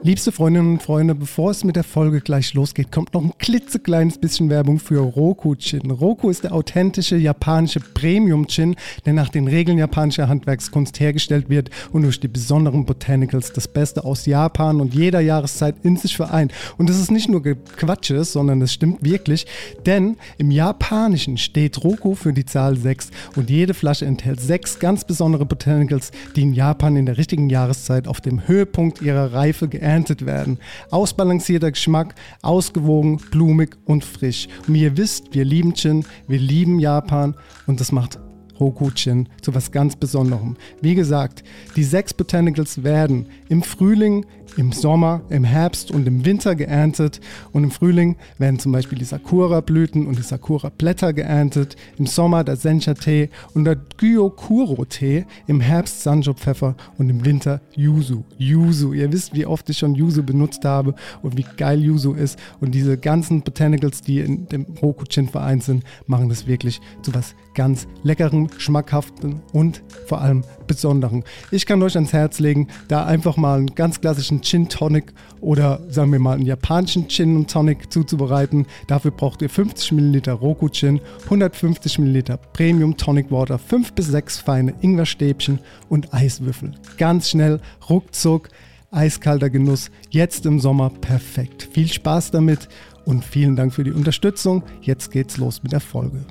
Liebste Freundinnen und Freunde, bevor es mit der Folge gleich losgeht, kommt noch ein klitzekleines bisschen Werbung für Roku Chin. Roku ist der authentische japanische Premium Chin, der nach den Regeln japanischer Handwerkskunst hergestellt wird und durch die besonderen Botanicals das Beste aus Japan und jeder Jahreszeit in sich vereint. Und das ist nicht nur Quatsche, sondern das stimmt wirklich, denn im Japanischen steht Roku für die Zahl 6 und jede Flasche enthält sechs ganz besondere Botanicals, die in Japan in der richtigen Jahreszeit auf dem Höhepunkt ihrer Reife geerntet geerntet werden. Ausbalancierter Geschmack, ausgewogen, blumig und frisch. Und wie ihr wisst, wir lieben Gin, wir lieben Japan und das macht Hokuchin zu was ganz Besonderem. Wie gesagt, die sechs Botanicals werden im Frühling, im Sommer, im Herbst und im Winter geerntet. Und im Frühling werden zum Beispiel die Sakura-Blüten und die Sakura-Blätter geerntet. Im Sommer der Sencha-Tee und der Gyokuro-Tee. Im Herbst Sanjo-Pfeffer und im Winter Yuzu. Yuzu. Ihr wisst, wie oft ich schon Yuzu benutzt habe und wie geil Yuzu ist. Und diese ganzen Botanicals, die in dem Hokuchin vereint sind, machen das wirklich zu was ganz Leckerem, Schmackhaften und vor allem Besonderen. Ich kann euch ans Herz legen, da einfach mal einen ganz klassischen Gin Tonic oder sagen wir mal einen japanischen Gin und Tonic zuzubereiten. Dafür braucht ihr 50 ml Roku Gin, 150 ml Premium Tonic Water, 5 bis 6 feine Ingwerstäbchen und Eiswürfel. Ganz schnell, ruckzuck, eiskalter Genuss, jetzt im Sommer perfekt. Viel Spaß damit und vielen Dank für die Unterstützung. Jetzt geht's los mit der Folge.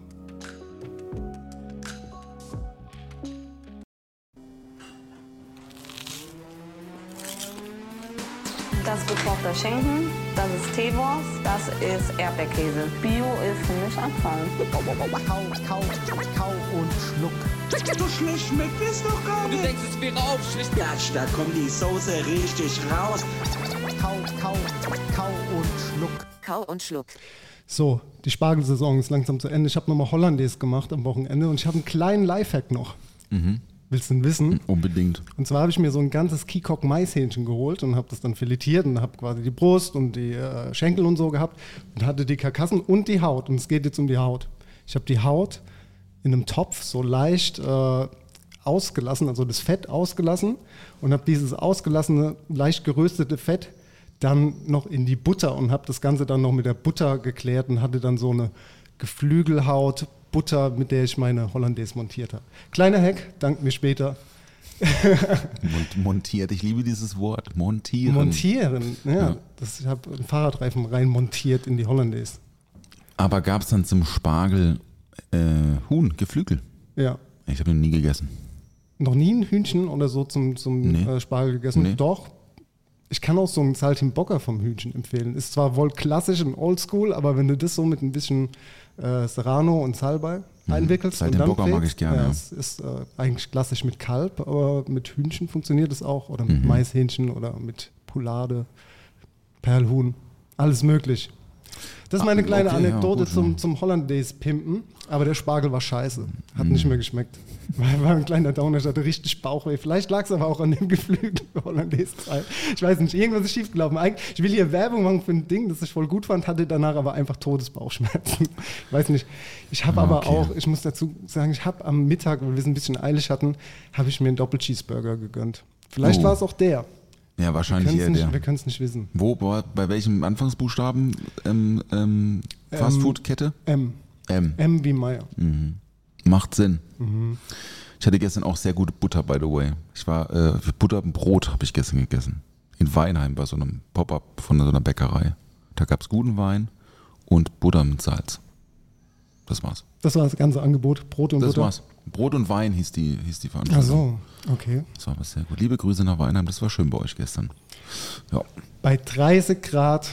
Das ist gekochter Schinken, das ist Teewurst, das ist Erdbeerkäse. Bio ist für mich Abfall. Kau, kau, kau und schluck. So schlecht schmeckt es doch gar Du nicht. denkst, es wäre aufschlicht. Gatsch, da kommt die Soße richtig raus. Kau, kau, kau und schluck. Kau und Schluck. So, die Spargelsaison ist langsam zu Ende. Ich habe nochmal Hollandaise gemacht am Wochenende und ich habe einen kleinen Lifehack noch. Willst du ihn wissen? Unbedingt. Und zwar habe ich mir so ein ganzes Kikok Maishähnchen geholt und habe das dann filetiert und habe quasi die Brust und die äh, Schenkel und so gehabt und hatte die Karkassen und die Haut. Und es geht jetzt um die Haut. Ich habe die Haut in einem Topf so leicht äh, ausgelassen, also das Fett ausgelassen und habe dieses ausgelassene, leicht geröstete Fett dann noch in die Butter und habe das Ganze dann noch mit der Butter geklärt und hatte dann so eine Geflügelhaut Butter, mit der ich meine Hollandaise montiert habe. Kleiner Hack, dank mir später. Mont montiert. Ich liebe dieses Wort. Montieren. Montieren, ja. Ja. Das, ich habe einen Fahrradreifen rein montiert in die Hollandaise. Aber gab es dann zum Spargel äh, Huhn, Geflügel? Ja. Ich habe ihn nie gegessen. Noch nie ein Hühnchen oder so zum, zum Nee. äh, Spargel gegessen. Nee. Doch. Ich kann auch so einen Saltimbocca vom Hühnchen empfehlen. Ist zwar wohl klassisch und oldschool, aber wenn du das so mit ein bisschen äh, Serrano und Salbei einwickelst und dann Saltimbocca mag ich gerne, ja. es ist äh, eigentlich klassisch mit Kalb, aber mit Hühnchen funktioniert es auch. Oder mit Mhm. Maishähnchen oder mit Poulade, Perlhuhn. Alles möglich. Das ist meine Ah, kleine okay, ja, Anekdote gut, zum, ja. zum Hollandaise-Pimpen. Aber der Spargel war scheiße. Hat Mhm. nicht mehr geschmeckt. War, war ein kleiner Downer. Ich hatte richtig Bauchweh. Vielleicht lag es aber auch an dem Geflügel Hollandaise-Teil. Ich weiß nicht. Irgendwas ist schiefgelaufen. Eigentlich, ich will hier Werbung machen für ein Ding, das ich voll gut fand, hatte danach aber einfach Todesbauchschmerzen. Ich weiß nicht. Ich habe aber Okay. auch, ich muss dazu sagen, ich habe am Mittag, weil wir es ein bisschen eilig hatten, habe ich mir einen Doppel-Cheeseburger gegönnt. Vielleicht Oh. war es auch der. Ja, Wir wahrscheinlich können's eher nicht, der. wir können es nicht wissen. Wo, bei, bei welchem Anfangsbuchstaben ähm, ähm, Fastfood-Kette? M. M. M wie Meier. Macht Sinn. Mhm. Ich hatte gestern auch sehr gute Butter, by the way. Ich war, äh, für Butter und Brot habe ich gestern gegessen. In Weinheim bei so einem Pop-up von so einer Bäckerei. Da gab es guten Wein und Butter mit Salz. Das war's. Das war das ganze Angebot. Brot und Das Butter. war's. Brot und Wein hieß die, hieß die Ach Veranstaltung. so, okay. Das war aber sehr gut. Liebe Grüße nach Weinheim, das war schön bei euch gestern. Ja. Bei 30 Grad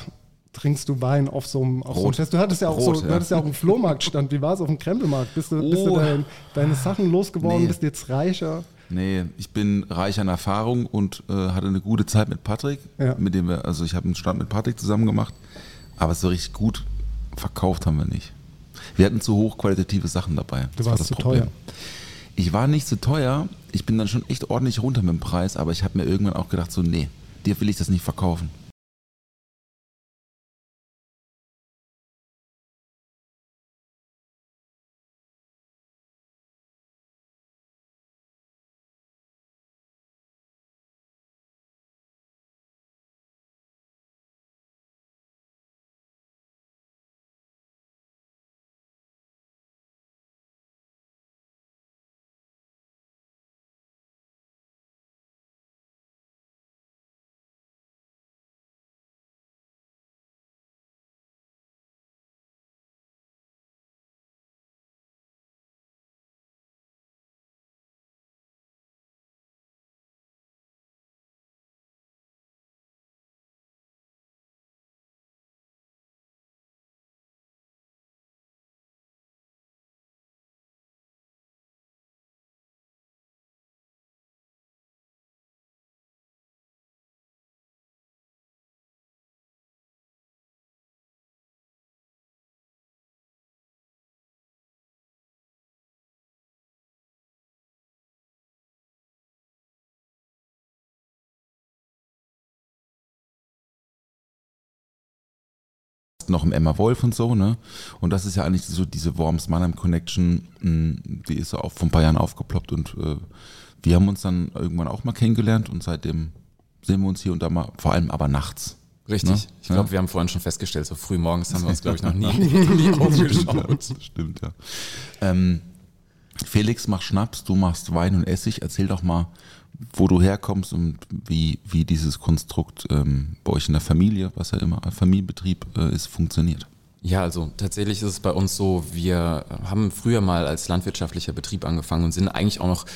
trinkst du Wein auf so einem, auf so einem. Fest. Du hattest ja auch Rot, so, du ja. hattest ja auch einen Flohmarktstand. Wie war es auf dem Krempelmarkt? Bist du, bist du Oh. dein, deine Sachen losgeworden? Nee. Bist du jetzt reicher? Nee, ich bin reich an Erfahrung und äh, hatte eine gute Zeit mit Patrick, Ja. mit dem wir, also ich habe einen Stand mit Patrick zusammen gemacht, aber so richtig gut verkauft haben wir nicht. Wir hatten zu hochqualitative Sachen dabei. Du war warst das zu Problem. teuer. Ich war nicht zu teuer, ich bin dann schon echt ordentlich runter mit dem Preis, aber ich habe mir irgendwann auch gedacht, so nee, dir will ich das nicht verkaufen. Noch im Emma Wolf und so, ne? Und das ist ja eigentlich so diese Worms Mannheim Connection, mh, die ist auch vor ein paar Jahren aufgeploppt und äh, wir haben uns dann irgendwann auch mal kennengelernt und seitdem sehen wir uns hier und da mal, vor allem aber nachts. Richtig. Ne? Ich glaube, Ja. wir haben vorhin schon festgestellt, so früh morgens haben wir uns, glaube ich, noch nie, nie aufgeschaut. Das stimmt, ja. Ähm, Felix macht Schnaps, du machst Wein und Essig. Erzähl doch mal, wo du herkommst und wie, wie dieses Konstrukt ähm, bei euch in der Familie, was ja immer Familienbetrieb äh, ist, funktioniert. Ja, also tatsächlich ist es bei uns so, wir haben früher mal als landwirtschaftlicher Betrieb angefangen und sind eigentlich auch noch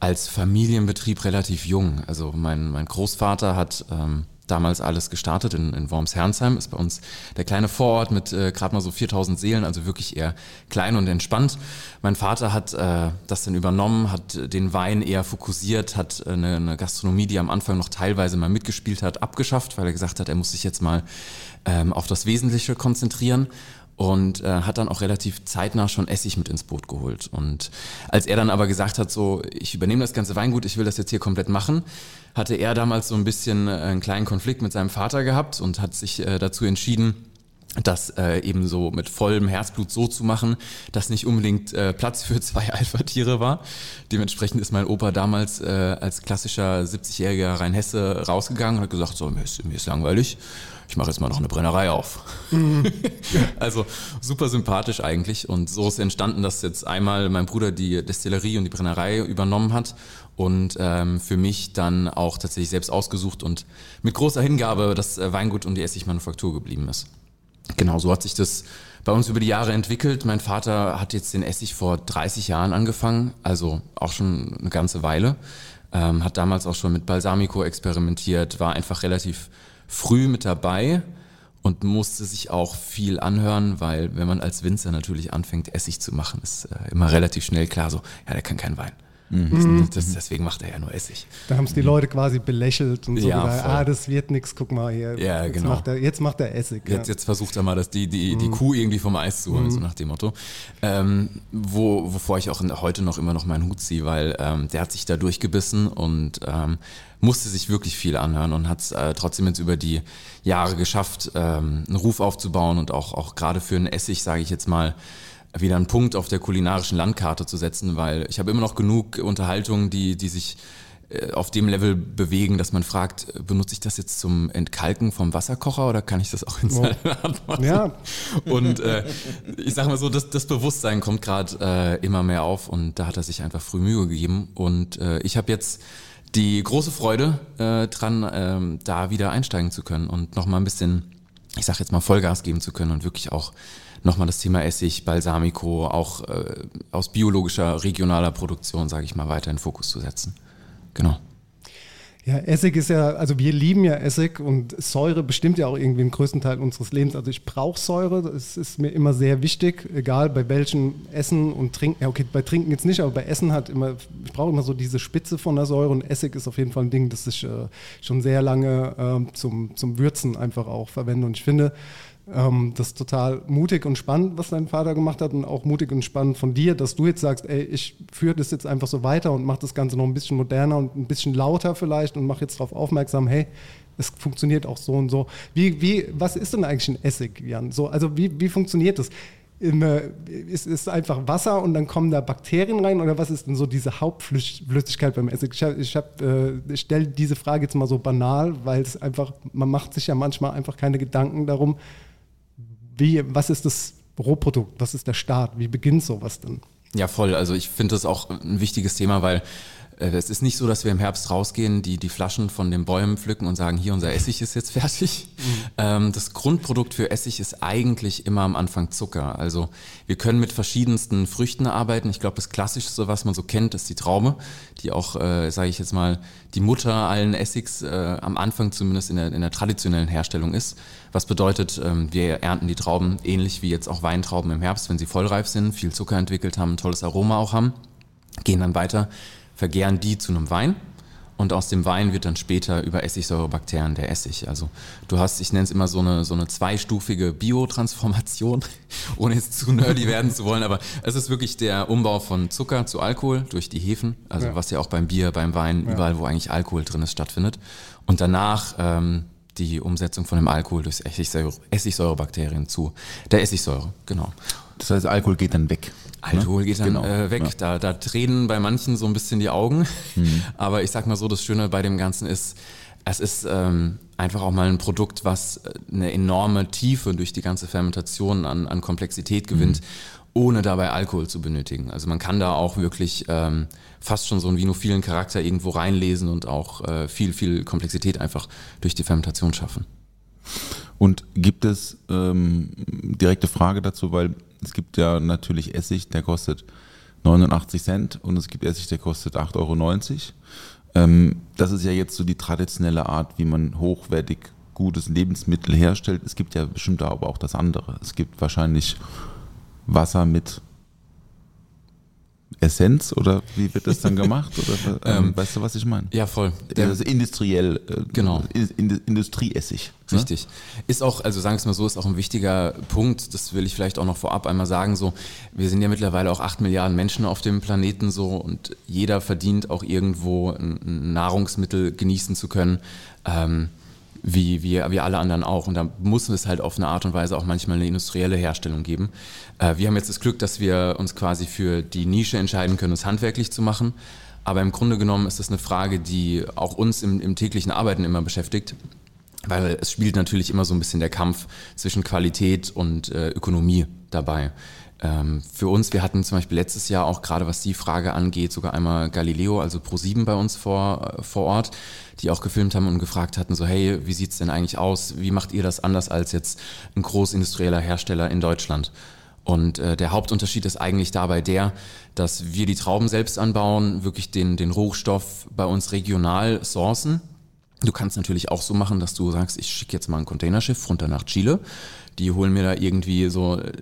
als Familienbetrieb relativ jung. Also mein, mein Großvater hat ähm, damals alles gestartet in, in Worms-Herrnsheim, ist bei uns der kleine Vorort mit äh, gerade mal so 4000 Seelen, also wirklich eher klein und entspannt. Mein Vater hat äh, das dann übernommen, hat den Wein eher fokussiert, hat äh, eine, eine Gastronomie, die am Anfang noch teilweise mal mitgespielt hat, abgeschafft, weil er gesagt hat, er muss sich jetzt mal ähm, auf das Wesentliche konzentrieren und äh, hat dann auch relativ zeitnah schon Essig mit ins Boot geholt. Und als er dann aber gesagt hat, so, ich übernehme das ganze Weingut, ich will das jetzt hier komplett machen, hatte er damals so ein bisschen äh, einen kleinen Konflikt mit seinem Vater gehabt und hat sich äh, dazu entschieden, das äh, eben so mit vollem Herzblut so zu machen, dass nicht unbedingt äh, Platz für zwei Alpha-Tiere war. Dementsprechend ist mein Opa damals äh, als klassischer 70-jähriger Rheinhesse rausgegangen und hat gesagt, so, mir ist, mir ist langweilig, ich mache jetzt mal noch eine Brennerei auf. also super sympathisch eigentlich und so ist entstanden, dass jetzt einmal mein Bruder die Destillerie und die Brennerei übernommen hat und ähm, für mich dann auch tatsächlich selbst ausgesucht und mit großer Hingabe das äh, Weingut und die Essigmanufaktur geblieben ist. Genau, so hat sich das bei uns über die Jahre entwickelt. Mein Vater hat jetzt den Essig vor 30 Jahren angefangen, also auch schon eine ganze Weile. Ähm, hat damals auch schon mit Balsamico experimentiert, war einfach relativ früh mit dabei und musste sich auch viel anhören, weil wenn man als Winzer natürlich anfängt, Essig zu machen, ist äh, immer relativ schnell klar so, ja, der kann keinen Wein. Das, deswegen macht er ja nur Essig. Da haben es die Leute quasi belächelt und so Ja, gedacht, ah, das wird nix, guck mal hier. Ja, jetzt genau. Macht er, jetzt macht er Essig. Jetzt, ja. jetzt versucht er mal, dass die, die, die Kuh irgendwie vom Eis zu holen, so nach dem Motto. Ähm, wo, wovor ich auch heute noch immer noch meinen Hut ziehe, weil ähm, der hat sich da durchgebissen und ähm, musste sich wirklich viel anhören und hat es äh, trotzdem jetzt über die Jahre geschafft, ähm, einen Ruf aufzubauen und auch, auch gerade für einen Essig, sage ich jetzt mal, wieder einen Punkt auf der kulinarischen Landkarte zu setzen, weil ich habe immer noch genug Unterhaltungen, die, die sich äh, auf dem Level bewegen, dass man fragt, äh, benutze ich das jetzt zum Entkalken vom Wasserkocher oder kann ich das auch in Salat machen? Ja. Und äh, ich sage mal so, das, das Bewusstsein kommt gerade äh, immer mehr auf und da hat er sich einfach früh Mühe gegeben. Und äh, ich habe jetzt die große Freude äh, dran, ähm, da wieder einsteigen zu können und nochmal ein bisschen, ich sage jetzt mal, Vollgas geben zu können und wirklich auch nochmal das Thema Essig, Balsamico, auch äh, aus biologischer, regionaler Produktion, sage ich mal, weiter in den Fokus zu setzen. Genau. Ja, Essig ist ja, also wir lieben ja Essig und Säure bestimmt ja auch irgendwie den größten Teil unseres Lebens. Also ich brauche Säure, das ist mir immer sehr wichtig, egal bei welchem Essen und Trinken. Ja, okay, bei Trinken jetzt nicht, aber bei Essen hat immer, ich brauche immer so diese Spitze von der Säure und Essig ist auf jeden Fall ein Ding, das ich äh, schon sehr lange ähm, zum, zum Würzen einfach auch verwende. Und ich finde, ähm, das ist total mutig und spannend, was dein Vater gemacht hat und auch mutig und spannend von dir, dass du jetzt sagst, ey, ich führe das jetzt einfach so weiter und mache das Ganze noch ein bisschen moderner und ein bisschen lauter vielleicht und mache jetzt darauf aufmerksam, hey, es funktioniert auch so und so. Wie, wie, was ist denn eigentlich ein Essig, Jan? So, also wie, wie funktioniert das? Ist es einfach Wasser und dann kommen da Bakterien rein oder was ist denn so diese Hauptflüssigkeit beim Essig? Ich, ich, hab, äh, ich stelle diese Frage jetzt mal so banal, weil es einfach, man macht sich ja manchmal einfach keine Gedanken darum, wie, was ist das Rohprodukt, was ist der Start, wie beginnt sowas denn? Ja, voll. Also ich finde das auch ein wichtiges Thema, weil es ist nicht so, dass wir im Herbst rausgehen, die die Flaschen von den Bäumen pflücken und sagen, hier unser Essig ist jetzt fertig. Ähm, das Grundprodukt für Essig ist eigentlich immer am Anfang Zucker. Also wir können mit verschiedensten Früchten arbeiten. Ich glaube, das Klassischste, was man so kennt, ist die Traube, die auch, äh, sage ich jetzt mal, die Mutter allen Essigs äh, am Anfang zumindest in der, in der traditionellen Herstellung ist. Was bedeutet, ähm, wir ernten die Trauben ähnlich wie jetzt auch Weintrauben im Herbst, wenn sie vollreif sind, viel Zucker entwickelt haben, ein tolles Aroma auch haben, gehen dann weiter, vergären die zu einem Wein und aus dem Wein wird dann später über Essigsäurebakterien der Essig. Also du hast, ich nenne es immer so eine, so eine zweistufige Biotransformation, ohne jetzt zu nerdy werden zu wollen, aber es ist wirklich der Umbau von Zucker zu Alkohol durch die Hefen, also Ja. was ja auch beim Bier, beim Wein, Ja. überall, wo eigentlich Alkohol drin ist, stattfindet. Und danach ähm, die Umsetzung von dem Alkohol durch Essigsäure, Essigsäurebakterien zu der Essigsäure, genau. Das heißt, Alkohol geht dann weg. Alkohol geht dann Genau, äh, weg. ja. Da, da tränen bei manchen so ein bisschen die Augen. Mhm. Aber ich sag mal so, das Schöne bei dem Ganzen ist, es ist ähm, einfach auch mal ein Produkt, was äh, eine enorme Tiefe durch die ganze Fermentation an, an Komplexität gewinnt, Mhm. ohne dabei Alkohol zu benötigen. Also man kann da auch wirklich ähm, fast schon so einen vinophilen Charakter irgendwo reinlesen und auch äh, viel, viel Komplexität einfach durch die Fermentation schaffen. Und gibt es ähm, direkte Frage dazu, weil es gibt ja natürlich Essig, der kostet 89 Cent und es gibt Essig, der kostet 8,90 Euro. Ähm, das ist ja jetzt so die traditionelle Art, wie man hochwertig gutes Lebensmittel herstellt. Es gibt ja bestimmt aber auch das andere. Es gibt wahrscheinlich Wasser mit Essenz oder wie wird das dann gemacht? Oder, ähm, Ähm, weißt du, was ich meine? Ja, voll. Der- also industriell, äh, Genau. In, Industrieessig. ne? Richtig. Ist auch, also sagen wir es mal so, ist auch ein wichtiger Punkt, das will ich vielleicht auch noch vorab einmal sagen, so, wir sind ja mittlerweile auch acht Milliarden Menschen auf dem Planeten so und jeder verdient auch irgendwo ein, ein Nahrungsmittel genießen zu können, ähm, wie, wie, wie alle anderen auch. Und da muss es halt auf eine Art und Weise auch manchmal eine industrielle Herstellung geben. Äh, wir haben jetzt das Glück, dass wir uns quasi für die Nische entscheiden können, es handwerklich zu machen. Aber im Grunde genommen ist das eine Frage, die auch uns im, im täglichen Arbeiten immer beschäftigt. Weil es spielt natürlich immer so ein bisschen der Kampf zwischen Qualität und äh, Ökonomie dabei. Ähm, für uns, wir hatten zum Beispiel letztes Jahr auch gerade was die Frage angeht, sogar einmal Galileo, also Pro7 bei uns vor, äh, vor Ort, die auch gefilmt haben und gefragt hatten, so hey, wie sieht's denn eigentlich aus? Wie macht ihr das anders als jetzt ein großindustrieller Hersteller in Deutschland? Und äh, der Hauptunterschied ist eigentlich dabei der, dass wir die Trauben selbst anbauen, wirklich den, den Rohstoff bei uns regional sourcen. Du kannst natürlich auch so machen, dass du sagst, ich schicke jetzt mal ein Containerschiff runter nach Chile. Die holen mir da irgendwie so äh,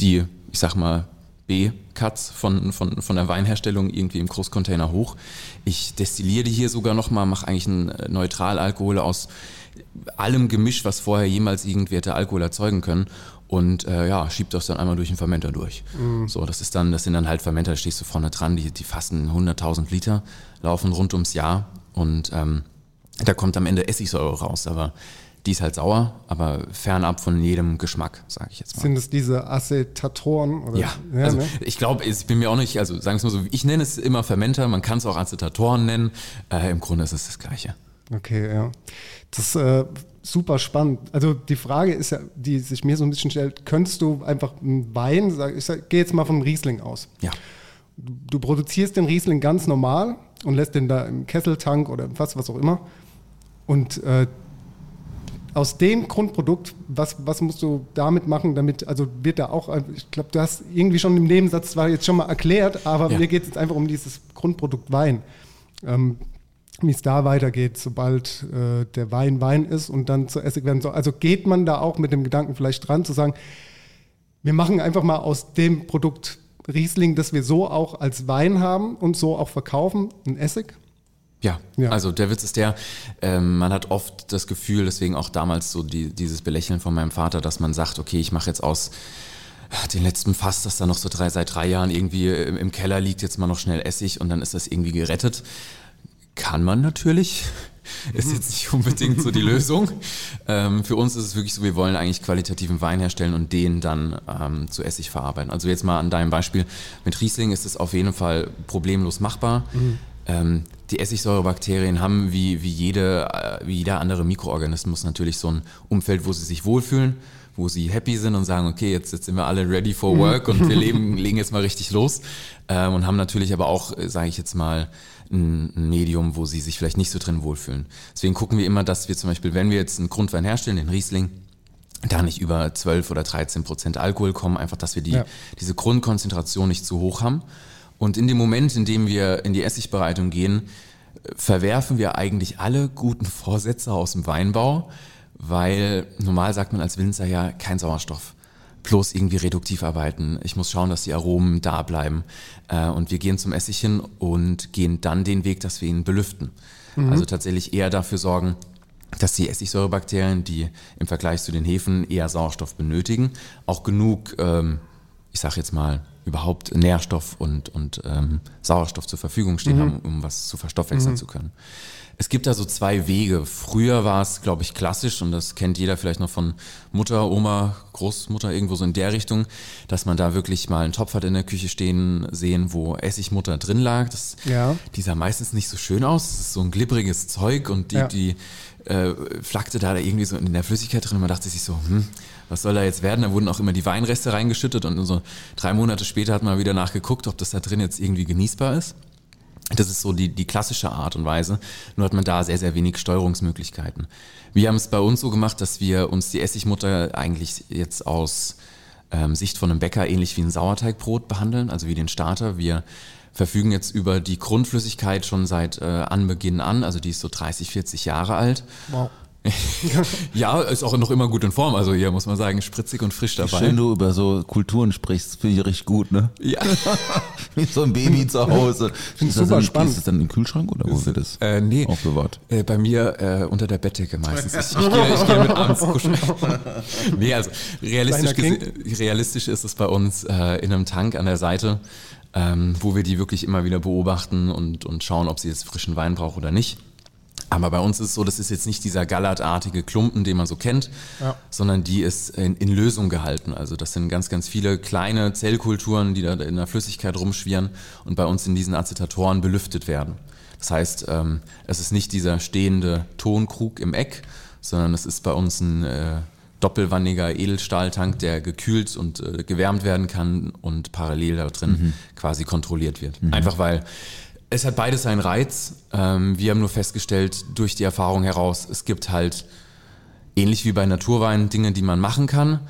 die, ich sag mal, B-Cuts von, von, von der Weinherstellung irgendwie im Großcontainer hoch. Ich destilliere die hier sogar nochmal, mache eigentlich einen äh, Neutralalkohol aus allem Gemisch, was vorher jemals irgendwer hätte Alkohol erzeugen können. Und äh, ja, schiebt das dann einmal durch den Fermenter durch. So, das ist dann, das sind dann halt Fermenter, da stehst du vorne dran, die, die fassen 100.000 Liter, laufen rund ums Jahr und ähm, da kommt am Ende Essigsäure raus, aber die ist halt sauer, aber fernab von jedem Geschmack, sage ich jetzt mal. Sind es diese Acetatoren? Oder? Ja, also ne? ich glaube, ich bin mir auch nicht, also sagen wir es mal so, ich nenne es immer Fermenter, man kann es auch Acetatoren nennen. Äh, Im Grunde ist es das Gleiche. Okay, ja. Das ist äh, super spannend. Also die Frage ist ja, die sich mir so ein bisschen stellt, könntest du einfach einen Wein, sag, ich sag, gehe jetzt mal vom Riesling aus. Ja. Du produzierst den Riesling ganz normal und lässt den da im Kesseltank oder im Fass, was auch immer. Und äh, aus dem Grundprodukt, was, was musst du damit machen, damit, also wird da auch, ich glaube, du hast irgendwie schon im Nebensatz zwar jetzt schon mal erklärt, aber Ja. mir geht es jetzt einfach um dieses Grundprodukt Wein. Ähm, wie es da weitergeht, sobald äh, der Wein Wein ist und dann zu Essig werden soll. Also geht man da auch mit dem Gedanken vielleicht dran zu sagen, wir machen einfach mal aus dem Produkt Riesling, das wir so auch als Wein haben und so auch verkaufen, ein Essig? Ja, Ja. also der Witz ist der, ähm, man hat oft das Gefühl, deswegen auch damals so die, dieses Belächeln von meinem Vater, dass man sagt, okay, ich mache jetzt aus äh, den letzten Fass, das da noch so drei, seit drei Jahren irgendwie im, im Keller liegt, jetzt mal noch schnell Essig und dann ist das irgendwie gerettet. Kann man natürlich. Ist jetzt nicht unbedingt so die Lösung. Ähm, für uns ist es wirklich so, wir wollen eigentlich qualitativen Wein herstellen und den dann ähm, zu Essig verarbeiten. Also jetzt mal an deinem Beispiel mit Riesling ist es auf jeden Fall problemlos machbar. Ähm, die Essigsäurebakterien haben wie, wie, jede, äh, wie jeder andere Mikroorganismus natürlich so ein Umfeld, wo sie sich wohlfühlen, wo sie happy sind und sagen, okay, jetzt, jetzt sind wir alle ready for work und wir leben, legen jetzt mal richtig los. Ähm, und haben natürlich aber auch, sage ich jetzt mal, ein, ein Medium, wo sie sich vielleicht nicht so drin wohlfühlen. Deswegen gucken wir immer, dass wir zum Beispiel, wenn wir jetzt einen Grundwein herstellen, den Riesling, da nicht über 12 oder 13 Prozent Alkohol kommen, einfach, dass wir die, Ja. diese Grundkonzentration nicht zu hoch haben. Und in dem Moment, in dem wir in die Essigbereitung gehen, äh, verwerfen wir eigentlich alle guten Vorsätze aus dem Weinbau, weil normal sagt man als Winzer ja kein Sauerstoff. Bloß irgendwie reduktiv arbeiten. Ich muss schauen, dass die Aromen da bleiben. Äh, Und wir gehen zum Essig hin und gehen dann den Weg, dass wir ihn belüften. Also tatsächlich eher dafür sorgen, dass die Essigsäurebakterien, die im Vergleich zu den Hefen eher Sauerstoff benötigen, auch genug, ähm, ich sag jetzt mal, überhaupt Nährstoff und, und ähm, Sauerstoff zur Verfügung stehen haben, um was zu verstoffwechseln zu können. Es gibt da so zwei Wege. Früher war es, glaube ich, klassisch und das kennt jeder vielleicht noch von Mutter, Oma, Großmutter, irgendwo so in der Richtung, dass man da wirklich mal einen Topf hat in der Küche stehen sehen, wo Essigmutter drin lag. Das, Ja. Die sah meistens nicht so schön aus. Das ist so ein glibberiges Zeug und die, Ja. die äh, flackte da irgendwie so in der Flüssigkeit drin und man dachte sich so, hm, was soll da jetzt werden? Da wurden auch immer die Weinreste reingeschüttet und so drei Monate später hat man wieder nachgeguckt, ob das da drin jetzt irgendwie genießbar ist. Das ist so die, die klassische Art und Weise. Nur hat man da sehr, sehr wenig Steuerungsmöglichkeiten. Wir haben es bei uns so gemacht, dass wir uns die Essigmutter eigentlich jetzt aus ähm, Sicht von einem Bäcker ähnlich wie ein Sauerteigbrot behandeln, also wie den Starter. Wir verfügen jetzt über die Grundflüssigkeit schon seit äh, Anbeginn an, also die ist so 30, 40 Jahre alt. Wow. Ja, ist auch noch immer gut in Form. Also hier muss man sagen, spritzig und frisch dabei. schön du über so Kulturen sprichst, finde ich richtig gut, ne? Ja. Wie so ein Baby zu Hause. Ist das super dann, spannend. Ist das dann im Kühlschrank oder wo wird das Äh, nee. aufbewahrt? Äh, bei mir äh, unter der Bettdecke meistens. Ich, ich, gehe, ich gehe mit abends kuscheln. nee, also realistisch, realistisch ist es bei uns äh, in einem Tank an der Seite, ähm, wo wir die wirklich immer wieder beobachten und, und schauen, ob sie jetzt frischen Wein braucht oder nicht. Aber bei uns ist es so, das ist jetzt nicht dieser gallertartige Klumpen, den man so kennt, Ja. sondern die ist in, in Lösung gehalten. Also das sind ganz, ganz viele kleine Zellkulturen, die da in der Flüssigkeit rumschwirren und bei uns in diesen Acetatoren belüftet werden. Das heißt, ähm, es ist nicht dieser stehende Tonkrug im Eck, sondern es ist bei uns ein äh, doppelwandiger Edelstahltank, der gekühlt und äh, gewärmt werden kann und parallel da drin quasi kontrolliert wird. Einfach weil es hat beides seinen Reiz. Ähm, wir haben nur festgestellt, durch die Erfahrung heraus, es gibt halt ähnlich wie bei Naturwein Dinge, die man machen kann.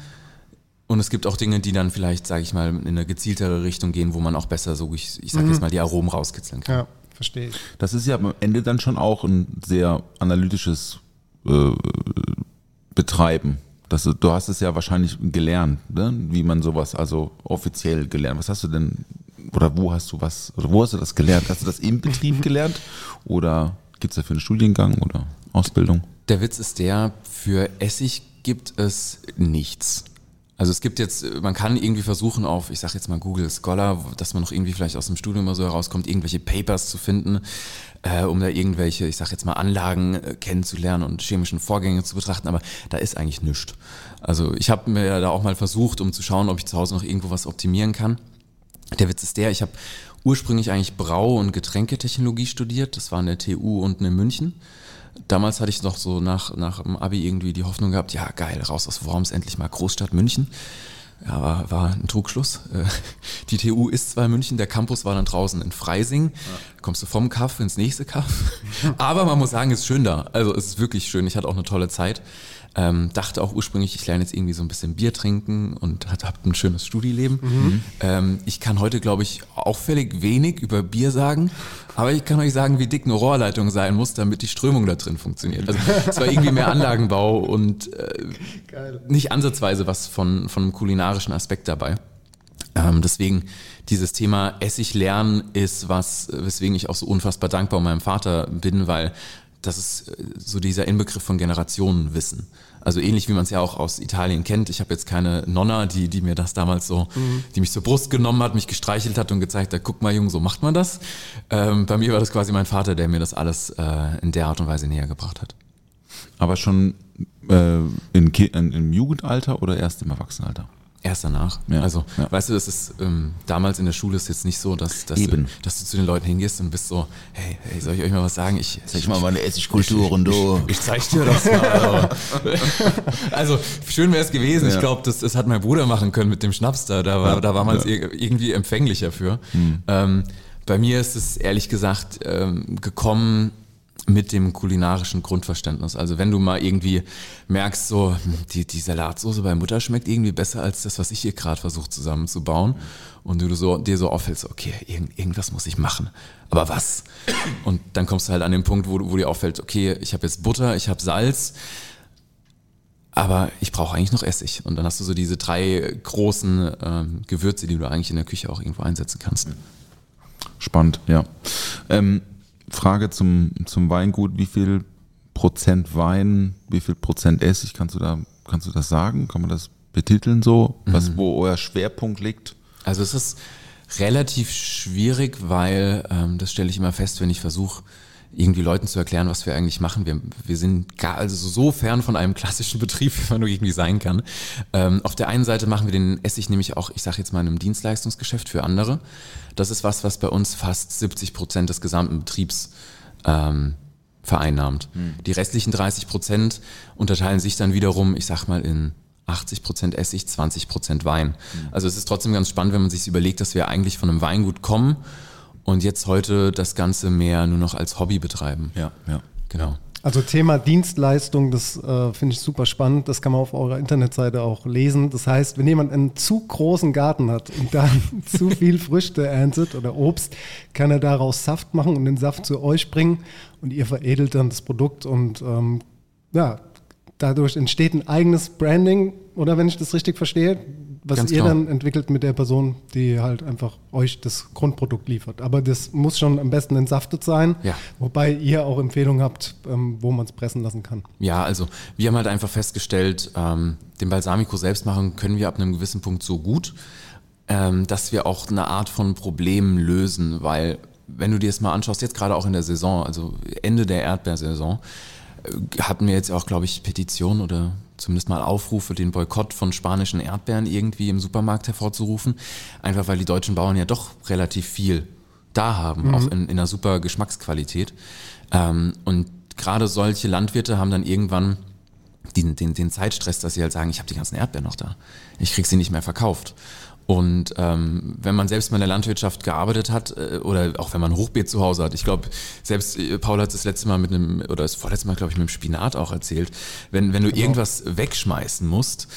Und es gibt auch Dinge, die dann vielleicht, sage ich mal, in eine gezieltere Richtung gehen, wo man auch besser so, ich, ich sag jetzt mal, die Aromen rauskitzeln kann. Ja, verstehe ich. Das ist ja am Ende dann schon auch ein sehr analytisches äh, Betreiben. Das, du hast es ja wahrscheinlich gelernt, ne? wie man sowas, also offiziell gelernt. Was hast du denn, oder wo hast du was, oder wo hast du das gelernt? Hast du das im Betrieb gelernt? Oder gibt es dafür einen Studiengang oder Ausbildung? Der Witz ist der, für Essig gibt es nichts. Also es gibt jetzt, man kann irgendwie versuchen auf, ich sag jetzt mal Google Scholar, dass man noch irgendwie vielleicht aus dem Studium mal so herauskommt, irgendwelche Papers zu finden, äh, um da irgendwelche, ich sag jetzt mal Anlagen äh, kennenzulernen und chemischen Vorgänge zu betrachten, aber da ist eigentlich nichts. Also ich habe mir ja da auch mal versucht, um zu schauen, ob ich zu Hause noch irgendwo was optimieren kann. Der Witz ist der, ich habe ursprünglich eigentlich Brau- und Getränketechnologie studiert. Das war an der TU unten in München. Damals hatte ich noch so nach, nach dem Abi irgendwie die Hoffnung gehabt, ja geil, raus aus Worms, endlich mal Großstadt München. Ja, war, war ein Trugschluss. Äh, Die TU ist zwar in München, der Campus war dann draußen in Freising. Kommst du vom Kaff ins nächste Kaff. Aber man muss sagen, es ist schön da. Also es ist wirklich schön. Ich hatte auch eine tolle Zeit. Ähm, dachte auch ursprünglich, ich lerne jetzt irgendwie so ein bisschen Bier trinken und habe ein schönes Studieleben. Ähm, ich kann heute, glaube ich, auffällig wenig über Bier sagen, aber ich kann euch sagen, wie dick eine Rohrleitung sein muss, damit die Strömung da drin funktioniert. Also es war irgendwie mehr Anlagenbau und äh, nicht ansatzweise was von, von einem kulinarischen Aspekt dabei. Ähm, deswegen dieses Thema Essig lernen ist was, weswegen ich auch so unfassbar dankbar meinem Vater bin, weil das ist äh, so dieser Inbegriff von Generationenwissen. Also ähnlich wie man es ja auch aus Italien kennt. Ich habe jetzt keine Nonna, die, die mir das damals so, die mich zur Brust genommen hat, mich gestreichelt hat und gezeigt hat, guck mal Junge, so macht man das. Ähm, bei mir war das quasi mein Vater, der mir das alles äh, in der Art und Weise näher gebracht hat. Aber schon äh, in, in, im Jugendalter oder erst im Erwachsenenalter? Erst danach. Ja, Also, ja. weißt du, das ist ähm, damals in der Schule ist jetzt nicht so, dass, dass. Du, dass du zu den Leuten hingehst und bist so, hey, hey soll ich euch mal was sagen? Ich, ich mal meine Essigkulturen, du. ich zeig dir das mal. also schön wäre es gewesen. Ich Ja. glaube, das, das hat mein Bruder machen können mit dem Schnaps da. Da war, da war man. Hm. irgendwie empfänglicher für. Ähm, bei mir ist es ehrlich gesagt ähm, gekommen mit dem kulinarischen Grundverständnis. Also wenn du mal irgendwie merkst, so hm, die, die Salatsoße bei Mutter schmeckt irgendwie besser als das, was ich hier gerade versuche zusammenzubauen und du so, dir so auffällst, okay, irgend, irgendwas muss ich machen. Aber was? Und dann kommst du halt an den Punkt, wo, wo dir auffällt, okay, ich habe jetzt Butter, ich habe Salz, aber ich brauche eigentlich noch Essig. Und dann hast du so diese drei großen ähm, Gewürze, die du eigentlich in der Küche auch irgendwo einsetzen kannst. Spannend, ja. Ähm, Frage zum, zum Weingut, wie viel Prozent Wein, wie viel Prozent Essig, kannst du da, kannst du das sagen? Kann man das betiteln so? Was, wo euer Schwerpunkt liegt? Also es ist relativ schwierig, weil ähm, das stelle ich immer fest, wenn ich versuche, irgendwie Leuten zu erklären, was wir eigentlich machen. Wir, wir sind gar, also so fern von einem klassischen Betrieb, wie man nur irgendwie sein kann. Ähm, auf der einen Seite machen wir den Essig nämlich auch, ich sage jetzt mal, in einem Dienstleistungsgeschäft für andere. Das ist was, was bei uns fast 70 Prozent des gesamten Betriebs ähm, vereinnahmt. Hm. Die restlichen 30 Prozent unterteilen sich dann wiederum, ich sag mal, in 80 Prozent Essig, 20 Prozent Wein. Also es ist trotzdem ganz spannend, wenn man sich überlegt, dass wir eigentlich von einem Weingut kommen und jetzt heute das Ganze mehr nur noch als Hobby betreiben. Ja, ja. Genau. Also Thema Dienstleistung, das äh, finde ich super spannend. Das kann man auf eurer Internetseite auch lesen. Das heißt, wenn jemand einen zu großen Garten hat und dann zu viel Früchte erntet oder Obst, kann er daraus Saft machen und den Saft zu euch bringen und ihr veredelt dann das Produkt und ähm, ja, dadurch entsteht ein eigenes Branding oder wenn ich das richtig verstehe, was Ganz ihr genau. dann entwickelt mit der Person, die halt einfach euch das Grundprodukt liefert. Aber das muss schon am besten entsaftet sein, Ja. wobei ihr auch Empfehlungen habt, ähm, wo man es pressen lassen kann. Ja, also wir haben halt einfach festgestellt, ähm, den Balsamico selbst machen können wir ab einem gewissen Punkt so gut, ähm, dass wir auch eine Art von Problem lösen, weil wenn du dir das mal anschaust, jetzt gerade auch in der Saison, also Ende der Erdbeersaison, äh, hatten wir jetzt auch, glaube ich, Petitionen oder zumindest mal Aufrufe, den Boykott von spanischen Erdbeeren irgendwie im Supermarkt hervorzurufen. Einfach weil die deutschen Bauern ja doch relativ viel da haben, auch in, in einer super Geschmacksqualität. Ähm, und gerade solche Landwirte haben dann irgendwann den, den, den Zeitstress, dass sie halt sagen, ich habe die ganzen Erdbeeren noch da. Ich krieg sie nicht mehr verkauft. Und ähm, wenn man selbst mal in der Landwirtschaft gearbeitet hat äh, oder auch wenn man Hochbeet zu Hause hat, ich glaube, selbst äh, Paul hat es das letzte Mal mit einem, oder das vorletzte Mal, glaube ich, mit dem Spinat auch erzählt, wenn, wenn du irgendwas wegschmeißen musst,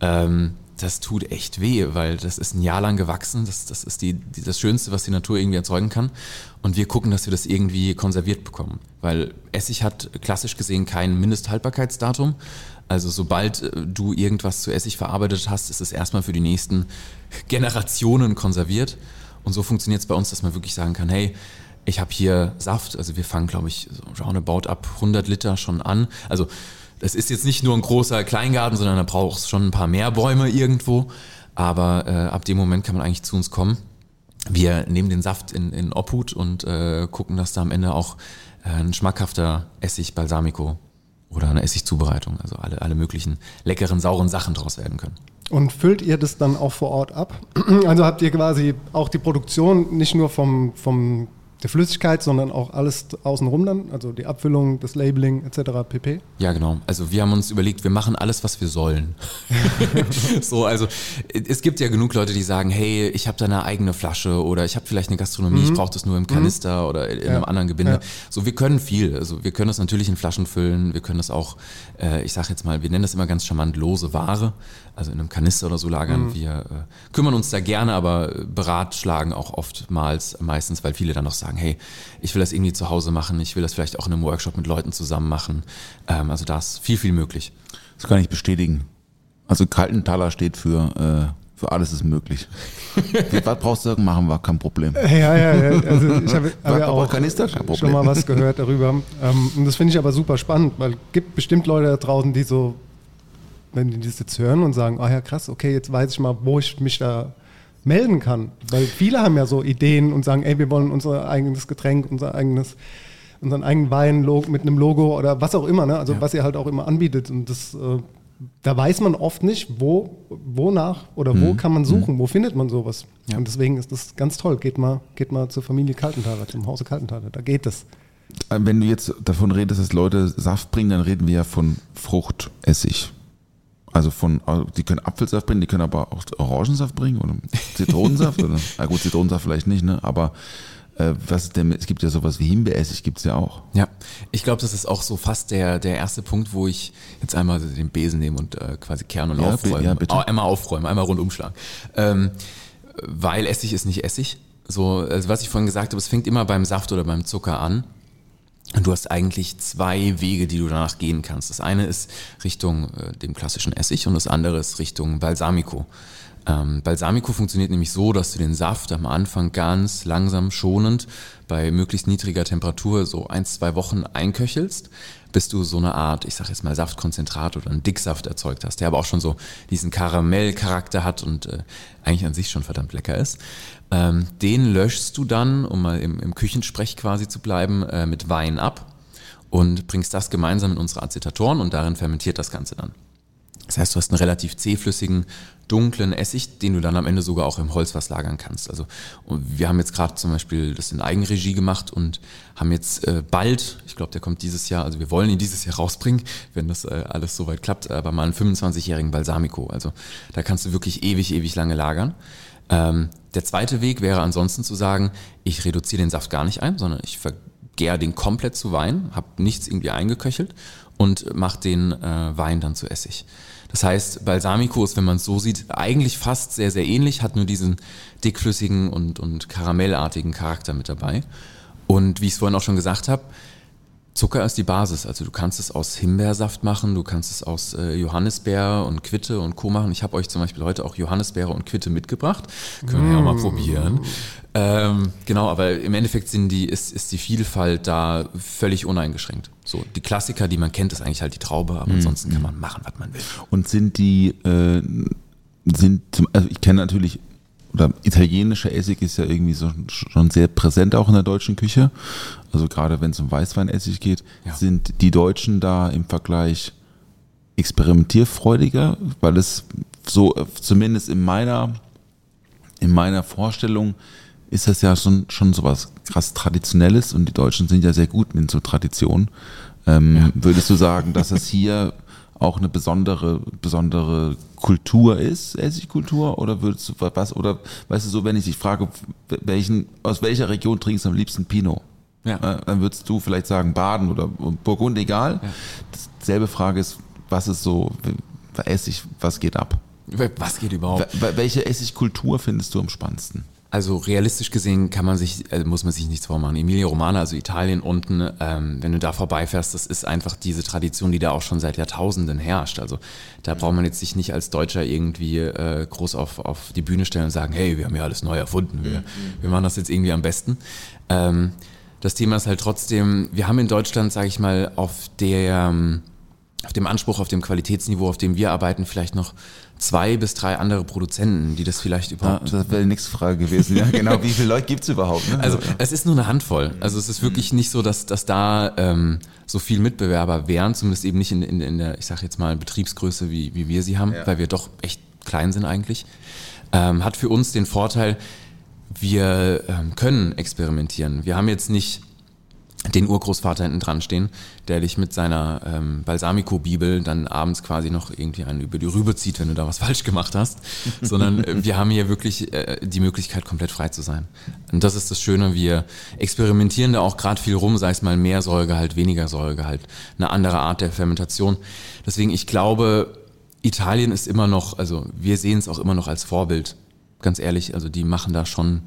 ähm, das tut echt weh, weil das ist ein Jahr lang gewachsen, das, das ist die, die, das Schönste, was die Natur irgendwie erzeugen kann. Und wir gucken, dass wir das irgendwie konserviert bekommen. Weil Essig hat klassisch gesehen kein Mindesthaltbarkeitsdatum. Also sobald äh, du irgendwas zu Essig verarbeitet hast, ist es erstmal für die nächsten Generationen konserviert. Und so funktioniert es bei uns, dass man wirklich sagen kann, hey, ich habe hier Saft, also wir fangen, glaube ich, so roundabout ab 100 Liter schon an. Also das ist jetzt nicht nur ein großer Kleingarten, sondern da braucht es schon ein paar mehr Bäume irgendwo. Aber äh, ab dem Moment kann man eigentlich zu uns kommen. Wir nehmen den Saft in, in Obhut und äh, gucken, dass da am Ende auch äh, ein schmackhafter Essig Balsamico oder eine Essigzubereitung, also alle, alle möglichen leckeren, sauren Sachen draus werden können. Und füllt ihr das dann auch vor Ort ab? Also habt ihr quasi auch die Produktion nicht nur vom, vom der Flüssigkeit, sondern auch alles außenrum dann, also die Abfüllung, das Labeling etc. pp. Ja, genau. Also wir haben uns überlegt, wir machen alles, was wir sollen. so, also es gibt ja genug Leute, die sagen, hey, ich habe da eine eigene Flasche oder ich habe vielleicht eine Gastronomie, ich brauche das nur im Kanister oder in einem anderen Gebinde. Ja. So, wir können viel. Also wir können das natürlich in Flaschen füllen, wir können das auch, äh, ich sage jetzt mal, wir nennen das immer ganz charmant lose Ware, also in einem Kanister oder so lagern. Wir äh, kümmern uns da gerne, aber beratschlagen auch oftmals, meistens, weil viele dann noch sagen, hey, ich will das irgendwie zu Hause machen, ich will das vielleicht auch in einem Workshop mit Leuten zusammen machen. Ähm, also da ist viel, viel möglich. Das kann ich bestätigen. Also Kaltenthaler steht für, äh, für alles ist möglich. was brauchst du sagen? Machen wir, kein Problem. Ja, ja, ja. Also ich habe hab ja auch Kanister, kein Problem. schon mal was gehört darüber. Ähm, und das finde ich aber super spannend, weil es gibt bestimmt Leute da draußen, die so, wenn die das jetzt hören und sagen, ah ja krass, okay, jetzt weiß ich mal, wo ich mich da melden kann. Weil viele haben ja so Ideen und sagen, ey, wir wollen unser eigenes Getränk, unser eigenes, unseren eigenen Wein mit einem Logo oder was auch immer, ne? Also was ihr halt auch immer anbietet. Und das, äh, da weiß man oft nicht, wo, wonach oder Mhm. wo kann man suchen, wo findet man sowas. Ja. Und deswegen ist das ganz toll. Geht mal, geht mal zur Familie Kaltenthaler, zum Hause Kaltenthaler, da geht es. Äh, Wenn du jetzt davon redest, dass Leute Saft bringen, dann reden wir ja von Fruchtessig. Also von, also die können Apfelsaft bringen, die können aber auch Orangensaft bringen oder Zitronensaft oder, na gut, Zitronensaft vielleicht nicht, ne? Aber äh, was ist denn, es gibt ja sowas wie Himbeeressig, gibt's ja auch. Ja, ich glaube, das ist auch so fast der, der erste Punkt, wo ich jetzt einmal den Besen nehme und äh, quasi Kern und Ja, aufräumen. ja, bitte. Au- einmal aufräumen, einmal rundumschlagen. Ähm, weil Essig ist nicht Essig. So, also was ich vorhin gesagt habe, es fängt immer beim Saft oder beim Zucker an. Und du hast eigentlich zwei Wege, die du danach gehen kannst. Das eine ist Richtung äh, dem klassischen Essig und das andere ist Richtung Balsamico. Ähm, Balsamico funktioniert nämlich so, dass du den Saft am Anfang ganz langsam schonend bei möglichst niedriger Temperatur so ein, zwei Wochen einköchelst, bis du so eine Art, ich sag jetzt mal Saftkonzentrat oder einen Dicksaft erzeugt hast, der aber auch schon so diesen Karamellcharakter hat und äh, eigentlich an sich schon verdammt lecker ist. Ähm, den löschst du dann, um mal im, im Küchensprech quasi zu bleiben, äh, mit Wein ab und bringst das gemeinsam in unsere Acetatoren und darin fermentiert das Ganze dann. Das heißt, du hast einen relativ zähflüssigen, dunklen Essig, den du dann am Ende sogar auch im Holzfass lagern kannst. Also wir haben jetzt gerade zum Beispiel das in Eigenregie gemacht und haben jetzt äh, bald, ich glaube, der kommt dieses Jahr, also wir wollen ihn dieses Jahr rausbringen, wenn das äh, alles soweit klappt, aber mal einen 25-jährigen Balsamico. Also da kannst du wirklich ewig, ewig lange lagern. Ähm, der zweite Weg wäre ansonsten zu sagen, ich reduziere den Saft gar nicht ein, sondern ich vergäre den komplett zu Wein, habe nichts irgendwie eingeköchelt und mache den äh, Wein dann zu Essig. Das heißt, Balsamico ist, wenn man es so sieht, eigentlich fast sehr, sehr ähnlich, hat nur diesen dickflüssigen und, und karamellartigen Charakter mit dabei. Und wie ich es vorhin auch schon gesagt habe, Zucker ist die Basis. Also du kannst es aus Himbeersaft machen, du kannst es aus äh, Johannisbeer und Quitte und Co. machen. Ich habe euch zum Beispiel heute auch Johannisbeere und Quitte mitgebracht. Können wir ja mal probieren. Ähm, genau, aber im Endeffekt sind die, ist, ist die Vielfalt da völlig uneingeschränkt. So, die Klassiker, die man kennt, ist eigentlich halt die Traube, aber ansonsten kann man machen, was man will. Und sind die, äh, sind, zum- also ich kenne natürlich, oder italienischer Essig ist ja irgendwie so, schon sehr präsent auch in der deutschen Küche. Also gerade wenn es um Weißweinessig geht, Ja. sind die Deutschen da im Vergleich experimentierfreudiger, weil es so, äh, zumindest in meiner, in meiner Vorstellung, ist das ja schon, schon sowas krass Traditionelles und die Deutschen sind ja sehr gut mit so Traditionen. Ähm, Würdest du sagen, dass es hier auch eine besondere, besondere Kultur ist, Essigkultur? Oder würdest du was, oder weißt du so, wenn ich dich frage, welchen, aus welcher Region trinkst du am liebsten Pinot? Ja. Äh, Dann würdest du vielleicht sagen Baden oder Burgund, egal. Selbe Frage ist, was ist so, Essig, was geht ab? Was geht überhaupt? Wel- Welche Essigkultur findest du am spannendsten? Also realistisch gesehen kann man sich, äh, muss man sich nichts vormachen. Emilia Romana, also Italien unten, ähm, wenn du da vorbeifährst, das ist einfach diese Tradition, die da auch schon seit Jahrtausenden herrscht. Also da braucht man jetzt sich nicht als Deutscher irgendwie äh, groß auf, auf die Bühne stellen und sagen, hey, wir haben ja alles neu erfunden, wir, wir machen das jetzt irgendwie am besten. Ähm, das Thema ist halt trotzdem, wir haben in Deutschland, sage ich mal, auf der ähm, auf dem Anspruch, auf dem Qualitätsniveau, auf dem wir arbeiten, vielleicht noch zwei bis drei andere Produzenten, die das vielleicht Ja, überhaupt das wäre die nächste Frage gewesen. Ja, genau. Wie viele Leute gibt es überhaupt? Ne? also es ist nur eine Handvoll. Also es ist wirklich nicht so, dass, dass da ähm, so viel Mitbewerber wären, zumindest eben nicht in, in, in der, ich sage jetzt mal, Betriebsgröße, wie, wie wir sie haben, Ja. weil wir doch echt klein sind eigentlich. Ähm, hat für uns den Vorteil, wir ähm, können experimentieren. Wir haben jetzt nicht den Urgroßvater hinten dran stehen, der dich mit seiner ähm, Balsamico-Bibel dann abends quasi noch irgendwie einen über die Rübe zieht, wenn du da was falsch gemacht hast, sondern äh, wir haben hier wirklich äh, die Möglichkeit, komplett frei zu sein. Und das ist das Schöne, wir experimentieren da auch gerade viel rum, sei es mal mehr Säuregehalt, weniger Säuregehalt, eine andere Art der Fermentation. Deswegen, ich glaube, Italien ist immer noch, also wir sehen es auch immer noch als Vorbild, ganz ehrlich, also die machen da schon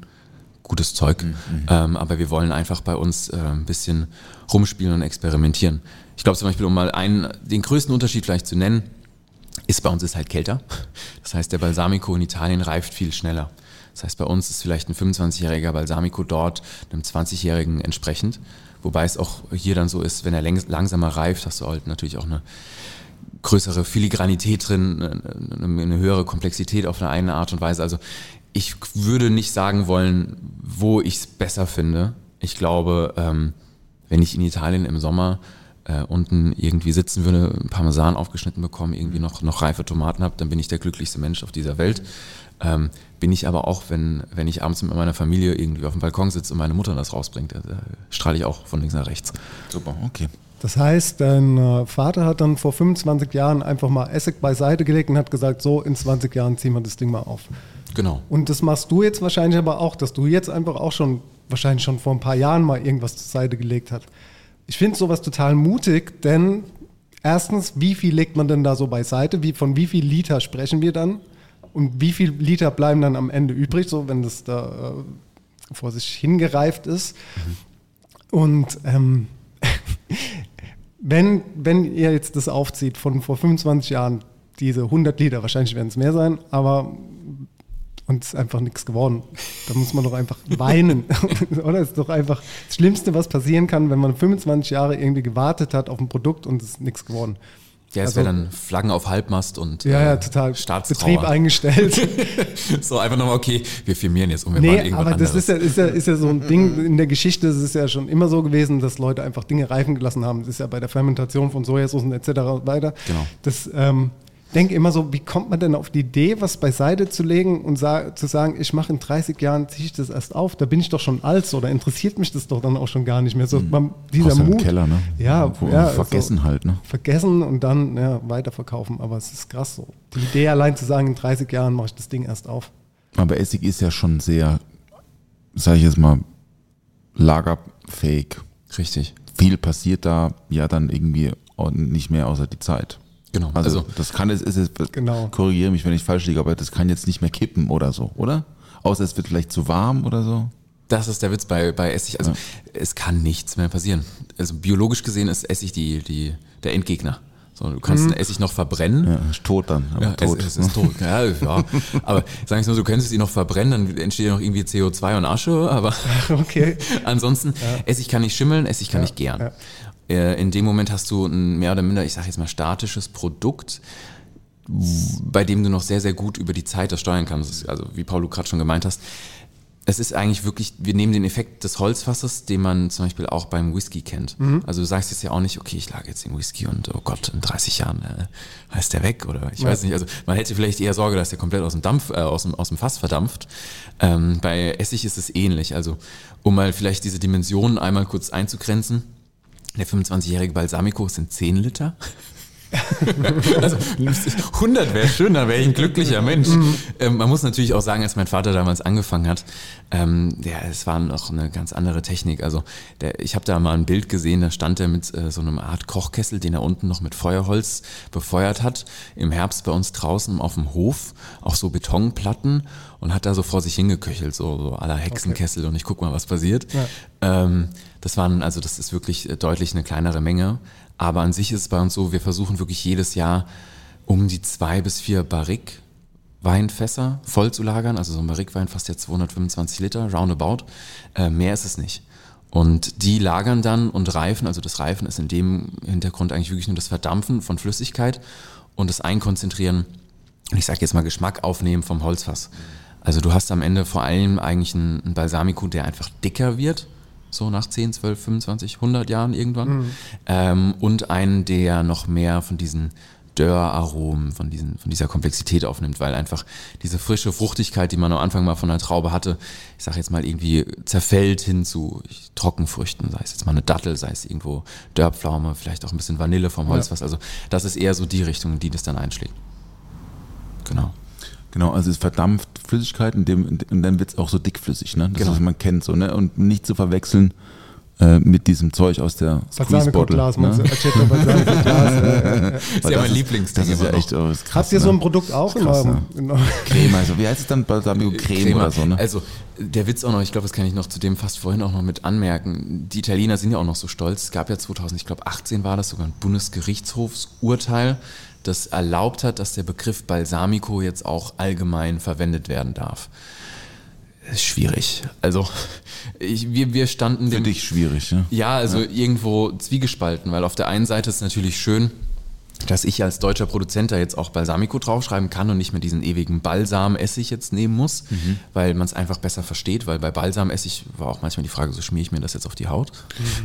gutes Zeug. Ähm, aber wir wollen einfach bei uns äh, ein bisschen rumspielen und experimentieren. Ich glaube zum Beispiel, um mal einen, den größten Unterschied vielleicht zu nennen, ist bei uns ist halt kälter. Das heißt, der Balsamico in Italien reift viel schneller. Das heißt, bei uns ist vielleicht ein 25-jähriger Balsamico dort einem 20-jährigen entsprechend. Wobei es auch hier dann so ist, wenn er langsamer reift, hast du halt natürlich auch eine größere Filigranität drin, eine, eine höhere Komplexität auf eine, eine Art und Weise. Also ich würde nicht sagen wollen, wo ich es besser finde. Ich glaube, ähm, wenn ich in Italien im Sommer äh, unten irgendwie sitzen würde, Parmesan aufgeschnitten bekomme, irgendwie noch, noch reife Tomaten habe, dann bin ich der glücklichste Mensch auf dieser Welt. Ähm, bin ich aber auch, wenn, wenn ich abends mit meiner Familie irgendwie auf dem Balkon sitze und meine Mutter das rausbringt, da, da strahle ich auch von links nach rechts. Super, okay. Das heißt, dein äh, Vater hat dann vor 25 Jahren einfach mal Essig beiseite gelegt und hat gesagt, so in 20 Jahren ziehen wir das Ding mal auf. Genau. Und das machst du jetzt wahrscheinlich aber auch, dass du jetzt einfach auch schon, wahrscheinlich schon vor ein paar Jahren mal irgendwas zur Seite gelegt hast. Ich finde sowas total mutig, denn erstens, wie viel legt man denn da so beiseite? Wie, von wie viel Liter sprechen wir dann? Und wie viel Liter bleiben dann am Ende übrig, so wenn das da äh, vor sich hingereift ist? Und ähm, wenn, wenn ihr jetzt das aufzieht von vor 25 Jahren, diese 100 Liter, wahrscheinlich werden es mehr sein, aber und es ist einfach nichts geworden. Da muss man doch einfach weinen. Oder? Es ist doch einfach das Schlimmste, was passieren kann, wenn man 25 Jahre irgendwie gewartet hat auf ein Produkt und es ist nichts geworden. Ja, es Also- wäre dann Flaggen auf Halbmast und Ja, ja, äh, total. Staatstrauer. Betrieb eingestellt. so einfach nochmal, okay, wir firmieren jetzt und wir nee, machen irgendwas aber das ist ja, ist, ja, ist ja so ein Ding in der Geschichte. Es ist ja schon immer so gewesen, dass Leute einfach Dinge reifen gelassen haben. Das ist ja bei der Fermentation von Sojasoßen etc. weiter. Genau. Das ähm, denke immer so, wie kommt man denn auf die Idee, was beiseite zu legen und sa zu sagen, ich mache in 30 Jahren, ziehe ich das erst auf, da bin ich doch schon alt oder interessiert mich das doch dann auch schon gar nicht mehr. So, man, dieser Mut. Keller, ne? Ja, Wo- ja, vergessen also, halt, ne? Vergessen und dann ja, weiterverkaufen. Aber es ist krass so. Die Idee allein zu sagen, in 30 Jahren mache ich das Ding erst auf. Aber Essig ist ja schon sehr, sage ich jetzt mal, lagerfähig. Richtig. Viel passiert da ja dann irgendwie nicht mehr außer die Zeit. Genau. Also, Also, das kann es, ist es Genau. korrigiere mich, wenn ich falsch liege, aber das kann jetzt nicht mehr kippen oder so, oder? Außer es wird vielleicht zu warm oder so. das ist der Witz bei, bei Essig. Also es kann nichts mehr passieren. Also biologisch gesehen ist Essig die, die, der Endgegner. So, du kannst den Essig noch verbrennen. Ja, ist tot dann, aber Ja, tot. Es, es ist tot. Ja, ja. Aber sagen wir mal, du könntest ihn noch verbrennen, dann entsteht ja noch irgendwie CO2 und Asche, aber Okay. ansonsten, Essig kann nicht schimmeln, Essig kann nicht gären. Ja. Äh, In dem Moment hast du ein mehr oder minder, ich sage jetzt mal, statisches Produkt, bei dem du noch sehr, sehr gut über die Zeit das steuern kannst. Also wie Paul, du gerade schon gemeint hast, es ist eigentlich wirklich, wir nehmen den Effekt des Holzfasses, den man zum Beispiel auch beim Whisky kennt. Also du sagst jetzt ja auch nicht, okay, ich lage jetzt den Whisky und oh Gott, in 30 Jahren äh, heißt der weg oder ich weiß nicht. Also man hätte vielleicht eher Sorge, dass der komplett aus dem Dampf, äh, aus, dem, aus dem Fass verdampft. Ähm, bei Essig ist es ähnlich. Also um mal vielleicht diese Dimensionen einmal kurz einzugrenzen. Der 25-jährige Balsamico sind 10 Liter. also 100 wäre schön, dann wäre ich ein glücklicher Mensch. Ähm, man muss natürlich auch sagen, als mein Vater damals angefangen hat, ähm, der, es war noch eine ganz andere Technik. Also der, ich habe da mal ein Bild gesehen, da stand er mit äh, so einem Art Kochkessel, den er unten noch mit Feuerholz befeuert hat. Im Herbst bei uns draußen auf dem Hof, auch so Betonplatten und hat da so vor sich hingeköchelt, so, so aller Hexenkessel und ich guck mal, was passiert. Ähm, das waren, also das ist wirklich äh, deutlich eine kleinere Menge. Aber an sich ist es bei uns so, wir versuchen wirklich jedes Jahr um die zwei bis vier Barrique Weinfässer voll zu lagern. Also so ein Barrique-Wein fast jetzt 225 Liter, roundabout. Äh, mehr ist es nicht. Und die lagern dann und reifen, also das Reifen ist in dem Hintergrund eigentlich wirklich nur das Verdampfen von Flüssigkeit und das Einkonzentrieren, ich sage jetzt mal Geschmack aufnehmen vom Holzfass. Also du hast am Ende vor allem eigentlich einen, Balsamico, der einfach dicker wird, so nach 10, 12, 25, 100 Jahren irgendwann. Ähm, und einen, der noch mehr von diesen Dörraromen, von, diesen, von dieser Komplexität aufnimmt, weil einfach diese frische Fruchtigkeit, die man am Anfang mal von der Traube hatte, ich sage jetzt mal irgendwie zerfällt hin zu Trockenfrüchten, sei es jetzt mal eine Dattel, sei es irgendwo Dörrpflaume, vielleicht auch ein bisschen Vanille vom Holzfass. Also das ist eher so die Richtung, in die das dann einschlägt. Genau. Genau, also es verdampft Flüssigkeit und, dem, und dann wird es auch so dickflüssig, ne? Das Genau. was man kennt so, ne? Und nicht zu verwechseln äh, mit diesem Zeug aus der Squeeze-Bottle. Balsamico-Glas, Ne? äh, äh. Ist ja das mein Lieblingsding Das ist ja echt oh, das ist krass, Habt ihr so ne? ein Produkt auch in Krass, eurem, in eurem Creme, also wie heißt es dann? Balsamico Creme, oder so, ne? Also der Witz auch noch, ich glaube, das kann ich noch zu dem fast vorhin auch noch mit anmerken. Die Italiener sind ja auch noch so stolz. Es gab ja 2000, ich glaube 18 war das sogar ein Bundesgerichtshofsurteil, das erlaubt hat, dass der Begriff Balsamico jetzt auch allgemein verwendet werden darf. Das ist schwierig. Also ich, wir, wir standen Für dem, dich schwierig, ne? ja, also irgendwo zwiegespalten, weil auf der einen Seite ist es natürlich schön, dass ich als deutscher Produzent da jetzt auch Balsamico draufschreiben kann und nicht mehr diesen ewigen Balsamessig jetzt nehmen muss, Mhm. weil man es einfach besser versteht, weil bei Balsamessig war auch manchmal die Frage, so schmiere ich mir das jetzt auf die Haut?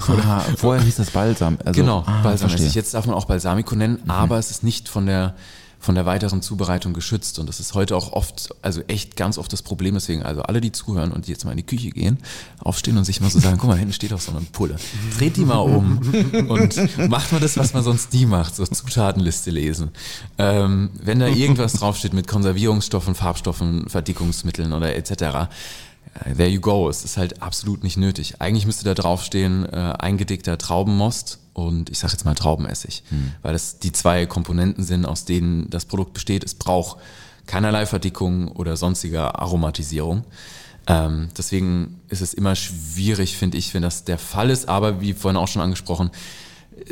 Aha, vorher hieß das Balsam. Also, genau, ah, Balsamessig. Mhm. Jetzt darf man auch Balsamico nennen, aber es ist nicht von der von der weiteren Zubereitung geschützt und das ist heute auch oft, also echt ganz oft das Problem. Deswegen, also alle, die zuhören und die jetzt mal in die Küche gehen, aufstehen und sich mal so sagen, guck mal, hinten steht auch so eine Pulle. Dreht die mal um und macht mal das, was man sonst nie macht, so Zutatenliste lesen. Ähm, wenn da irgendwas draufsteht mit Konservierungsstoffen, Farbstoffen, Verdickungsmitteln oder etc., There you go. Es ist halt absolut nicht nötig. Eigentlich müsste da draufstehen, äh, eingedickter Traubenmost und ich sage jetzt mal Traubenessig, weil das die zwei Komponenten sind, aus denen das Produkt besteht. Es braucht keinerlei Verdickung oder sonstiger Aromatisierung. Ähm, deswegen ist es immer schwierig, finde ich, wenn das der Fall ist. Aber wie vorhin auch schon angesprochen,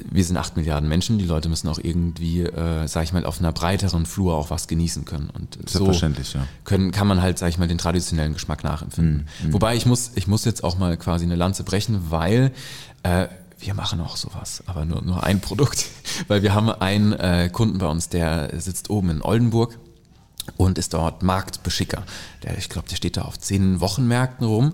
wir sind acht Milliarden Menschen, die Leute müssen auch irgendwie, äh, sag ich mal, auf einer breiteren Flur auch was genießen können. Und so Selbstverständlich, ja. können, kann man halt, sag ich mal, den traditionellen Geschmack nachempfinden. Mhm, Wobei ich muss, ich muss jetzt auch mal quasi eine Lanze brechen, weil äh, wir machen auch sowas, aber nur, nur ein Produkt. Weil wir haben einen äh, Kunden bei uns, der sitzt oben in Oldenburg und ist dort Marktbeschicker. Der, ich glaube, der steht da auf zehn Wochenmärkten rum.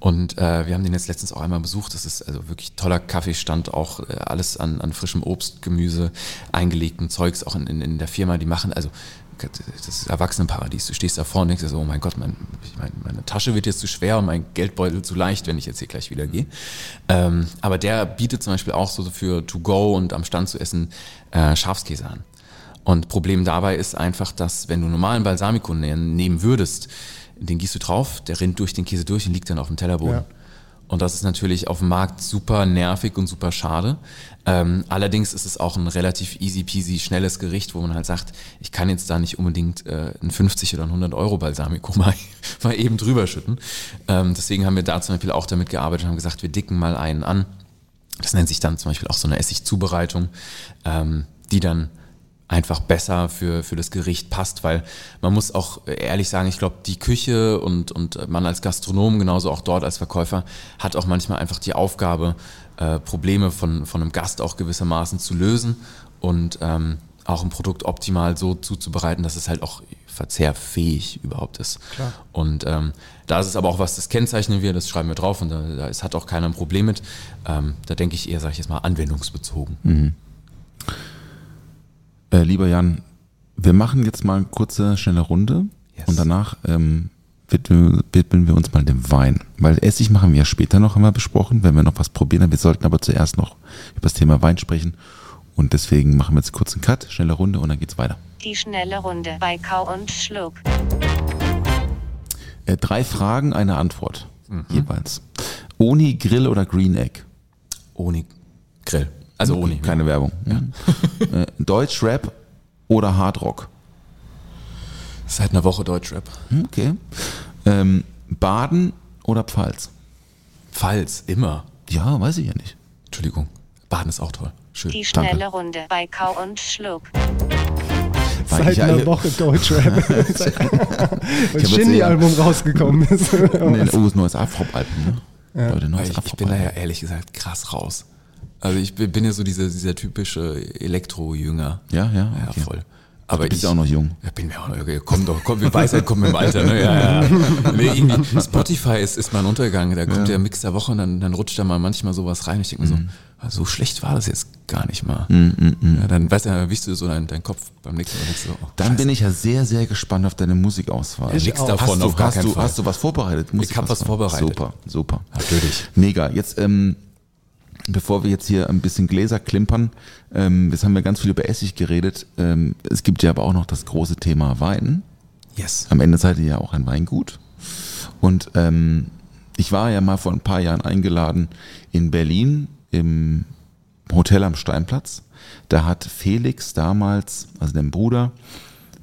Und äh, wir haben den jetzt letztens auch einmal besucht. Das ist also wirklich toller Kaffeestand, auch äh, alles an, an frischem Obst, Gemüse, eingelegten Zeugs auch in, in, in der Firma. Die machen also das ist Erwachsenenparadies. Du stehst da vorne und denkst so, oh mein Gott, mein, ich mein, meine Tasche wird jetzt zu schwer und mein Geldbeutel zu leicht, wenn ich jetzt hier gleich wieder gehe. Ähm, aber der bietet zum Beispiel auch so für To Go und am Stand zu essen äh, Schafskäse an. Und Problem dabei ist einfach, dass wenn du normalen Balsamico nehmen würdest, den gießt du drauf, der rinnt durch den Käse durch und liegt dann auf dem Tellerboden. Ja. Und das ist natürlich auf dem Markt super nervig und super schade. Ähm, allerdings ist es auch ein relativ easy peasy schnelles Gericht, wo man halt sagt, ich kann jetzt da nicht unbedingt äh, ein 50 oder ein 100 Euro Balsamico mal, mal eben drüber schütten. Ähm, deswegen haben wir da zum Beispiel auch damit gearbeitet und haben gesagt, wir dicken mal einen an. Das nennt sich dann zum Beispiel auch so eine Essigzubereitung, ähm, die dann einfach besser für, für das Gericht passt, weil man muss auch ehrlich sagen, ich glaube, die Küche und, und man als Gastronom, genauso auch dort als Verkäufer, hat auch manchmal einfach die Aufgabe, äh, Probleme von, von einem Gast auch gewissermaßen zu lösen und ähm, auch ein Produkt optimal so zuzubereiten, dass es halt auch verzehrfähig überhaupt ist. Klar. Und ähm, da ist es aber auch was, das kennzeichnen wir, das schreiben wir drauf und da, da ist, hat auch keiner ein Problem mit. Ähm, da denke ich eher, sage ich jetzt mal, anwendungsbezogen. Äh, lieber Jan, wir machen jetzt mal eine kurze, schnelle Runde Yes. und danach ähm, widmen, widmen wir uns mal dem Wein. Weil Essig machen wir ja später noch, haben wir besprochen, wenn wir noch was probieren. Wir sollten aber zuerst noch über das Thema Wein sprechen. Und deswegen machen wir jetzt kurz einen Cut, schnelle Runde und dann geht's weiter. Die schnelle Runde bei Kau und Schluck. Äh, drei Fragen, eine Antwort jeweils. Oni, Grill oder Green Egg? Ohne Grill. Also ohne. Keine Werbung. Ja. äh, Deutsch Rap oder Hard Rock? Seit einer Woche Deutschrap. Hm, Okay. Ähm, Baden oder Pfalz? Pfalz, immer. Ja, weiß ich ja nicht. Entschuldigung. Baden ist auch toll. Schön. Die schnelle Runde bei Kau und Schluck. Seit ich ja- einer Woche Deutschrap. Weil Shindy-Album rausgekommen ist. Nee, oh, das neues Afrop-Album. Ne? Leute, neues Ich, ich bin da ja ehrlich gesagt krass raus. Also ich bin ja so dieser, dieser typische Elektro-Jünger. Ja, ja, Ja, okay. voll. Aber du bist ich, ja auch noch jung. Ja, bin mir auch noch, okay, komm doch, komm, wir Weisheit kommen im Alter, ne? Ja, ja. Nee, irgendwie, Spotify ist, ist mein Untergang. Da kommt der Mix der Woche und dann, dann rutscht da mal manchmal sowas rein. Ich denke mir Mhm. so, ah, so schlecht war das jetzt gar nicht mal. Ja, dann weißt du, dann wiegst du so deinen, deinen Kopf beim nächsten Mal. so, oh, Dann bin ich ja sehr, sehr gespannt auf deine Musikauswahl. Ich Nix auch. davon, hast du, auf gar hast, keinen du, Fall. hast du was vorbereitet? Ich hab was vorbereitet. Super, super. Natürlich. Mega. Jetzt, ähm, bevor wir jetzt hier ein bisschen Gläser klimpern, ähm, jetzt haben wir ganz viel über Essig geredet. Ähm, es gibt ja aber auch noch das große Thema Wein. Yes. Am Ende seid ihr ja auch ein Weingut. Und ähm, ich war ja mal vor ein paar Jahren eingeladen in Berlin im Hotel am Steinplatz. Da hat Felix damals, also dem Bruder,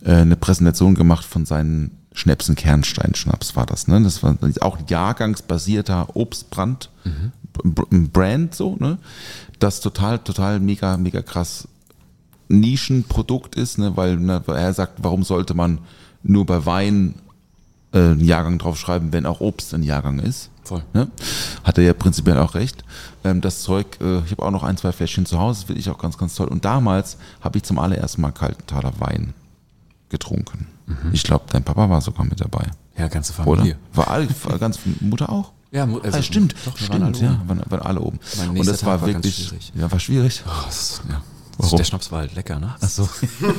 äh, eine Präsentation gemacht von seinen Schnäpsen Kernsteinschnaps war das. Ne? Das war auch jahrgangsbasierter Obstbrand, ein Brand so, ne? das total, total mega, mega krass Nischenprodukt ist, ne? weil, ne, weil er sagt, warum sollte man nur bei Wein äh, einen Jahrgang draufschreiben, wenn auch Obst ein Jahrgang ist. Voll. Ne? Hat er ja prinzipiell auch recht. Ähm, das Zeug, äh, ich habe auch noch ein, zwei Fläschchen zu Hause, das finde ich auch ganz, ganz toll. Und damals habe ich zum allerersten Mal Kaltenthaler Wein getrunken. Ich glaube, dein Papa war sogar mit dabei, Ja, ganze oder? Familie. War alle, war ganz Mutter auch? Ja, also, ah, stimmt, Doch, waren alle stimmt, ja, waren, waren alle oben. Und das war war wirklich, schwierig. ja, war schwierig. Oh, das ist, ja. Der Schnaps war halt lecker, ne? Ach so.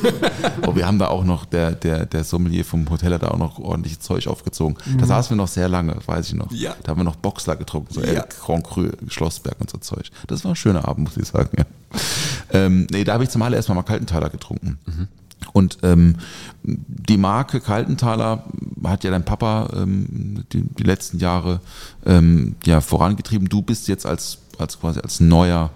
oh, wir haben da auch noch, der, der, der Sommelier vom Hotel hat da auch noch ordentliches Zeug aufgezogen. Da saßen wir noch sehr lange, weiß ich noch. Ja. Da haben wir noch Boxler getrunken, so Ja. Grand Cru, Schlossberg und so Zeug. Das war ein schöner Abend, muss ich sagen. Ja. Ähm, nee, da habe ich zum allerersten Mal mal Kaltenthaler getrunken. Und ähm, die Marke Kaltenthaler hat ja dein Papa ähm, die, die letzten Jahre ähm, ja, vorangetrieben. Du bist jetzt als, als quasi als neuer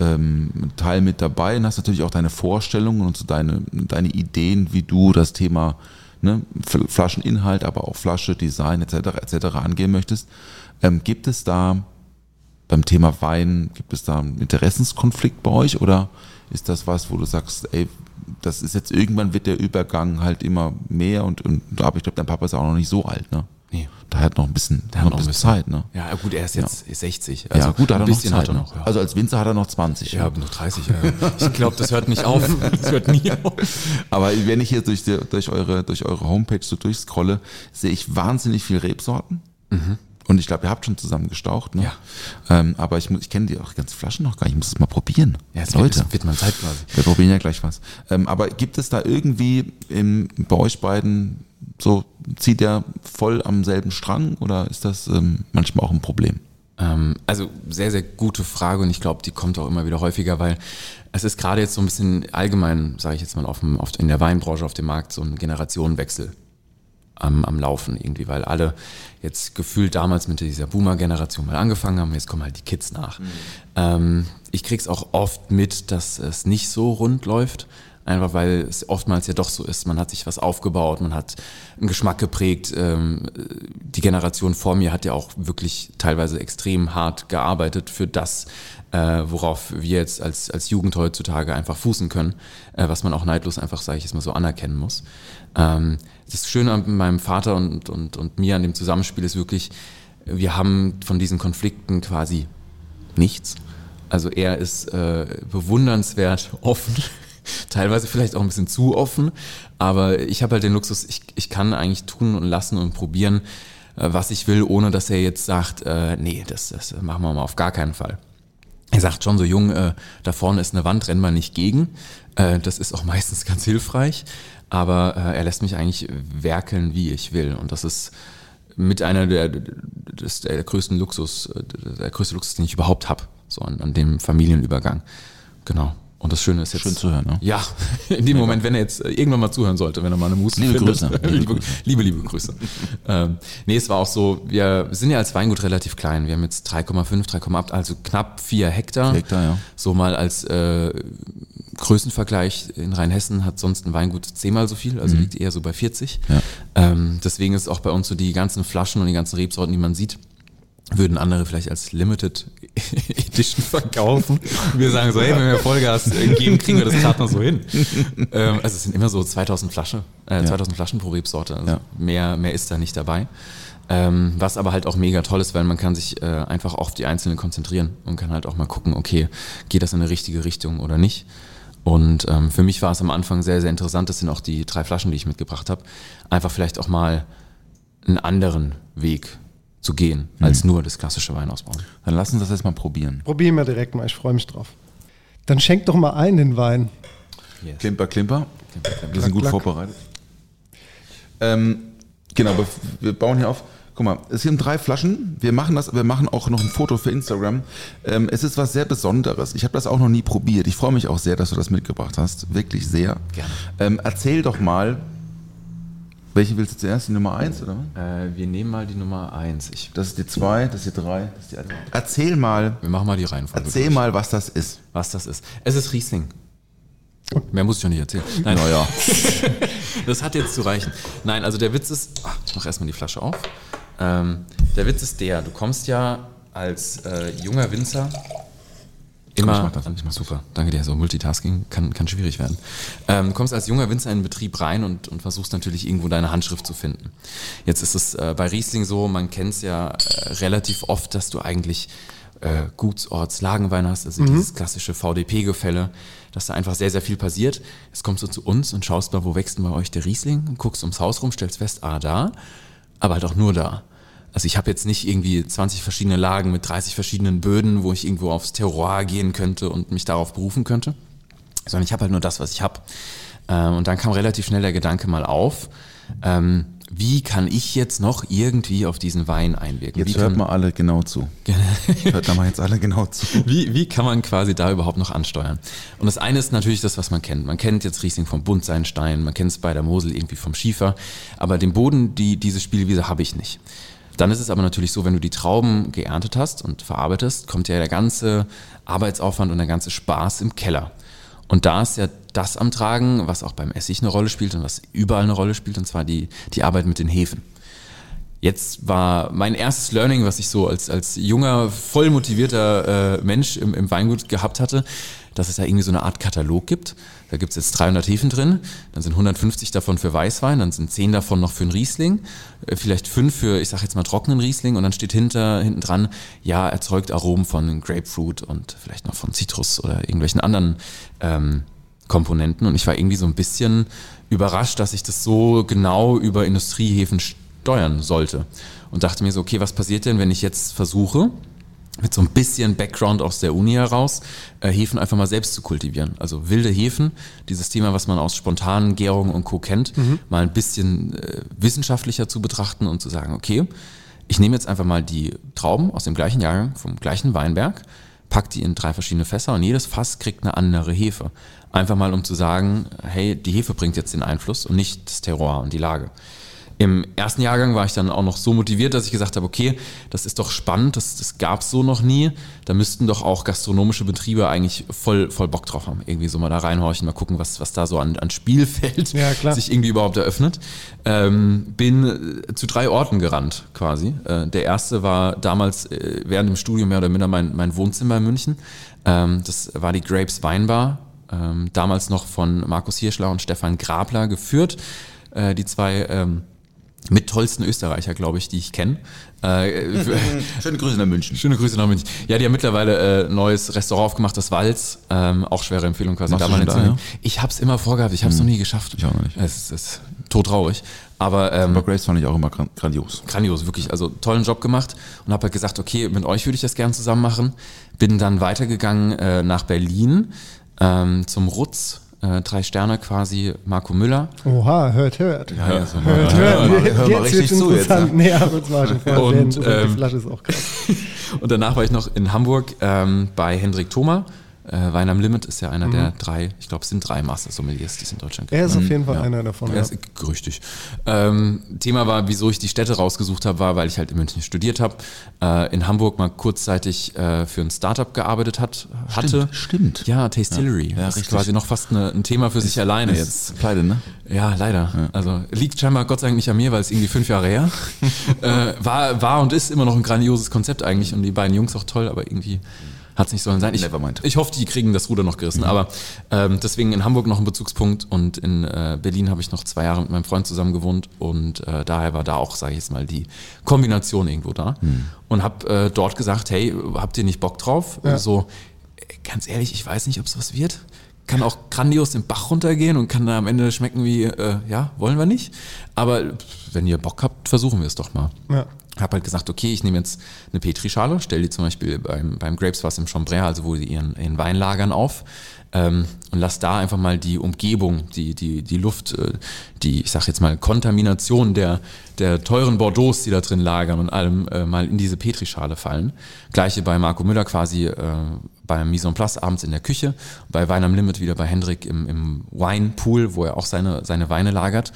ähm, Teil mit dabei und hast natürlich auch deine Vorstellungen und so deine, deine Ideen, wie du das Thema ne, Flascheninhalt, aber auch Flasche, Design etc. etc. angehen möchtest. Ähm, gibt es da bei beim Thema Wein, gibt es da einen Interessenskonflikt bei euch oder ist das was, wo du sagst, ey, das ist jetzt irgendwann wird der Übergang halt immer mehr und, und aber ich glaube, dein Papa ist auch noch nicht so alt, ne? Nee. Da hat noch ein bisschen, Der noch ein bisschen Zeit, ne? Ja, gut, er ist jetzt 60. ja, gut, da hat ein er noch bisschen Zeit. hat er ne? noch. Ja. Also als Winzer hat er noch 20. ja, noch 30. Ja. Ich glaube, das hört nicht auf. Das hört nie auf. Aber wenn ich hier durch, die, durch, eure, durch eure Homepage so durchscrolle, sehe ich wahnsinnig viel Rebsorten. Und ich glaube, ihr habt schon zusammen gestaucht. Ne? Ja. Ähm, aber ich, ich kenne die auch ganzen Flaschen noch gar nicht. Ich muss es mal probieren. Ja, es Leute, wird, es wird mal Zeit quasi. wir probieren ja gleich was. Ähm, aber gibt es da irgendwie im, bei euch beiden so, zieht der voll am selben Strang oder ist das ähm, manchmal auch ein Problem? Ähm, also sehr, sehr gute Frage und ich glaube, die kommt auch immer wieder häufiger, weil es ist gerade jetzt so ein bisschen allgemein, sage ich jetzt mal, auf dem, auf, in der Weinbranche, auf dem Markt so ein Generationenwechsel am, am Laufen irgendwie, weil alle jetzt gefühlt damals mit dieser Boomer-Generation mal angefangen haben, jetzt kommen halt die Kids nach. Ähm, ich krieg's auch oft mit, dass es nicht so rund läuft, einfach weil es oftmals ja doch so ist, man hat sich was aufgebaut, man hat einen Geschmack geprägt, ähm, die Generation vor mir hat ja auch wirklich teilweise extrem hart gearbeitet für das, äh, worauf wir jetzt als, als Jugend heutzutage einfach fußen können, äh, was man auch neidlos einfach, sage ich jetzt mal so, anerkennen muss. Ähm, das Schöne an meinem Vater und, und, und mir an dem Zusammenspiel ist wirklich, wir haben von diesen Konflikten quasi nichts. Also er ist äh, bewundernswert offen, teilweise vielleicht auch ein bisschen zu offen, aber ich habe halt den Luxus, ich, ich kann eigentlich tun und lassen und probieren, äh, was ich will, ohne dass er jetzt sagt, äh, nee, das, das machen wir mal auf gar keinen Fall. Er sagt schon so, Jung, äh, da vorne ist eine Wand, renn mal nicht gegen. Äh, das ist auch meistens ganz hilfreich, aber äh, er lässt mich eigentlich werkeln, wie ich will. Und das ist mit einer der, des, der größten Luxus, äh, der größte Luxus, den ich überhaupt habe, so an, an dem Familienübergang. Genau. Und das Schöne ist jetzt. Schön zu hören, ne? Ja, in dem Moment, wenn er jetzt äh, irgendwann mal zuhören sollte, wenn er mal eine Muße Liebe findet. Grüße. Liebe Liebe, Grüße. liebe, Grüße. ähm, nee, es war auch so, wir sind ja als Weingut relativ klein. Wir haben jetzt 3,5, 3,8, also knapp 4 Hektar. Vier Hektar, ja. So mal als äh, Größenvergleich in Rheinhessen hat sonst ein Weingut zehnmal so viel, also liegt eher so bei 40. Mhm. Ja. Ähm, deswegen ist auch bei uns so die ganzen Flaschen und die ganzen Rebsorten, die man sieht, würden andere vielleicht als Limited Edition verkaufen. Wir sagen so, hey, wenn wir Vollgas geben, kriegen wir das gerade noch so hin. ähm, also es sind immer so 2000 Flasche, äh, 2000 Flaschen pro Rebsorte. Also Ja. mehr, mehr ist da nicht dabei. Ähm, was aber halt auch mega toll ist, weil man kann sich äh, einfach auf die Einzelnen konzentrieren und kann halt auch mal gucken, okay, geht das in eine richtige Richtung oder nicht. Und ähm, für mich war es am Anfang sehr, sehr interessant, das sind auch die drei Flaschen, die ich mitgebracht habe, einfach vielleicht auch mal einen anderen Weg zu gehen, als nur das klassische Weinausbauen. Dann lass uns das jetzt mal probieren. Probieren wir direkt mal, ich freue mich drauf. Dann schenk doch mal ein den Wein. Klimper, Klimper. Wir sind gut klack. vorbereitet. Ähm, genau, wir, wir bauen hier auf. Guck mal, es sind drei Flaschen. Wir machen das, wir machen auch noch ein Foto für Instagram. Ähm, es ist was sehr Besonderes. Ich habe das auch noch nie probiert. Ich freue mich auch sehr, dass du das mitgebracht hast. Wirklich sehr. Gerne. Ähm, erzähl doch mal, welche willst du zuerst? Die Nummer eins oder was? Äh, wir nehmen mal die Nummer eins. Ich, Das ist die zwei, das ist die drei, das ist die eins. Erzähl mal, wir machen mal die Reihenfolge. erzähl durch, mal, was das ist. was das ist. Es ist Riesling. Mehr muss ich schon nicht erzählen. Nein, Naja. Das hat jetzt zu reichen. Nein, also der Witz ist, ach, ich mache erstmal die Flasche auf. Ähm, der Witz ist der, du kommst ja als äh, junger Winzer immer. ich mach das, ich mach super, danke dir. So Multitasking kann, kann schwierig werden. Ähm, du kommst als junger Winzer in den Betrieb rein und, und versuchst natürlich irgendwo deine Handschrift zu finden. Jetzt ist es äh, bei Riesling so, man kennt es ja äh, relativ oft, dass du eigentlich äh, Gutsorts Lagenwein hast, also dieses klassische VDP-Gefälle, dass da einfach sehr, sehr viel passiert. Jetzt kommst du zu uns und schaust mal, wo wächst denn bei euch der Riesling, und guckst ums Haus rum, stellst fest, ah, da, aber halt auch nur da. Also ich habe jetzt nicht irgendwie 20 verschiedene Lagen mit 30 verschiedenen Böden, wo ich irgendwo aufs Terroir gehen könnte und mich darauf berufen könnte, sondern ich habe halt nur das, was ich habe. Ähm, und dann kam relativ schnell der Gedanke mal auf, ähm, wie kann ich jetzt noch irgendwie auf diesen Wein einwirken? Jetzt wie hört kann, mal alle genau zu. hört da mal jetzt alle genau zu. wie, wie kann man quasi da überhaupt noch ansteuern? Und das eine ist natürlich das, was man kennt. Man kennt jetzt Riesling vom Buntsandstein, man kennt es bei der Mosel irgendwie vom Schiefer, aber den Boden, die, diese Spielwiese habe ich nicht. Dann ist es aber natürlich so, wenn du die Trauben geerntet hast und verarbeitest, kommt ja der ganze Arbeitsaufwand und der ganze Spaß im Keller. Und da ist ja das am Tragen, was auch beim Essig eine Rolle spielt und was überall eine Rolle spielt, und zwar die, die Arbeit mit den Hefen. Jetzt war mein erstes Learning, was ich so als, als junger, voll motivierter äh, Mensch im, im Weingut gehabt hatte, dass es da irgendwie so eine Art Katalog gibt. Da gibt es jetzt 300 Hefen drin, dann sind 150 davon für Weißwein, dann sind 10 davon noch für einen Riesling, äh, vielleicht 5 für, ich sag jetzt mal, trockenen Riesling und dann steht hinter, hinten dran, ja, erzeugt Aromen von Grapefruit und vielleicht noch von Zitrus oder irgendwelchen anderen ähm, Komponenten. Und ich war irgendwie so ein bisschen überrascht, dass ich das so genau über Industriehefen steuern sollte. Und dachte mir so, okay, was passiert denn, wenn ich jetzt versuche, mit so ein bisschen Background aus der Uni heraus, äh, Hefen einfach mal selbst zu kultivieren. Also wilde Hefen, dieses Thema, was man aus spontanen Gärungen und Co. kennt, mal ein bisschen äh, wissenschaftlicher zu betrachten und zu sagen, okay, ich nehme jetzt einfach mal die Trauben aus dem gleichen Jahrgang, vom gleichen Weinberg, pack die in drei verschiedene Fässer und jedes Fass kriegt eine andere Hefe. Einfach mal, um zu sagen, hey, die Hefe bringt jetzt den Einfluss und nicht das Terroir und die Lage. Im ersten Jahrgang war ich dann auch noch so motiviert, dass ich gesagt habe, okay, das ist doch spannend, das, das gab es so noch nie. Da müssten doch auch gastronomische Betriebe eigentlich voll, voll Bock drauf haben. Irgendwie so mal da reinhorchen, mal gucken, was, was da so an, an Spielfeld Ja, klar. sich irgendwie überhaupt eröffnet. Ähm, bin äh, zu drei Orten gerannt quasi. Äh, der erste war damals äh, während dem Studium mehr oder minder mein, mein Wohnzimmer in München. Ähm, das war die Grapes Weinbar, ähm, damals noch von Markus Hirschler und Stefan Grabler geführt. Äh, die zwei ähm, mit tollsten Österreicher, glaube ich, die ich kenne. Äh, Schöne Grüße nach München. Schöne Grüße nach München. Ja, die haben mittlerweile äh, neues Restaurant aufgemacht, das Walz. Ähm, auch schwere Empfehlung quasi. Da da, ja? Ich habe es immer vorgehabt, ich habe es noch nie geschafft. Ich auch noch nicht. Es ist, es ist todtraurig. Aber ähm, Aber Grace fand ich auch immer gran- grandios. grandios, wirklich. Also tollen Job gemacht und habe halt gesagt, okay, mit euch würde ich das gerne zusammen machen. Bin dann weitergegangen äh, nach Berlin ähm, zum Rutz. Äh, drei Sterne quasi, Marco Müller. Oha, hört, hört. Ja, ja, so Hört, mal- hört. hör mal- hör mal jetzt richtig zu jetzt. ja. Nee, aber das war schon vorher Und, ähm, Die Flasche ist auch krass. Und danach war ich noch in Hamburg ähm, bei Hendrik Thoma. Äh, Wein am Limit ist ja einer der drei, ich glaube, es sind drei Master Sommeliers, die es in Deutschland gibt. Er ist auf jeden Fall einer davon. Ja, Ja. ist gerüchtig. Ähm, Thema war, wieso ich die Städte rausgesucht habe, war, weil ich halt in München studiert habe, äh, in Hamburg mal kurzzeitig äh, für ein Startup gearbeitet hat, hatte. stimmt. Ja, Tastillery. Ja, ja, das ist richtig. quasi noch fast eine, ein Thema für sich alleine Ist jetzt. Pleite, ne? Ja, leider. Also liegt scheinbar Gott sei Dank nicht an mir, weil es irgendwie fünf Jahre her. äh, war, war und ist immer noch ein grandioses Konzept eigentlich und die beiden Jungs auch toll, aber irgendwie hat es nicht sollen sein. Ich, Nevermind. ich hoffe, die kriegen das Ruder noch gerissen. Aber ähm, deswegen in Hamburg noch ein Bezugspunkt und in äh, Berlin habe ich noch zwei Jahre mit meinem Freund zusammen gewohnt und äh, daher war da auch, sage ich jetzt mal, die Kombination irgendwo da. Und habe äh, dort gesagt, hey, habt ihr nicht Bock drauf? Ja. So, äh, ganz ehrlich, ich weiß nicht, ob es was wird. Kann auch grandios den Bach runtergehen und kann da am Ende schmecken wie, äh, ja, wollen wir nicht. Aber wenn ihr Bock habt, versuchen wir es doch mal. Ja. Hab halt gesagt, okay, ich nehme jetzt eine Petrischale, stelle die zum Beispiel beim, beim Grapes was im Chambray, also wo sie ihren, ihren Wein lagern, auf ähm, und lass da einfach mal die Umgebung, die, die, die Luft, äh, die, ich sag jetzt mal, Kontamination der, der teuren Bordeaux, die da drin lagern und allem äh, mal in diese Petrischale fallen. Gleiche bei Marco Müller quasi äh, beim Mise en Place abends in der Küche, bei Wein am Limit wieder bei Hendrik im, im Winepool, wo er auch seine, seine Weine lagert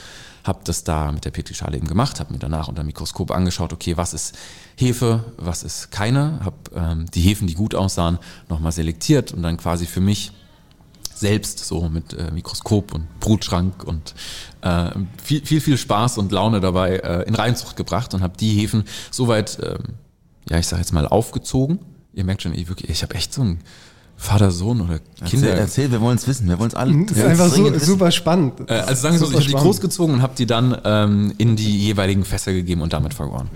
habe das da mit der Petrischale eben gemacht, habe mir danach unter dem Mikroskop angeschaut, okay, was ist Hefe, was ist keine, habe ähm, die Hefen, die gut aussahen, nochmal selektiert und dann quasi für mich selbst so mit äh, Mikroskop und Brutschrank und äh, viel, viel, viel Spaß und Laune dabei äh, in Reinzucht gebracht und habe die Hefen soweit, ähm, ja, ich sage jetzt mal, aufgezogen. Ihr merkt schon, ich, ich habe echt so ein Vater-Sohn oder Kinder. Erzähl, erzähl, wir wollen es wissen. Wir wollen es alle. Das ist einfach so, wissen. super spannend. Äh, also sagen wir so, ich habe die großgezogen und habe die dann ähm, in die jeweiligen Fässer gegeben und damit vergoren.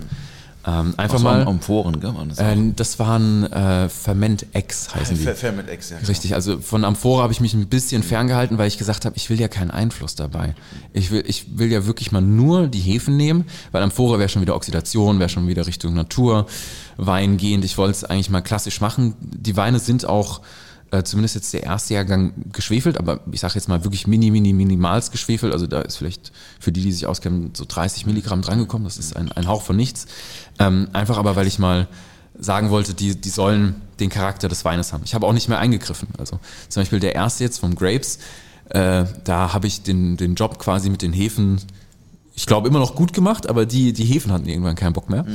Ähm, einfach Aus mal. am Amphoren, gell? Waren das? Äh, das waren äh, Ferment X heißen die. Fer- Ferment X, ja. genau. Richtig, also von Amphora habe ich mich ein bisschen ferngehalten, weil ich gesagt habe, ich will ja keinen Einfluss dabei. Ich will, ich will ja wirklich mal nur die Hefen nehmen, weil Amphora wäre schon wieder Oxidation, wäre schon wieder Richtung Natur, Wein gehend. Ich wollte es eigentlich mal klassisch machen. Die Weine sind auch, äh, zumindest jetzt der erste Jahrgang geschwefelt, aber ich sage jetzt mal wirklich mini, mini, minimals geschwefelt. Also da ist vielleicht für die, die sich auskennen, so 30 Milligramm drangekommen. Das ist ein, ein Hauch von nichts. Ähm, einfach aber, weil ich mal sagen wollte, die, die sollen den Charakter des Weines haben. Ich habe auch nicht mehr eingegriffen. Also zum Beispiel der erste jetzt vom Grapes, äh, da habe ich den, den Job quasi mit den Hefen, ich glaube immer noch gut gemacht, aber die, die Hefen hatten irgendwann keinen Bock mehr.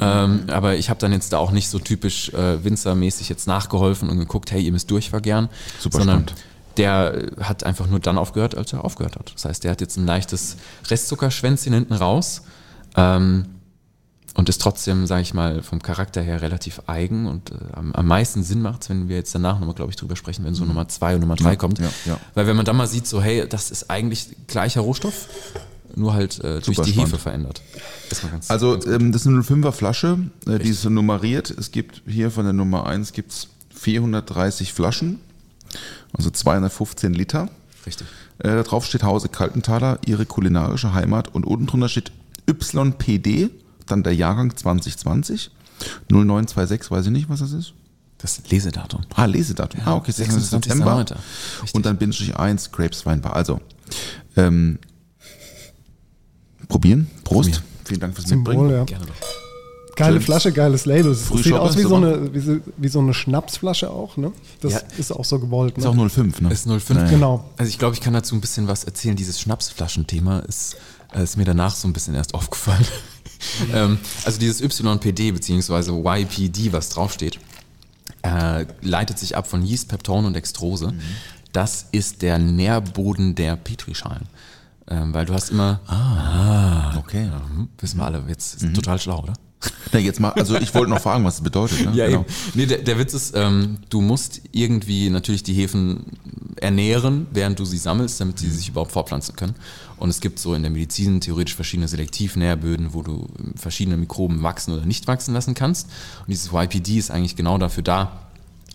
Ähm, aber ich habe dann jetzt da auch nicht so typisch äh, Winzermäßig jetzt nachgeholfen und geguckt, hey, ihr müsst durchvergären, Super sondern spannend. der äh, hat einfach nur dann aufgehört, als er aufgehört hat. Das heißt, der hat jetzt ein leichtes Restzuckerschwänzchen hinten raus. Ähm, und ist trotzdem, sage ich mal, vom Charakter her relativ eigen und äh, am, am meisten Sinn macht, wenn wir jetzt danach nochmal, glaube ich, drüber sprechen, wenn so Nummer zwei und Nummer drei kommt. ja, ja. Weil wenn man dann mal sieht, so hey, das ist eigentlich gleicher Rohstoff, nur halt äh, durch Super die spannend. Hefe verändert. Mal ganz Also ähm, das ist eine 05er Flasche, äh, die ist so nummeriert. Es gibt hier von der Nummer 1 gibt's 430 Flaschen, also 215 Liter. richtig. Äh, da drauf steht Hause Kaltenthaler, ihre kulinarische Heimat und unten drunter steht YPD, dann der Jahrgang 2020. 0926, weiß ich nicht, was das ist. Das Lesedatum. Ah, Lesedatum. ah, okay, 26. September. 26.09.. Richtig. Und dann Bindestrich 1, Grapes Weinbar. Also, ähm, probieren. Prost. Probieren. Vielen Dank fürs Zum Mitbringen. Ja. Gerne doch. Geile Schön. Flasche, geiles Label. Es sieht aus wie so, eine, wie, so, wie so eine Schnapsflasche auch, ne? Das Ja. ist auch so gewollt. Ist Ne? auch 05, ne? Ist 05. Ja, ja. Genau. Also ich glaube, ich kann dazu ein bisschen was erzählen. Dieses Schnapsflaschenthema ist, äh, ist mir danach so ein bisschen erst aufgefallen. ähm, also dieses YPD bzw. YPD, was draufsteht, äh, leitet sich ab von Yeast, Peptone und Dextrose. Das ist der Nährboden der Petrischalen. Ähm, weil du hast immer, ah, Okay. hm, wissen wir alle, jetzt ist total schlau, oder? Na, jetzt mal, also ich wollte noch fragen, was das bedeutet. Ne? Ja, Genau. eben. Nee, der, der Witz ist, ähm, du musst irgendwie natürlich die Hefen ernähren, während du sie sammelst, damit sie sich überhaupt fortpflanzen können. Und es gibt so in der Medizin theoretisch verschiedene Selektivnährböden, wo du verschiedene Mikroben wachsen oder nicht wachsen lassen kannst. Und dieses YPD ist eigentlich genau dafür da,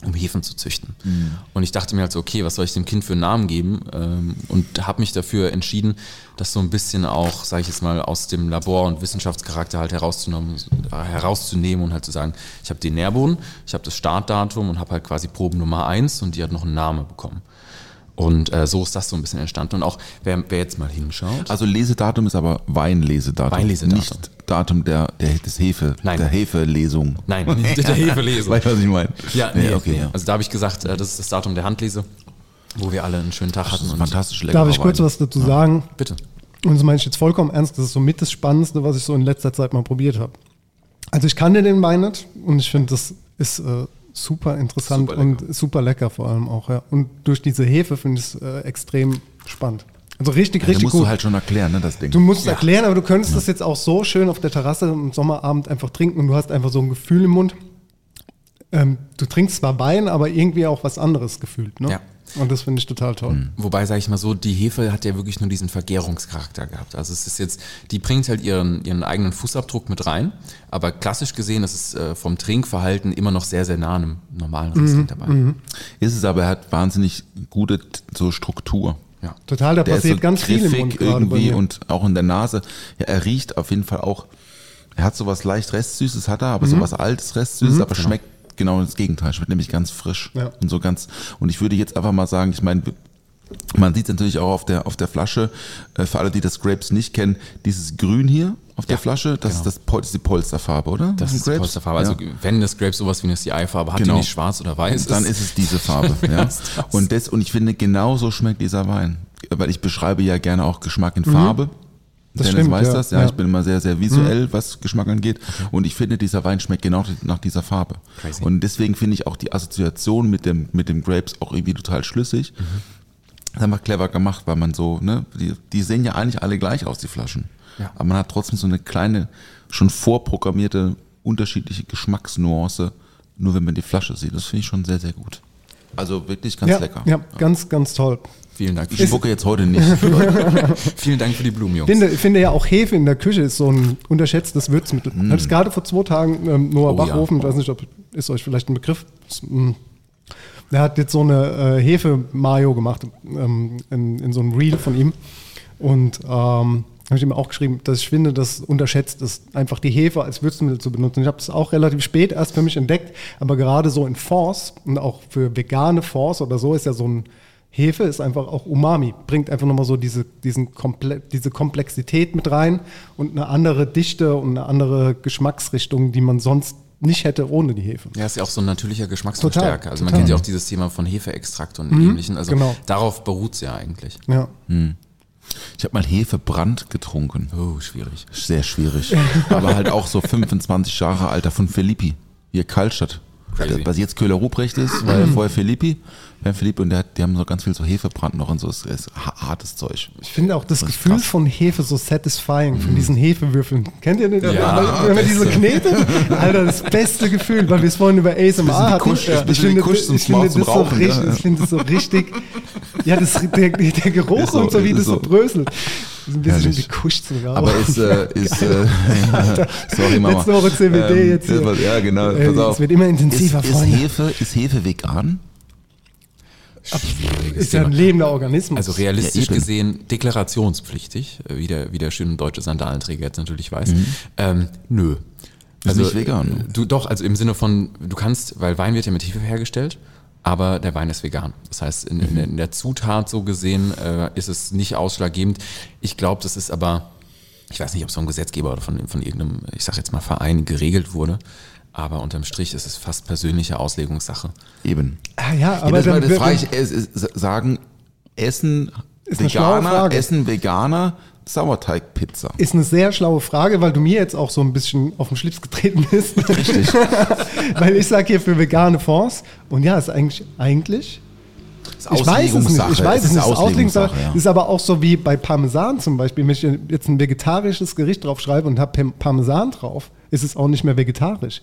um Hefen zu züchten. Und ich dachte mir halt so, okay, was soll ich dem Kind für einen Namen geben? Ähm, und habe mich dafür entschieden, das so ein bisschen auch, sage ich jetzt mal, aus dem Labor- und Wissenschaftscharakter halt herauszunehmen, herauszunehmen und halt zu sagen, ich habe den Nährboden, ich habe das Startdatum und habe halt quasi Proben Nummer eins und die hat noch einen Namen bekommen. Und äh, so ist das so ein bisschen entstanden. Und auch, wer, wer jetzt mal hinschaut, Also Lesedatum ist aber Weinlesedatum. Weinlesedatum. Nicht Datum der, der, des Hefe, Nein. der Hefelesung. Nein, nicht der Hefelesung. Weißt du, was ich meine? ja, nee, okay, ja. Also da habe ich gesagt, äh, das ist das Datum der Handlese, wo wir alle einen schönen Tag Das hatten. fantastisch lecker. Darf ich kurz was dazu sagen? Bitte. Und das meine ich jetzt vollkommen ernst. Das ist so mit das Spannendste, was ich so in letzter Zeit mal probiert habe. Also ich kannte den Wein nicht und ich finde, das ist äh, super interessant Super und super lecker vor allem auch. Ja. Und durch diese Hefe finde ich es äh, extrem spannend. Also richtig, Ja, richtig musst gut. du halt schon erklären, ne, das Ding. Du musst es erklären, aber du könntest das jetzt auch so schön auf der Terrasse am Sommerabend einfach trinken und du hast einfach so ein Gefühl im Mund. Ähm, du trinkst zwar Wein, aber irgendwie auch was anderes gefühlt. Ne? Ja. Und das finde ich total toll. Wobei, sage ich mal so, die Hefe hat ja wirklich nur diesen Vergärungscharakter gehabt. Also es ist jetzt, die bringt halt ihren, ihren eigenen Fußabdruck mit rein, aber klassisch gesehen ist es äh, vom Trinkverhalten immer noch sehr, sehr nah an einem normalen Riesling dabei. Ist es aber, er hat wahnsinnig gute so Struktur. Ja. Total, da Der ist passiert so ganz viel im Mund irgendwie mir. und auch in der Nase. Ja, er riecht auf jeden Fall auch, er hat sowas leicht Restsüßes, hat er, aber sowas altes Restsüßes, aber schmeckt genau das Gegenteil, schmeckt nämlich ganz frisch Ja. und so ganz, und ich würde jetzt einfach mal sagen, ich meine, man sieht es natürlich auch auf der, auf der Flasche, äh, für alle, die das Grapes nicht kennen, dieses Grün hier auf der Ja, Flasche, das genau. ist, das, das ist die Polsterfarbe, oder? Das Von ist die Grapes? Polsterfarbe. Also Ja. wenn das Grape sowas wie eine CI-Farbe hat, Genau. die nicht schwarz oder weiß dann ist es diese Farbe. Ja, ist das. Und, das, und ich finde, genau so schmeckt dieser Wein. Weil ich beschreibe ja gerne auch Geschmack in Farbe. Mhm. Das Dennis stimmt, weiß ja. das, ja, Ja. Ich bin immer sehr, sehr visuell, was Geschmack angeht. Und ich finde, dieser Wein schmeckt genau nach dieser Farbe. Crazy. Und deswegen finde ich auch die Assoziation mit dem, mit dem Grapes auch irgendwie total schlüssig. Mhm. Das ist einfach clever gemacht, weil man so, ne, die, die sehen ja eigentlich alle gleich aus, die Flaschen. Ja. Aber man hat trotzdem so eine kleine, schon vorprogrammierte, unterschiedliche Geschmacksnuance, nur wenn man die Flasche sieht. Das finde ich schon sehr, sehr gut. Also wirklich ganz ja, lecker. ja, ganz, ganz toll. Vielen Dank. Ich spucke jetzt heute nicht. Vielen Dank für die Blumen, Jungs. Ich finde, finde ja auch Hefe in der Küche ist so ein unterschätztes Würzmittel. Ich hatte es gerade vor zwei Tagen ähm, Noah Mm. Oh, ja. Bachhofen, ich weiß nicht, ob ist euch vielleicht ein Begriff. Mm, Der hat jetzt so eine äh, Hefe-Mayo gemacht ähm, in, in so einem Reel von ihm. Und ähm, habe ich ihm auch geschrieben, dass ich finde, dass unterschätzt ist, einfach die Hefe als Würzmittel zu benutzen. Ich habe das auch relativ spät erst für mich entdeckt, aber gerade so in Fonds und auch für vegane Fonds oder so ist ja so ein Hefe ist einfach auch Umami, bringt einfach nochmal so diese, diesen Komple diese Komplexität mit rein und eine andere Dichte und eine andere Geschmacksrichtung, die man sonst nicht hätte ohne die Hefe. Ja, ist ja auch so ein natürlicher Geschmacksverstärker. Total, also man total. kennt ja auch dieses Thema von Hefeextrakt und ähnlichen. Also genau. darauf beruht es ja eigentlich. Ja. Ich habe mal Hefebrand getrunken. Oh, schwierig. Sehr schwierig. Aber halt auch so 25 Jahre Alter von Filippi. Hier Kaltstadt. Crazy. was jetzt Köhler Ruprecht ist, war ja vorher Filippi. Herr Philipp und der, die haben so ganz viel so Hefebrand noch und so. Ist ha- hartes Zeug. Ich finde auch das Das ist Gefühl krass. von Hefe so satisfying, von diesen Hefewürfeln. Kennt ihr den? Ja, wenn man diese beste. knetet? Alter, das beste Gefühl, weil wir es vorhin über ASMR hatten. Kusch, ist ein ich finde, Kusch ich finde das so Rauchen, richtig, ja. ich finde das so richtig, ja, das, der, der Geruch Ist so, und so, wie ist das so so. bröselt. Das ist ein bisschen Herrlich. zum Rauchen. Aber ist, äh, ist äh, sorry Mama. Letzte Woche CBD jetzt hier. Ja, genau. Äh, Pass auf. es wird immer intensiver, ist, ist. Hefe, ist Hefe vegan? Schwieriges ist ja ein lebender Organismus. Also realistisch Ja, gesehen deklarationspflichtig, äh, wie der, wie der schöne deutsche Sandalenträger jetzt natürlich weiß. Mhm. Ähm, nö. Ist nicht vegan, ne? Du doch, also im Sinne von, du kannst, weil Wein wird ja mit Hefe hergestellt, aber der Wein ist vegan. Das heißt, in, in, der- in der Zutat so gesehen äh, ist es nicht ausschlaggebend. Ich glaube, das ist aber, ich weiß nicht, ob es vom Gesetzgeber oder von, von irgendeinem, ich sag jetzt mal, Verein geregelt wurde. Aber unterm Strich ist es fast persönliche Auslegungssache. Eben. ah, ja, Ja, aber das, dann das frage ich, es ist, sagen, essen Veganer, essen Veganer Sauerteigpizza. Ist eine sehr schlaue Frage, weil du mir jetzt auch so ein bisschen auf den Schlips getreten bist. Richtig. weil ich sage hier für vegane Fonds und ja, ist eigentlich, eigentlich ich weiß es nicht. Ich weiß es ist nicht. Ist Auslegungssache. Auslegungssache, ja. Ist aber auch so wie bei Parmesan zum Beispiel. Wenn ich jetzt ein vegetarisches Gericht drauf schreibe und habe Parmesan drauf, ist es auch nicht mehr vegetarisch.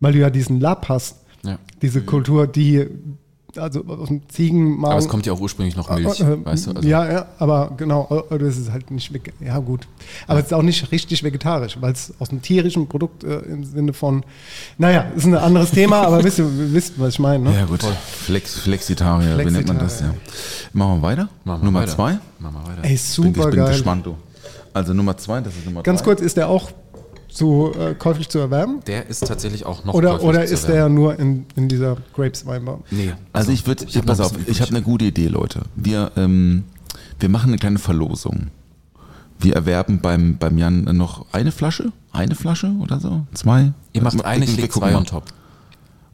Weil du ja diesen Lab hast. Ja. Diese Kultur, die, also aus dem Ziegenmagen. Aber es kommt ja auch ursprünglich noch Milch, Äh, weißt du? Also, ja, ja, aber genau, äh, das ist halt nicht Ja, gut. Aber es ist auch nicht richtig vegetarisch, weil es aus einem tierischen Produkt äh, im Sinne von, naja, ist ein anderes Thema, aber wisst ihr, wisst, was ich meine, ne? Ja, gut. Flex, Flexitarier, wie nennt man das? Ja. Machen wir weiter? Machen wir Nummer weiter. zwei? Machen wir weiter. Ey, Bin, super ich bin geil. gespannt, du. Also Nummer zwei, das ist Nummer Ganz drei. kurz, ist der auch zu äh, käuflich zu erwerben? Der ist tatsächlich auch noch Oder, oder zu ist der nur in, in dieser Grapes Weinbar? Nee. Also ich würde, pass auf, ich habe eine gute Idee, Leute. Wir, ähm, wir machen eine kleine Verlosung. Wir erwerben beim, beim Jan noch eine Flasche, eine Flasche oder so, zwei. Ihr macht eine, ich leg zwei on top.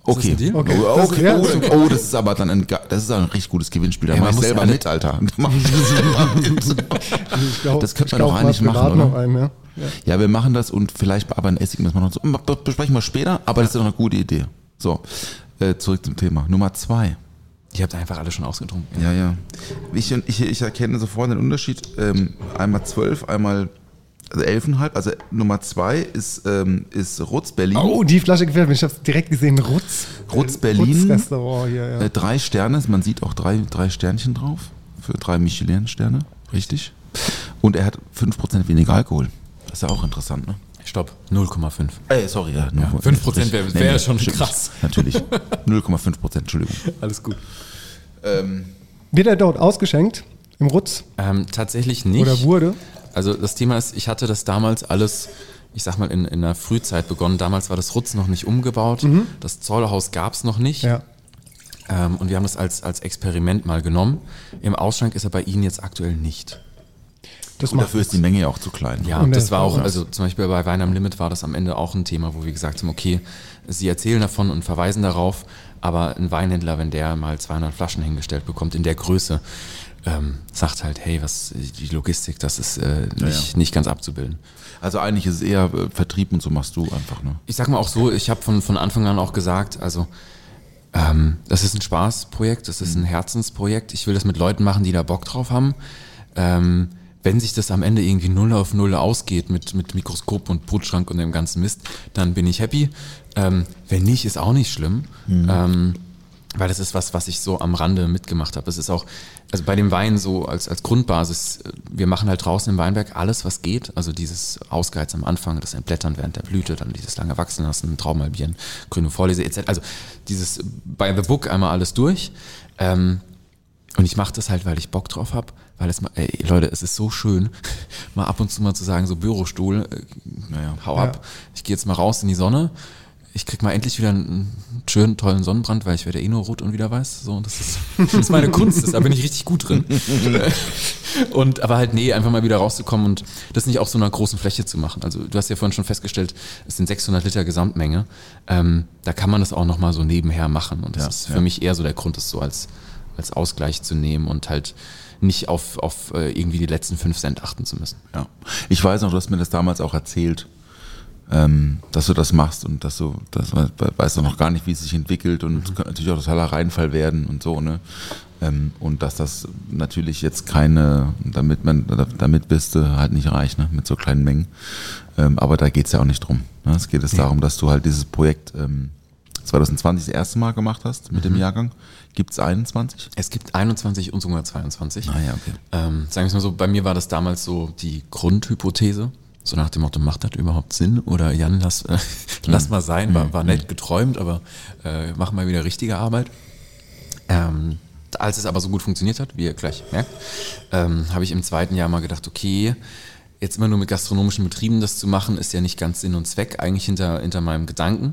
Okay. Okay. Oh, Das- okay. ja, oh, ist okay. oh, das ist aber dann ein, das ist ein richtig gutes Gewinnspiel. Da Ja, mach ich selber mit, Alter. Mach ich selber mit. Ich glaub, Das könnte ich man doch eigentlich machen, noch einen, ja. Ja. Ja, wir machen das und vielleicht aber ein Essig müssen wir noch so. Das besprechen wir später, aber das ist doch eine gute Idee. So, äh, zurück zum Thema. Nummer zwei. Ihr habt einfach alle schon ausgetrunken. Ja, ja. Ich, ich, ich erkenne sofort den Unterschied. Ähm, einmal zwölf, einmal also elfenhalb. Also Nummer zwei ist, ähm, ist Rutz Berlin. Oh, die Flasche gefällt mir. Ich habe direkt gesehen. Rutz. Rutz Berlin. Rutz-Restaurant hier, ja. Äh, drei Sterne, man sieht auch drei, drei Sternchen drauf. Für drei Michelin-Sterne, richtig. Und er hat 5% weniger Alkohol. Das ist ja auch interessant, ne? Stopp, 0,5. Ey, sorry, ja. nur- 5% wär- wär schon stimmt. krass. Natürlich. 0,5 Prozent, Entschuldigung. Alles gut. Ähm, Wird er dort ausgeschenkt? Im Rutz? Ähm, tatsächlich nicht. Oder wurde? Also das Thema ist, ich hatte das damals alles, ich sag mal, in, in der Frühzeit begonnen. Damals war das Rutz noch nicht umgebaut. Das Zollhaus gab es noch nicht. Mhm. Ja. Ähm, und wir haben das als, als Experiment mal genommen. Im Ausschank ist er bei Ihnen jetzt aktuell nicht. Das und dafür ist die Menge ja auch zu klein. Ja, Und das war auch, was. also zum Beispiel bei Wein am Limit war das am Ende auch ein Thema, wo wir gesagt haben, okay, Sie erzählen davon und verweisen darauf, aber ein Weinhändler, wenn der mal 200 Flaschen hingestellt bekommt in der Größe, ähm, sagt halt, hey, was die Logistik, das ist äh, nicht, nicht ganz abzubilden. Also eigentlich ist es eher äh, Vertrieb und so machst du einfach, ne? Ich sag mal auch so, ich habe von, von Anfang an auch gesagt, also ähm, das ist ein Spaßprojekt, das ist ein Herzensprojekt. Ich will das mit Leuten machen, die da Bock drauf haben. Ähm, wenn sich das am Ende irgendwie null auf null ausgeht mit, mit Mikroskop und Brutschrank und dem ganzen Mist, dann bin ich happy. Ähm, wenn nicht, ist auch nicht schlimm. Ähm, weil das ist was, was ich so am Rande mitgemacht habe. Es ist auch, also bei dem Wein so als, als Grundbasis, äh, wir machen halt draußen im Weinberg alles, was geht. Also dieses Ausgeiz am Anfang, das Entblättern während der Blüte, dann dieses lange wachsen lassen, Traumalbieren, grüne Vorlese etc. Also dieses by the book einmal alles durch. Ähm, und ich mache das halt, weil ich Bock drauf habe, weil es mal, ey, Leute, es ist so schön, mal ab und zu mal zu sagen, so Bürostuhl, äh, Naja. hau Ja. ab, ich gehe jetzt mal raus in die Sonne, ich krieg mal endlich wieder einen schönen, tollen Sonnenbrand, weil ich werde eh nur rot und wieder weiß. So, und das ist, das ist meine Kunst, das, da bin ich richtig gut drin. und aber halt, nee, einfach mal wieder rauszukommen und das nicht auf so einer großen Fläche zu machen. Also du hast ja vorhin schon festgestellt, es sind 600 Liter Gesamtmenge. Ähm, da kann man das auch nochmal so nebenher machen. Und das Ja, ist ja. für mich eher so der Grund, das so als, als Ausgleich zu nehmen und halt nicht auf, auf äh, irgendwie die letzten 5 Cent achten zu müssen. Ja. Ich weiß noch, du hast mir das damals auch erzählt. ähm, dass du das machst und dass du, das we- weißt du noch gar nicht, wie es sich entwickelt und es könnte natürlich auch totaler Reinfall werden und so, ne? Ähm, und dass das natürlich jetzt keine, damit man, damit bist du halt nicht reich, ne? Mit so kleinen Mengen. Ähm, aber da geht's ja auch nicht drum. Ne? Es geht es darum, dass du halt dieses Projekt ähm, 2020 das erste Mal gemacht hast mit dem Jahrgang. Gibt's 21? Es gibt 21 und sogar 22. Ah ja, okay. Ähm, sagen wir es mal so, bei mir war das damals so die Grundhypothese. So nach dem Motto, macht das überhaupt Sinn? Oder Jan, lass, äh, lass mal sein, war, war nett geträumt, aber äh, mach mal wieder richtige Arbeit. Ähm, als es aber so gut funktioniert hat, wie ihr gleich merkt, ähm, habe ich im zweiten Jahr mal gedacht, okay, jetzt immer nur mit gastronomischen Betrieben das zu machen, ist ja nicht ganz Sinn und Zweck eigentlich hinter, hinter meinem Gedanken.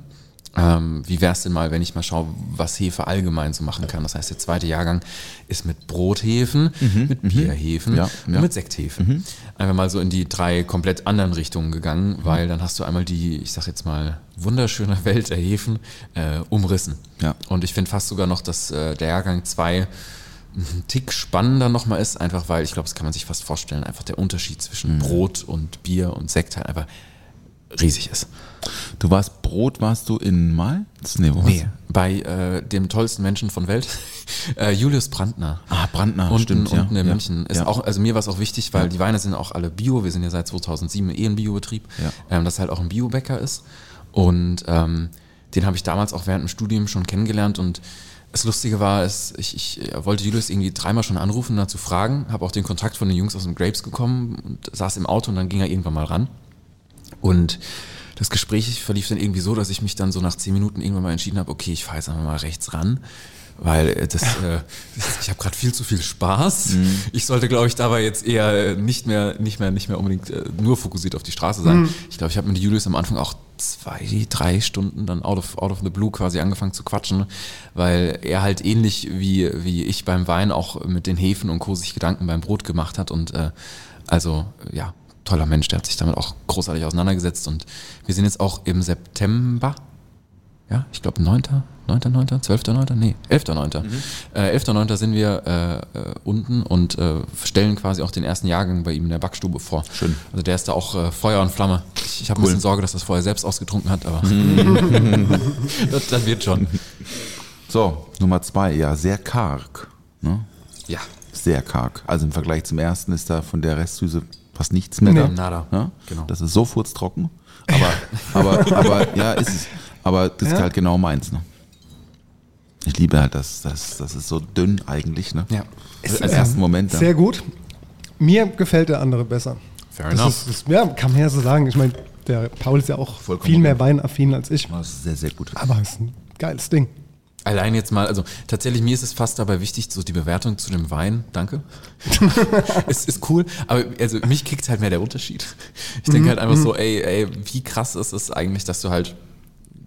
Ähm, wie wäre es denn mal, wenn ich mal schaue, was Hefe allgemein so machen kann? Das heißt, der zweite Jahrgang ist mit Brothefen, mit Bierhefen Ja, und ja. mit Sekthefen. Einfach mal so in die drei komplett anderen Richtungen gegangen, weil dann hast du einmal die, ich sag jetzt mal, wunderschöne Welt der Hefen äh, umrissen. Ja. Und ich finde fast sogar noch, dass äh, der Jahrgang 2 ein Tick spannender nochmal ist, einfach weil, ich glaube, das kann man sich fast vorstellen, einfach der Unterschied zwischen Brot und Bier und Sekt halt einfach riesig ist. Du warst Brot, warst du in Mainz? Nee, wo warst Nee, bei äh, dem tollsten Menschen von Welt, äh, Julius Brandner. Ah, Brandner, unten, stimmt, ja. unten in Ja, München. Ist ja. auch, also mir war es auch wichtig, weil die Weine sind auch alle Bio. Wir sind ja seit 2007 eh ein Biobetrieb, Ja. ähm, dass halt auch ein Biobäcker ist. Und ähm, den habe ich damals auch während dem Studium schon kennengelernt und das Lustige war, es, ich, ich äh, wollte Julius irgendwie dreimal schon anrufen, dazu fragen, habe auch den Kontakt von den Jungs aus dem Grapes bekommen und saß im Auto und dann ging er irgendwann mal ran. Und das Gespräch verlief dann irgendwie so, dass ich mich dann so nach zehn Minuten irgendwann mal entschieden habe, okay, ich fahre jetzt einfach mal rechts ran, weil äh, das, äh, das ich habe gerade viel zu viel Spaß. Ich sollte, glaube ich, dabei jetzt eher nicht mehr, nicht mehr, nicht mehr unbedingt äh, nur fokussiert auf die Straße sein. Ich glaube, ich habe mit Julius am Anfang auch zwei, drei Stunden dann out of, out of the blue quasi angefangen zu quatschen, weil er halt ähnlich wie, wie ich beim Wein auch mit den Hefen und Co. sich Gedanken beim Brot gemacht hat und äh, also ja, toller Mensch, der hat sich damit auch großartig auseinandergesetzt und wir sind jetzt auch im September, ja, ich glaube 9., 9., 9., 12., 9., nee, 11., 9. Äh, 11., 9. sind wir äh, äh, unten und äh, stellen quasi auch den ersten Jahrgang bei ihm in der Backstube vor. Schön. Also der ist da auch äh, Feuer und Flamme. Ich, ich habe ein bisschen Sorge, dass das vorher selbst ausgetrunken hat, aber das, das wird schon. So, Nummer zwei, ja, sehr karg. Ne? Ja, Sehr karg. Also im Vergleich zum ersten ist da von der Restsüße fast nichts mehr Nee. da. Nada. Ne? Genau. Das ist so furztrocken. Aber, aber, aber, ja, ist es. Aber das ist Ja. halt genau meins. Ne? Ich liebe halt das, das, das ist so dünn eigentlich. Ne? ja. Im ersten Moment. Ja. Sehr gut. Mir gefällt der andere besser. Fair Das enough. ist, ist, ja, kann man ja so sagen. Ich meine, der Paul ist ja auch Vollkommen viel mehr weinaffin als ich. Das ist sehr, sehr gut. Aber es ist ein geiles Ding. Allein jetzt mal, also tatsächlich mir ist es fast dabei wichtig, so die Bewertung zu dem Wein, danke. es ist cool, aber also mich kickt halt mehr der Unterschied. Ich denke halt einfach so, ey, ey, wie krass ist es eigentlich, dass du halt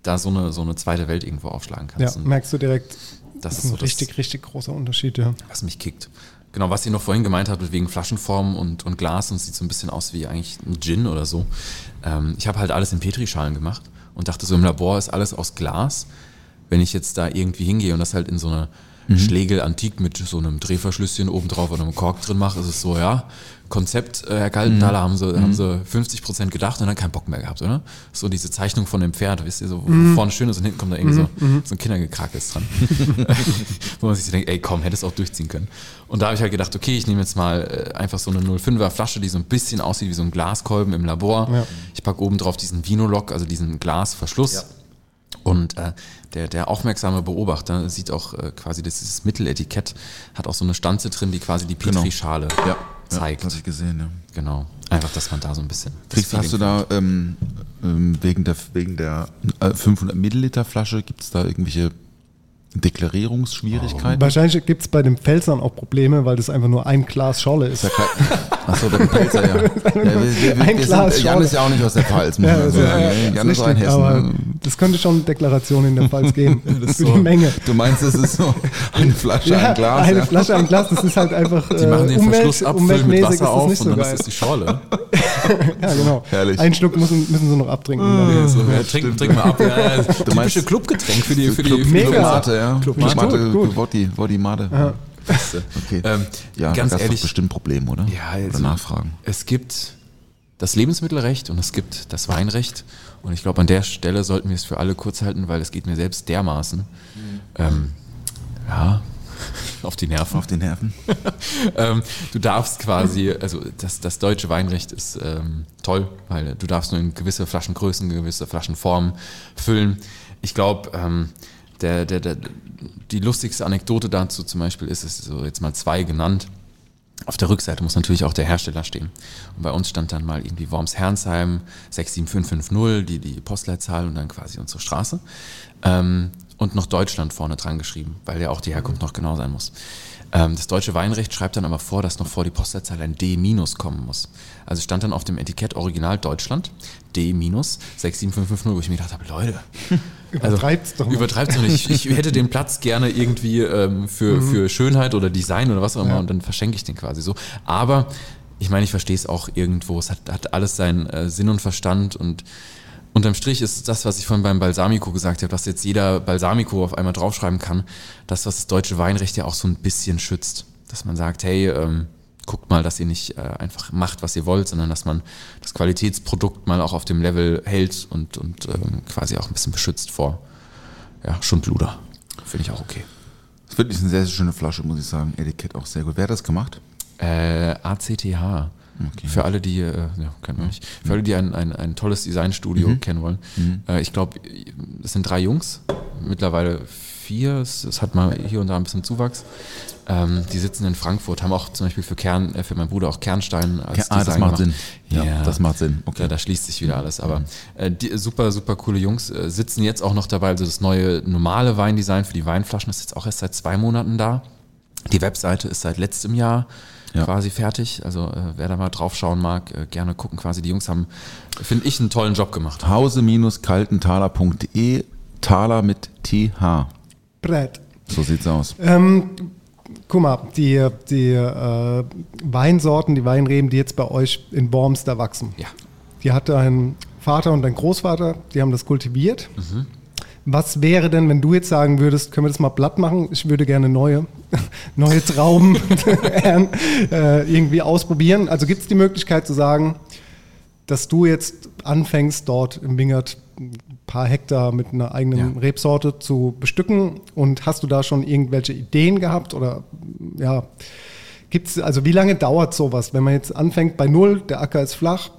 da so eine, so eine zweite Welt irgendwo aufschlagen Ja, kannst. Und merkst du direkt, das ist ist so ein das, richtig, richtig großer Unterschied, ja. was mich kickt. Genau, was ihr noch vorhin gemeint habt, wegen Flaschenform und, und Glas und es sieht so ein bisschen aus wie eigentlich ein Gin oder so. Ähm, ich habe halt alles in Petrischalen gemacht und dachte so, im Labor ist alles aus Glas. Wenn ich jetzt da irgendwie hingehe und das halt in so eine Schlegel Antik mit so einem Drehverschlüsschen oben drauf oder einem Kork drin mache, ist es so, ja, Konzept, äh, Herr Kaltenthaler, haben sie, haben sie 50 Prozent gedacht und dann keinen Bock mehr gehabt, oder? So diese Zeichnung von dem Pferd, wisst ihr, so wo vorne schön ist und hinten kommt da irgendwie so, so ein Kindergekrakels dran. wo man sich so denkt, ey komm, hättest auch durchziehen können. Und da habe ich halt gedacht, okay, ich nehme jetzt mal äh, einfach so eine 05er Flasche, die so ein bisschen aussieht wie so ein Glaskolben im Labor. Ja. Ich packe oben drauf diesen Vinolock, also diesen Glasverschluss. Und äh, der, der aufmerksame Beobachter sieht auch äh, quasi, dass dieses Mitteletikett hat auch so eine Stanze drin, die quasi die Genau. Petrischale Ja, zeigt. Ja, hatte ich gesehen, ja. genau. Einfach, dass man da so ein bisschen. das Kriegst, hast du da ähm, ähm, wegen der, wegen der äh, 500 Milliliter Flasche, gibt es da irgendwelche Deklarierungsschwierigkeiten? Wahrscheinlich gibt es bei den Pfälzern auch Probleme, weil das einfach nur ein Glas Scholle ist. Achso, der Pelzer, ja. ja wir, wir, Ein wir Glas sind, Jan ist ja auch nicht aus der Pfalz, Ja, sagen. ja, ja, Jan ist richtig, Hessen. aber das könnte schon Deklaration in der Pfalz geben. Das für so. die Menge. Du meinst, es ist so eine Flasche, ein Glas? eine ja? Flasche, ein Glas, das ist halt einfach Die machen den äh, Umwelt, Verschluss ab, füllen mit Wasser das auf und so dann geil. ist es die Schorle. Ja, genau. Herrlich. Einen Schluck müssen, müssen sie noch abtrinken. dann. so, ja, trink, trink mal ab. Ja, ja, typische meinst- Clubgetränk für die, für die, Club, für die Mega. Club Mate, ja. Club Club Mate. Mate, Gut, gut. Woddy, Woddy Mate. Okay. Ähm, ja, ganz ehrlich, doch bestimmt Probleme, oder? Ja, oder also- Nachfragen. Es gibt das Lebensmittelrecht und es gibt das Weinrecht. Und ich glaube, an der Stelle sollten wir es für alle kurz halten, weil es geht mir selbst dermaßen. Ähm, ja, auf die Nerven. Auf die Nerven. ähm, du darfst quasi, also das, das deutsche Weinrecht ist ähm, toll, weil du darfst nur in gewisse Flaschengrößen, gewisse Flaschenformen füllen. Ich glaube, ähm, der, der, der, die lustigste Anekdote dazu zum Beispiel ist, es ist so jetzt mal zwei genannt. Auf der Rückseite muss natürlich auch der Hersteller stehen. Und bei uns stand dann mal irgendwie Worms-Hernsheim 67550, die, die Postleitzahl und dann quasi unsere Straße. Ähm, und noch Deutschland vorne dran geschrieben, weil ja auch die Herkunft noch genau sein muss. Ähm, das deutsche Weinrecht schreibt dann aber vor, dass noch vor die Postleitzahl ein D- kommen muss. Also stand dann auf dem Etikett Original Deutschland D- 67550, wo ich mir gedacht habe, Leute, Übertreibt's doch mal. Übertreibt's doch nicht. Ich hätte den Platz gerne irgendwie ähm, für, für Schönheit oder Design oder was auch immer Ja. und dann verschenke ich den quasi so. Aber ich meine, ich verstehe es auch irgendwo. Es hat, hat alles seinen äh, Sinn und Verstand und unterm Strich ist das, was ich vorhin beim Balsamico gesagt habe, dass jetzt jeder Balsamico auf einmal draufschreiben kann, das, was das deutsche Weinrecht ja auch so ein bisschen schützt. Dass man sagt, hey, ähm, guckt mal, dass ihr nicht äh, einfach macht, was ihr wollt, sondern dass man das Qualitätsprodukt mal auch auf dem Level hält und, und ähm, quasi auch ein bisschen beschützt vor ja, Schundluder. Finde ich auch okay. Das ist wirklich eine sehr, sehr schöne Flasche, muss ich sagen. Etikett auch sehr gut. Wer hat das gemacht? Äh, ACTH. Für alle, die, äh, ja, kennen wir nicht. Für alle, die ein, ein, ein tolles Designstudio kennen wollen. Äh, ich glaube, es sind drei Jungs, mittlerweile vier, es, es hat mal hier und da ein bisschen Zuwachs. Ähm, die sitzen in Frankfurt, haben auch zum Beispiel für Kern, äh, für meinen Bruder auch Kernstein als ah, das Design macht gemacht. Sinn. Ja, das macht Sinn. Okay. Da, da schließt sich wieder alles. Aber äh, die super, super coole Jungs äh, sitzen jetzt auch noch dabei. Also das neue normale Weindesign für die Weinflaschen ist jetzt auch erst seit zwei Monaten da. Die Webseite ist seit letztem Jahr Ja. quasi fertig. Also äh, wer da mal drauf schauen mag, äh, gerne gucken. Quasi die Jungs haben, finde ich, einen tollen Job gemacht. Hause-kaltenthaler.de Thaler mit TH. Brett. So sieht's aus. Ähm, guck mal, die, die äh, Weinsorten, die Weinreben, die jetzt bei euch in Worms da wachsen, Ja. die hat dein Vater und dein Großvater, die haben das kultiviert. Was wäre denn, wenn du jetzt sagen würdest, können wir das mal platt machen? Ich würde gerne neue, neue Trauben äh, irgendwie ausprobieren. Also gibt es die Möglichkeit zu sagen, dass du jetzt anfängst, dort im Wingert paar Hektar mit einer eigenen Ja. Rebsorte zu bestücken? Und hast du da schon irgendwelche Ideen gehabt? Oder ja, gibt's, also wie lange dauert sowas, wenn man jetzt anfängt bei Null, der Acker ist flach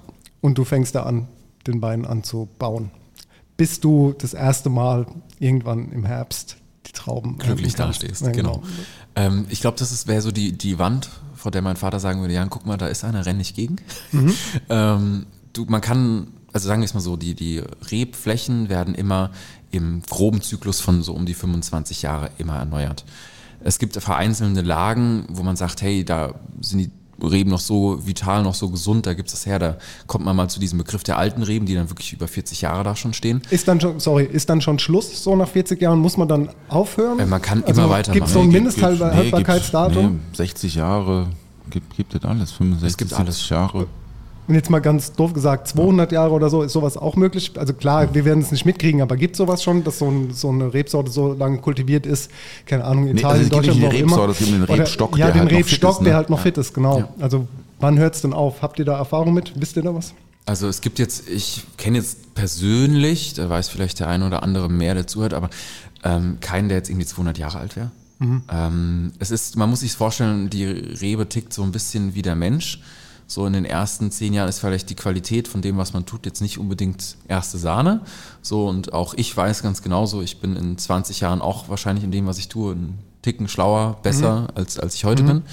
und du fängst da an, den Wein anzubauen? Bis du das erste Mal irgendwann im Herbst die Trauben glücklich dastehst. Ja, genau. Ähm, ich glaube, das wäre so die, die Wand, vor der mein Vater sagen würde, Jan, guck mal, da ist einer, renn nicht gegen. ähm, du, man kann, also sagen wir es mal so, die, die Rebflächen werden immer im groben Zyklus von so um die 25 Jahre immer erneuert. Es gibt vereinzelte Lagen, wo man sagt, hey, da sind die Reben noch so vital, noch so gesund, da gibt es das her, da kommt man mal zu diesem Begriff der alten Reben, die dann wirklich über 40 Jahre da schon stehen. Ist dann schon, sorry, ist dann schon Schluss, so nach 40 Jahren muss man dann aufhören? Äh, man kann also immer weitermachen. Gibt es so ein Nee, Mindesthaltbarkeitsdatum? Nee, 60 Jahre gibt, gibt es alles. 65, Es gibt 70 alles. Jahre. Und jetzt mal ganz doof gesagt, 200 Jahre oder so, ist sowas auch möglich? Also klar, wir werden es nicht mitkriegen, aber gibt es sowas schon, dass so, ein, so eine Rebsorte so lange kultiviert ist? Keine Ahnung, Nee, Italien, also es Deutschland, nicht wo. Rebsorte, es um den Oder- Rebstock, Ja, der den halt noch fit Rebstock, ist, ne? der halt noch Ja. fit ist, genau. Ja. Also wann hört es denn auf? Habt ihr da Erfahrung mit? Wisst ihr da was? Also es gibt jetzt, ich kenne jetzt persönlich, da weiß vielleicht der eine oder andere mehr, der zuhört, aber ähm, keinen, der jetzt irgendwie 200 Jahre alt wäre. Ähm, es ist, man muss sich vorstellen, die Rebe tickt so ein bisschen wie der Mensch. So in den ersten zehn Jahren ist vielleicht die Qualität von dem, was man tut, jetzt nicht unbedingt erste Sahne. So und auch ich weiß ganz genauso, ich bin in 20 Jahren auch wahrscheinlich in dem, was ich tue, ein Ticken schlauer, besser als, als ich heute bin.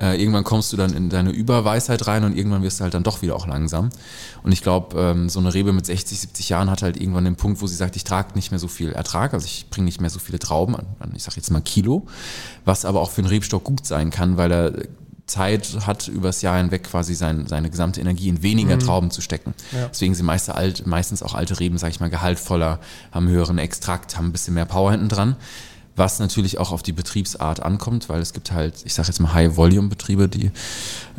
Äh, irgendwann kommst du dann in deine Überweisheit rein und irgendwann wirst du halt dann doch wieder auch langsam. Und ich glaube, ähm, so eine Rebe mit 60, 70 Jahren hat halt irgendwann den Punkt, wo sie sagt, ich trage nicht mehr so viel Ertrag, also ich bringe nicht mehr so viele Trauben an, an ich sage jetzt mal Kilo, was aber auch für einen Rebstock gut sein kann, weil er Zeit hat, übers Jahr hinweg quasi sein, seine gesamte Energie in weniger Trauben zu stecken. Deswegen sind meiste alt, meistens auch alte Reben, sage ich mal, gehaltvoller, haben höheren Extrakt, haben ein bisschen mehr Power hinten dran. Was natürlich auch auf die Betriebsart ankommt, weil es gibt halt, ich sage jetzt mal High-Volume-Betriebe, die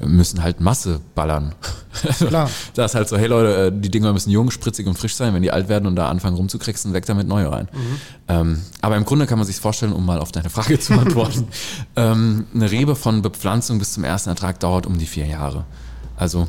äh, müssen halt Masse ballern. Klar. da ist halt so, hey Leute, äh, die Dinger müssen jung, spritzig und frisch sein. Wenn die alt werden und da anfangen rumzukriegsen, weg damit neue rein. Ähm, aber im Grunde kann man sich vorstellen, um mal auf deine Frage zu antworten, ähm, eine Rebe von Bepflanzung bis zum ersten Ertrag dauert um die vier Jahre. Also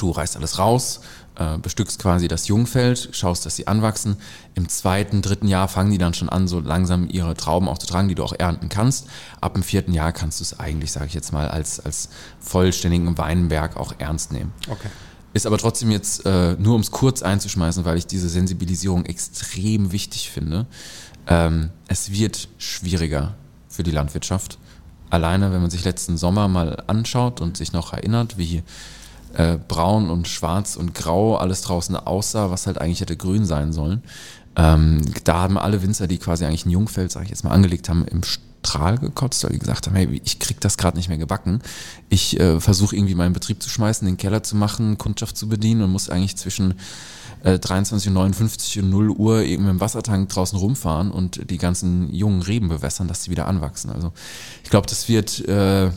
Du reißt alles raus, äh, bestückst quasi das Jungfeld, schaust, dass sie anwachsen. Im zweiten, dritten Jahr fangen die dann schon an, so langsam ihre Trauben auch zu tragen, die du auch ernten kannst. Ab dem vierten Jahr kannst du es eigentlich, sage ich jetzt mal, als, als vollständigen Weinberg auch ernst nehmen. Okay. Ist aber trotzdem jetzt, äh, nur um es kurz einzuschmeißen, weil ich diese Sensibilisierung extrem wichtig finde. Ähm, es wird schwieriger für die Landwirtschaft. Alleine, wenn man sich letzten Sommer mal anschaut und sich noch erinnert, wie äh, braun und schwarz und grau alles draußen aussah, was halt eigentlich hätte grün sein sollen. Ähm, da haben alle Winzer, die quasi eigentlich ein Jungfeld, sage ich jetzt mal, angelegt haben, im Strahl gekotzt, weil die gesagt haben, hey, ich krieg das gerade nicht mehr gebacken. Ich äh, versuche irgendwie meinen Betrieb zu schmeißen, den Keller zu machen, Kundschaft zu bedienen und muss eigentlich zwischen äh, 23.59 und 0 Uhr eben im Wassertank draußen rumfahren und die ganzen jungen Reben bewässern, dass sie wieder anwachsen. Also ich glaube, das wird äh,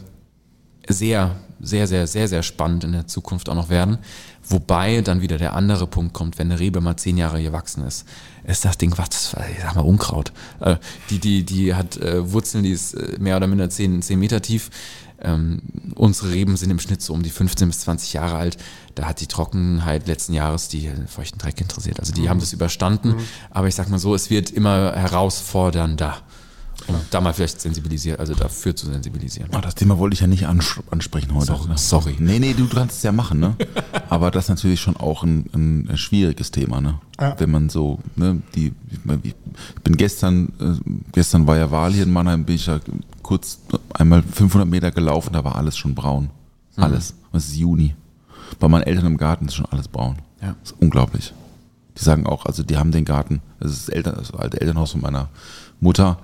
sehr, sehr, sehr, sehr, sehr spannend in der Zukunft auch noch werden. Wobei dann wieder der andere Punkt kommt, wenn eine Rebe mal zehn Jahre gewachsen ist, ist das Ding, was, ich sag mal, Unkraut. Äh, die, die, die hat äh, Wurzeln, die ist äh, mehr oder minder zehn, zehn Meter tief. Ähm, unsere Reben sind im Schnitt so um die 15 bis 20 Jahre alt. Da hat die Trockenheit letzten Jahres die feuchten Dreck interessiert. Also die haben das überstanden. Aber ich sag mal so, es wird immer herausfordernder. Um da mal vielleicht sensibilisieren, also dafür zu sensibilisieren. Ah, das Thema wollte ich ja nicht ans ansprechen heute. Sorry. Sorry. Nee, nee, du kannst es ja machen, ne? Aber das ist natürlich schon auch ein, ein, schwieriges Thema, ne? Ja. Wenn man so, ne, die, ich bin gestern, äh, gestern war ja Wahl hier in Mannheim, bin ich ja kurz einmal 500 Meter gelaufen, da war alles schon braun. Alles. Und es ist Juni. Bei meinen Eltern im Garten ist schon alles braun. Ja. Das ist unglaublich. Die sagen auch, also die haben den Garten, das ist das, Eltern, das alte Elternhaus von meiner Mutter,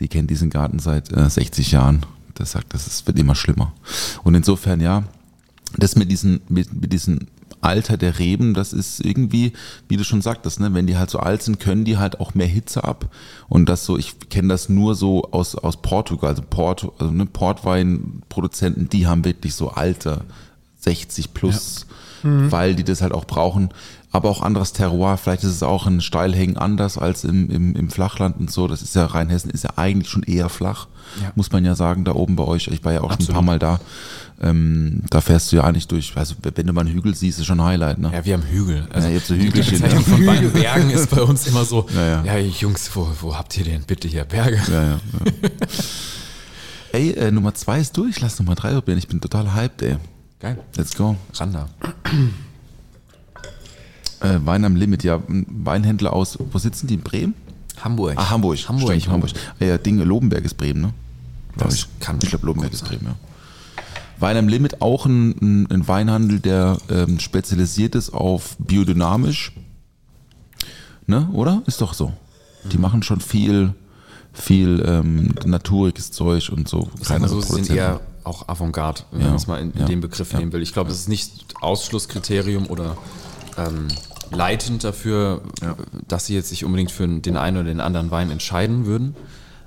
die kennt diesen Garten seit äh, 60 Jahren. Das sagt, das ist, wird immer schlimmer. Und insofern, ja, das mit diesen, mit, mit diesem Alter der Reben, das ist irgendwie, wie du schon sagtest, ne, wenn die halt so alt sind, können die halt auch mehr Hitze ab. Und das so, ich kenne das nur so aus, aus Portugal, also Port, also ne, Portweinproduzenten, die haben wirklich so alte 60 plus, weil die das halt auch brauchen. Aber auch anderes Terroir, vielleicht ist es auch in Steilhängen anders als im, im, im Flachland und so. Das ist ja Rheinhessen ist ja eigentlich schon eher flach, Ja. muss man ja sagen, da oben bei euch. Ich war ja auch schon ein Absolut. paar Mal da. Ähm, da fährst du ja eigentlich durch. Also wenn du mal einen Hügel siehst, ist schon ein Highlight, ne? Ja, wir haben Hügel. Also Ja, ihr habt so die Hügelchen, Bezeichnung ja. von beiden Bergen ist bei uns immer so, Ja, ja, ja. Jungs, wo, wo habt ihr denn bitte hier Berge? Ja, ja, ja. ey, äh, Nummer zwei ist durch, lass Nummer drei probieren. Ich bin total hyped, ey. Geil. Let's go. Randa. Äh, Wein am Limit, ja, ein Weinhändler aus, wo sitzen die? In Bremen? Hamburg. Ah, Hamburg. Hamburg. Stimmt, Hamburg. Ah, ja, Ding, Lobenberg ist Bremen, ne? Das ich. kann Ich glaube, Lobenberg ist. Bremen, ja. Wein am Limit, auch ein, ein, ein Weinhandel, der ähm, spezialisiert ist auf biodynamisch. Ne, oder? Ist doch so. Die Mhm. machen schon viel, viel ähm, naturiges Zeug und so. Mal so, sie sind eher auch Avantgarde, wenn Ja, man es mal in, in ja, dem Begriff ja. nehmen will. Ich glaube, das ist nicht Ausschlusskriterium oder ähm, leitend dafür, Ja. dass sie jetzt sich unbedingt für den einen oder den anderen Wein entscheiden würden.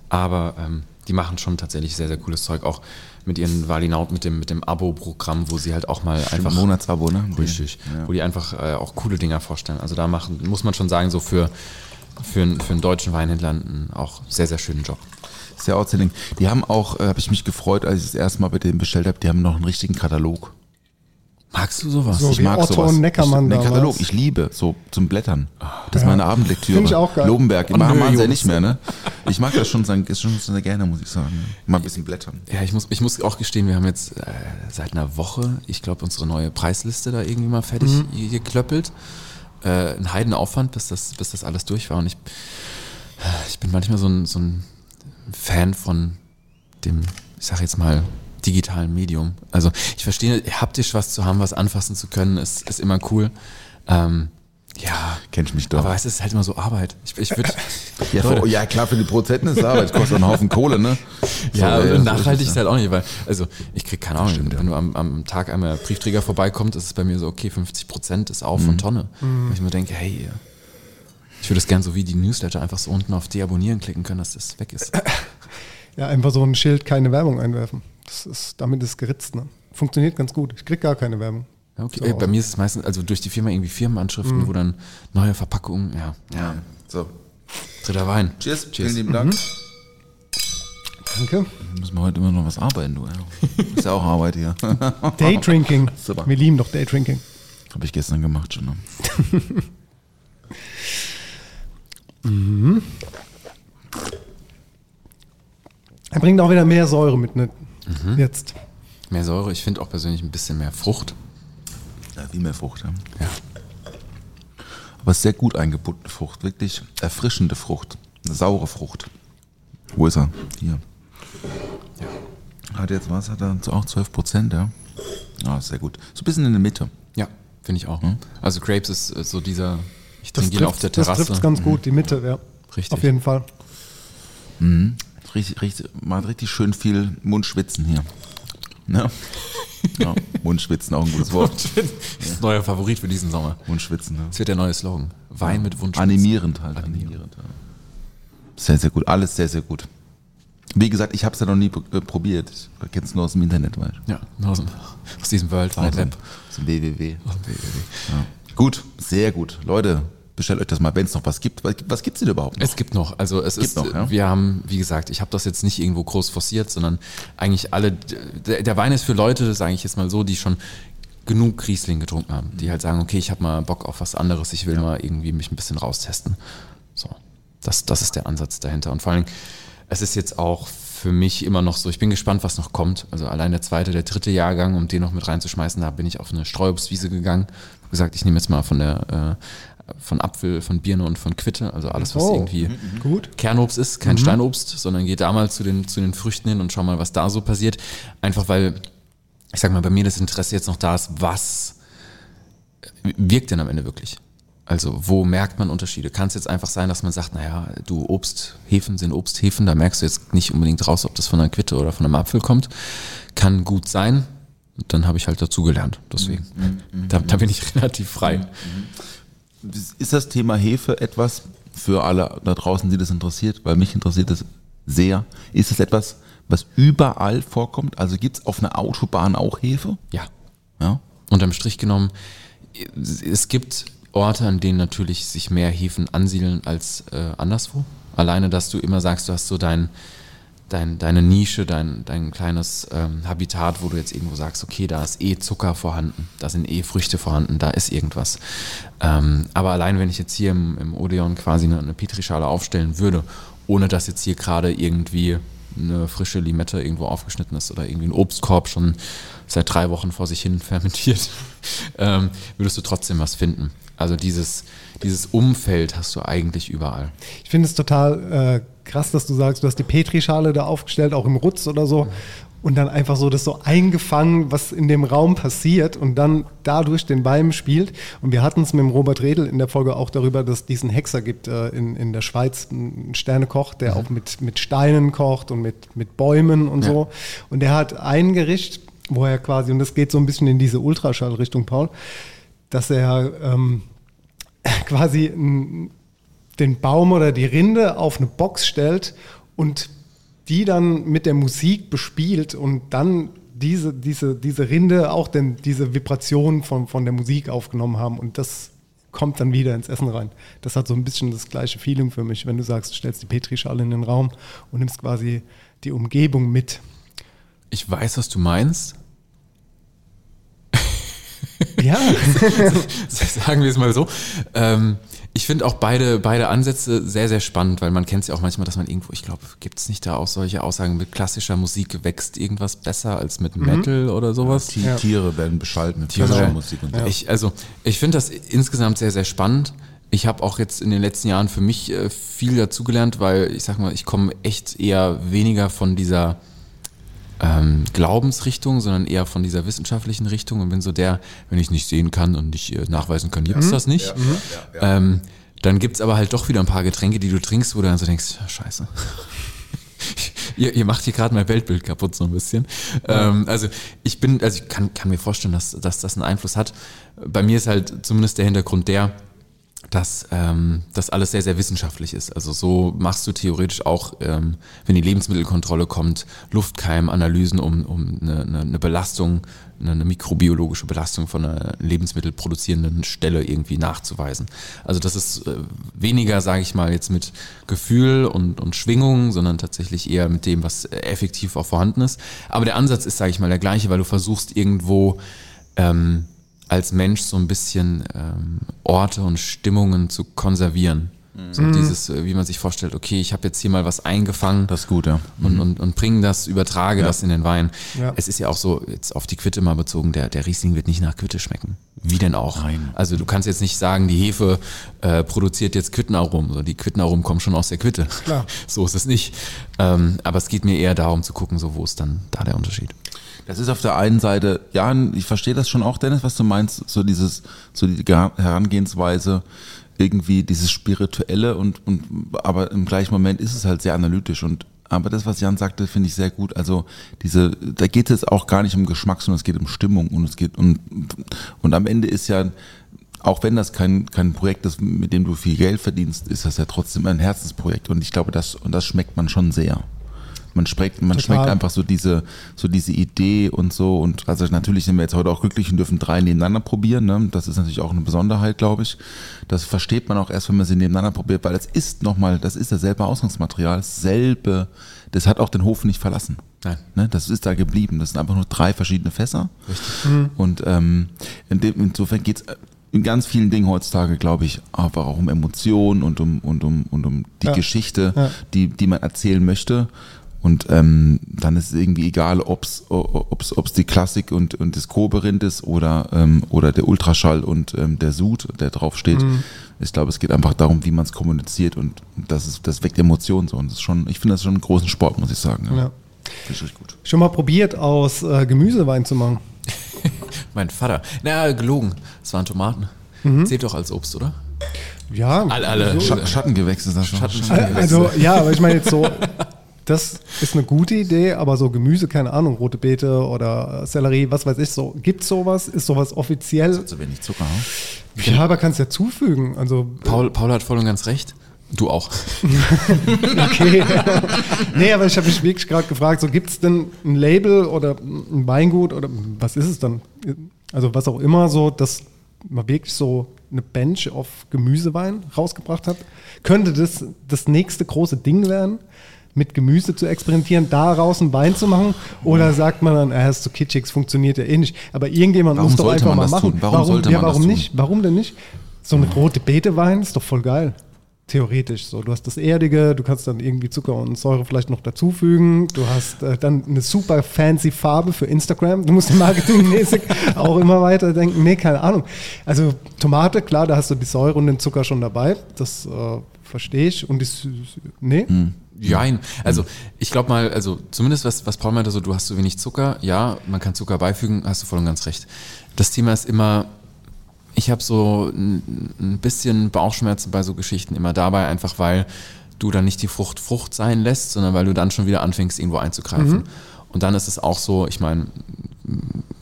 Aber ähm, die machen schon tatsächlich sehr, sehr cooles Zeug, auch mit ihren Valinaut, mit dem, mit dem Abo-Programm, wo sie halt auch mal einfach. Monatsabo, ne? Richtig. Ja. Wo die einfach äh, auch coole Dinger vorstellen. Also da machen, muss man schon sagen, so für, für, einen- für einen deutschen Weinhändler einen auch sehr, sehr schönen Job. Sehr outstanding. Die haben auch, äh, habe ich mich gefreut, als ich das erste Mal bei denen bestellt habe, die haben noch einen richtigen Katalog. Magst du sowas? So ich mag Otto sowas. und Neckermann ich. Katalog, ich liebe so zum Blättern. Das ist Ja. meine Abendlektüre. Find ich auch geil. Lobenberg, Und machen wir ja nicht mehr, ne? Ich mag das schon, schon sehr gerne, muss ich sagen. Mal ein bisschen blättern. Ja, ich muss, ich muss auch gestehen, wir haben jetzt äh, seit einer Woche, ich glaube, unsere neue Preisliste da irgendwie mal fertig Mhm. geklöppelt. Äh, ein Heidenaufwand, bis das, bis das alles durch war. Und ich, ich bin manchmal so ein, so ein Fan von dem, ich sag jetzt mal, digitalen Medium. Also ich verstehe, haptisch was zu haben, was anfassen zu können, ist, ist immer cool. Ähm, ja, Kenn ich mich doch. aber es ist halt immer so Arbeit. Ich, ich würde Ja, für, ja, klar, für die Prozenten ist es Arbeit, kostet auch einen Haufen Kohle, ne? Ja, So, und so nachhaltig es, ist ja. halt auch nicht, weil, also ich krieg keine Ahnung, wenn du am, am Tag einmal Briefträger vorbeikommt, ist es bei mir so, okay, 50 Prozent ist auf von Tonne. Weil ich mir denke, hey, ich würde es gern so wie die Newsletter einfach so unten auf Deabonnieren klicken können, dass das weg ist. Ja, einfach so ein Schild, keine Werbung einwerfen. Das ist, damit ist geritzt. Ne? Funktioniert ganz gut. Ich krieg gar keine Werbung. Okay. So. Ey, bei mir ist es meistens, also durch die Firma irgendwie Firmenanschriften, wo dann neue Verpackungen, ja, Ja, so. dritter Wein. Cheers, vielen lieben Dank. Danke. Müssen wir heute immer noch was arbeiten, du. Ist ja auch Arbeit hier. Daydrinking. Super. Wir lieben doch Daydrinking. Habe ich gestern gemacht schon. Ne? Er bringt auch wieder mehr Säure mit, ne? Jetzt. Mehr Säure, ich finde auch persönlich ein bisschen mehr Frucht. Ja, viel mehr Frucht. Ja. Ja. Aber sehr gut eingebundene Frucht, wirklich erfrischende Frucht, eine saure Frucht. Wo ist er? Hier. Hat jetzt was? Hat er auch 12 Prozent, ja? Ja, sehr gut. So ein bisschen in der Mitte. Ja, finde ich auch. Hm? Also Grapes ist äh, so dieser, ich Das trinke ihn auf der trifft das Terrasse. trifft's ganz gut, die Mitte, ja. Richtig. Auf jeden Fall. Richtig, richtig, macht richtig schön viel Mundschwitzen hier. Ne? Ja, Mundschwitzen, auch ein gutes Wort. Das ist neuer Favorit für diesen Sommer. Mundschwitzen, ne? Das wird der neue Slogan. Wein mit Wunsch. Animierend halt. Animierend. ja. Sehr, sehr gut. Alles sehr, sehr gut. Wie gesagt, ich habe es ja noch nie äh, probiert. Ich kenne es nur aus dem Internet, weißt du. Ja, aus, dem- aus diesem World Wide Web. Aus dem WWW. Ja. Gut, sehr gut. Leute, bestellt euch das mal, wenn es noch was gibt. Was, was gibt es denn überhaupt noch? Es gibt noch, also es Gibt ist, noch, ja? wir haben, wie gesagt, ich habe das jetzt nicht irgendwo groß forciert, sondern eigentlich alle, der, der Wein ist für Leute, sage ich jetzt mal so, die schon genug Riesling getrunken haben, die halt sagen, okay, ich habe mal Bock auf was anderes, ich will mal irgendwie mich ein bisschen raustesten. So, das, das ist der Ansatz dahinter. Und vor allem, es ist jetzt auch für mich immer noch so, ich bin gespannt, was noch kommt. Also allein der zweite, der dritte Jahrgang, um den noch mit reinzuschmeißen, da bin ich auf eine Streuobstwiese gegangen. Gesagt, ich nehme jetzt mal von der äh, von Apfel, von Birne und von Quitte, also alles, was Oh, irgendwie Gut. Kernobst ist, kein Steinobst, sondern geht da mal zu den, zu den Früchten hin und schau mal, was da so passiert. Einfach weil, ich sag mal, bei mir das Interesse jetzt noch da ist, was wirkt denn am Ende wirklich? Also wo merkt man Unterschiede? Kann es jetzt einfach sein, dass man sagt, naja, du Obsthefen sind Obsthefen, da merkst du jetzt nicht unbedingt raus, ob das von einer Quitte oder von einem Apfel kommt. Kann gut sein. Dann habe ich halt dazugelernt. Deswegen. Da, da bin ich relativ frei. Ist das Thema Hefe etwas für alle da draußen, die das interessiert? Weil mich interessiert das sehr. Ist es etwas, was überall vorkommt? Also gibt es auf einer Autobahn auch Hefe? Ja. Ja. unterm Strich genommen, es gibt Orte, an denen natürlich sich mehr Hefen ansiedeln als äh, anderswo. Alleine, dass du immer sagst, du hast so dein, dein, deine Nische, dein, dein kleines ähm, Habitat, wo du jetzt irgendwo sagst, okay, da ist eh Zucker vorhanden, da sind eh Früchte vorhanden, da ist irgendwas. Ähm, aber allein, wenn ich jetzt hier im, im Odeon quasi eine, eine Petrischale aufstellen würde, ohne dass jetzt hier gerade irgendwie eine frische Limette irgendwo aufgeschnitten ist oder irgendwie ein Obstkorb schon seit drei Wochen vor sich hin fermentiert, ähm, würdest du trotzdem was finden. Also dieses, dieses Umfeld hast du eigentlich überall. Ich finde es total äh, krass, dass du sagst, du hast die Petrischale da aufgestellt, auch im Rutz oder so. Und dann einfach so das so eingefangen, was in dem Raum passiert und dann dadurch den Wein spielt. Und wir hatten es mit dem Robert Redl in der Folge auch darüber, dass es diesen Hexer gibt äh, in, in der Schweiz, einen Sternekoch, der auch mit, mit Steinen kocht und mit, mit Bäumen und Ja. so. Und der hat ein Gericht, wo er quasi, und das geht so ein bisschen in diese Ultraschallrichtung, Paul, dass er ähm, quasi ein, den Baum oder die Rinde auf eine Box stellt und die dann mit der Musik bespielt und dann diese, diese, diese Rinde auch denn diese Vibration von, von der Musik aufgenommen haben und das kommt dann wieder ins Essen rein. Das hat so ein bisschen das gleiche Feeling für mich, wenn du sagst, du stellst die Petrischale in den Raum und nimmst quasi die Umgebung mit. Ich weiß, was du meinst. Ja, Sagen wir es mal so. Ähm, ich finde auch beide, beide Ansätze sehr, sehr spannend, weil man kennt es ja auch manchmal, dass man irgendwo, ich glaube, gibt es nicht da auch solche Aussagen, mit klassischer Musik wächst irgendwas besser als mit Metal oder sowas? Die Ja. Tiere werden beschallt mit Tiere. klassischer Musik und so. Ich, also, ich finde das insgesamt sehr, sehr spannend. Ich habe auch jetzt in den letzten Jahren für mich äh, viel dazugelernt, weil ich sag mal, ich komme echt eher weniger von dieser ähm, Glaubensrichtung, sondern eher von dieser wissenschaftlichen Richtung und bin so der, wenn ich nicht sehen kann und nicht äh, nachweisen kann, gibt's das nicht. Ähm, dann gibt's aber halt doch wieder ein paar Getränke, die du trinkst, wo du dann so denkst, ja, scheiße. ihr, ihr macht hier gerade mein Weltbild kaputt so ein bisschen. Ähm, also ich bin, also ich kann, kann mir vorstellen, dass, dass das einen Einfluss hat. Bei mir ist halt zumindest der Hintergrund der, dass ähm, das alles sehr, sehr wissenschaftlich ist. Also so machst du theoretisch auch, ähm, wenn die Lebensmittelkontrolle kommt, Luftkeimananalysen, um, um eine, eine, eine Belastung, eine, eine mikrobiologische Belastung von einer lebensmittelproduzierenden Stelle irgendwie nachzuweisen. Also das ist äh, weniger, sage ich mal, jetzt mit Gefühl und, und Schwingung, sondern tatsächlich eher mit dem, was effektiv auch vorhanden ist. Aber der Ansatz ist, sage ich mal, der gleiche, weil du versuchst irgendwo ähm, als Mensch so ein bisschen ähm, Orte und Stimmungen zu konservieren. So Mhm. dieses, äh, wie man sich vorstellt, okay, ich habe jetzt hier mal was eingefangen Das ist gut, ja. und, und, und bringe das, übertrage das in den Wein. Ja. Es ist ja auch so, jetzt auf die Quitte mal bezogen, der, der Riesling wird nicht nach Quitte schmecken. Wie denn auch? Nein. Also du kannst jetzt nicht sagen, die Hefe äh, produziert jetzt Quittenaromen. So, die Quittenaromen kommen schon aus der Quitte. Klar. So ist es nicht. Ähm, aber es geht mir eher darum zu gucken, so wo ist dann da der Unterschied. Das ist auf der einen Seite, ja, ich verstehe das schon auch, Dennis, was du meinst, so dieses, so die Ge- Herangehensweise, irgendwie dieses Spirituelle und, und aber im gleichen Moment ist es halt sehr analytisch und aber das, was Jan sagte, finde ich sehr gut. Also diese, da geht es auch gar nicht um Geschmack, sondern es geht um Stimmung und es geht um und am Ende ist ja auch wenn das kein, kein Projekt ist, mit dem du viel Geld verdienst, ist das ja trotzdem ein Herzensprojekt. Und ich glaube, das, und das schmeckt man schon sehr. Man schmeckt, man Total. schmeckt einfach so diese, so diese Idee und so. Und also natürlich sind wir jetzt heute auch glücklich und dürfen drei nebeneinander probieren. Ne? Das ist natürlich auch eine Besonderheit, glaube ich. Das versteht man auch erst, wenn man sie nebeneinander probiert, weil das ist nochmal, das ist dasselbe Ausgangsmaterial, dasselbe, das hat auch den Hof nicht verlassen. Nein. Ne? Das ist da geblieben. Das sind einfach nur drei verschiedene Fässer. Und ähm, in dem, insofern geht es in ganz vielen Dingen heutzutage, glaube ich, einfach auch um Emotionen und um, und um, und um die Ja. Geschichte, Ja. die, die man erzählen möchte. Und ähm, dann ist es irgendwie egal, ob es ob's die Klassik und, und das Koberind ist oder, ähm, oder der Ultraschall und ähm, der Sud, der drauf steht. Mhm. Ich glaube, es geht einfach darum, wie man es kommuniziert und das, ist, das weckt Emotionen so. Und das ist schon, ich finde das schon einen großen Sport, muss ich sagen. Ja. Ja. Finde ich richtig gut. Schon mal probiert, aus äh, Gemüsewein zu machen. Mein Vater. Na, gelogen. Es waren Tomaten. Zählt doch als Obst, oder? Ja, Alle, alle. so. Scha Schattengewächse, das schon. Schatten- Also ja, aber ich meine jetzt so, das ist eine gute Idee, aber so Gemüse, keine Ahnung, rote Beete oder äh, Sellerie, was weiß ich, so gibt's sowas? Ist sowas offiziell? So wenig Zucker. hm? Ja, aber kannst ja zufügen. Also Paul, Paul hat voll und ganz recht. Du auch. okay. nee, aber ich habe mich wirklich gerade gefragt, so gibt's denn ein Label oder ein Weingut oder was ist es dann? Also was auch immer so, dass man wirklich so eine Bench auf Gemüsewein rausgebracht hat. Könnte das das nächste große Ding werden? Mit Gemüse zu experimentieren, daraus einen Wein zu machen? Oder sagt man dann, äh, ist so kitschig, es funktioniert ja eh nicht. Aber irgendjemand Warum muss doch einfach mal das machen. tun? Warum sollte ja, man das warum tun? nicht? Warum denn nicht? So eine rote Beete-Wein ist doch voll geil. Theoretisch so. Du hast das Erdige, du kannst dann irgendwie Zucker und Säure vielleicht noch dazufügen. Du hast äh, dann eine super fancy Farbe für Instagram. Du musst marketingmäßig auch immer weiter denken. Nee, keine Ahnung. Also Tomate, klar, da hast du die Säure und den Zucker schon dabei. Das äh, verstehe ich. Und die, nee? Hm. Jein. Also ich glaube mal, also zumindest was, was Paul meinte, so du hast zu wenig Zucker. Ja, man kann Zucker beifügen, hast du voll und ganz recht. Das Thema ist immer, ich habe so ein, ein bisschen Bauchschmerzen bei so Geschichten immer dabei, einfach weil du dann nicht die Frucht Frucht sein lässt, sondern weil du dann schon wieder anfängst, irgendwo einzugreifen. Und dann ist es auch so, ich meine,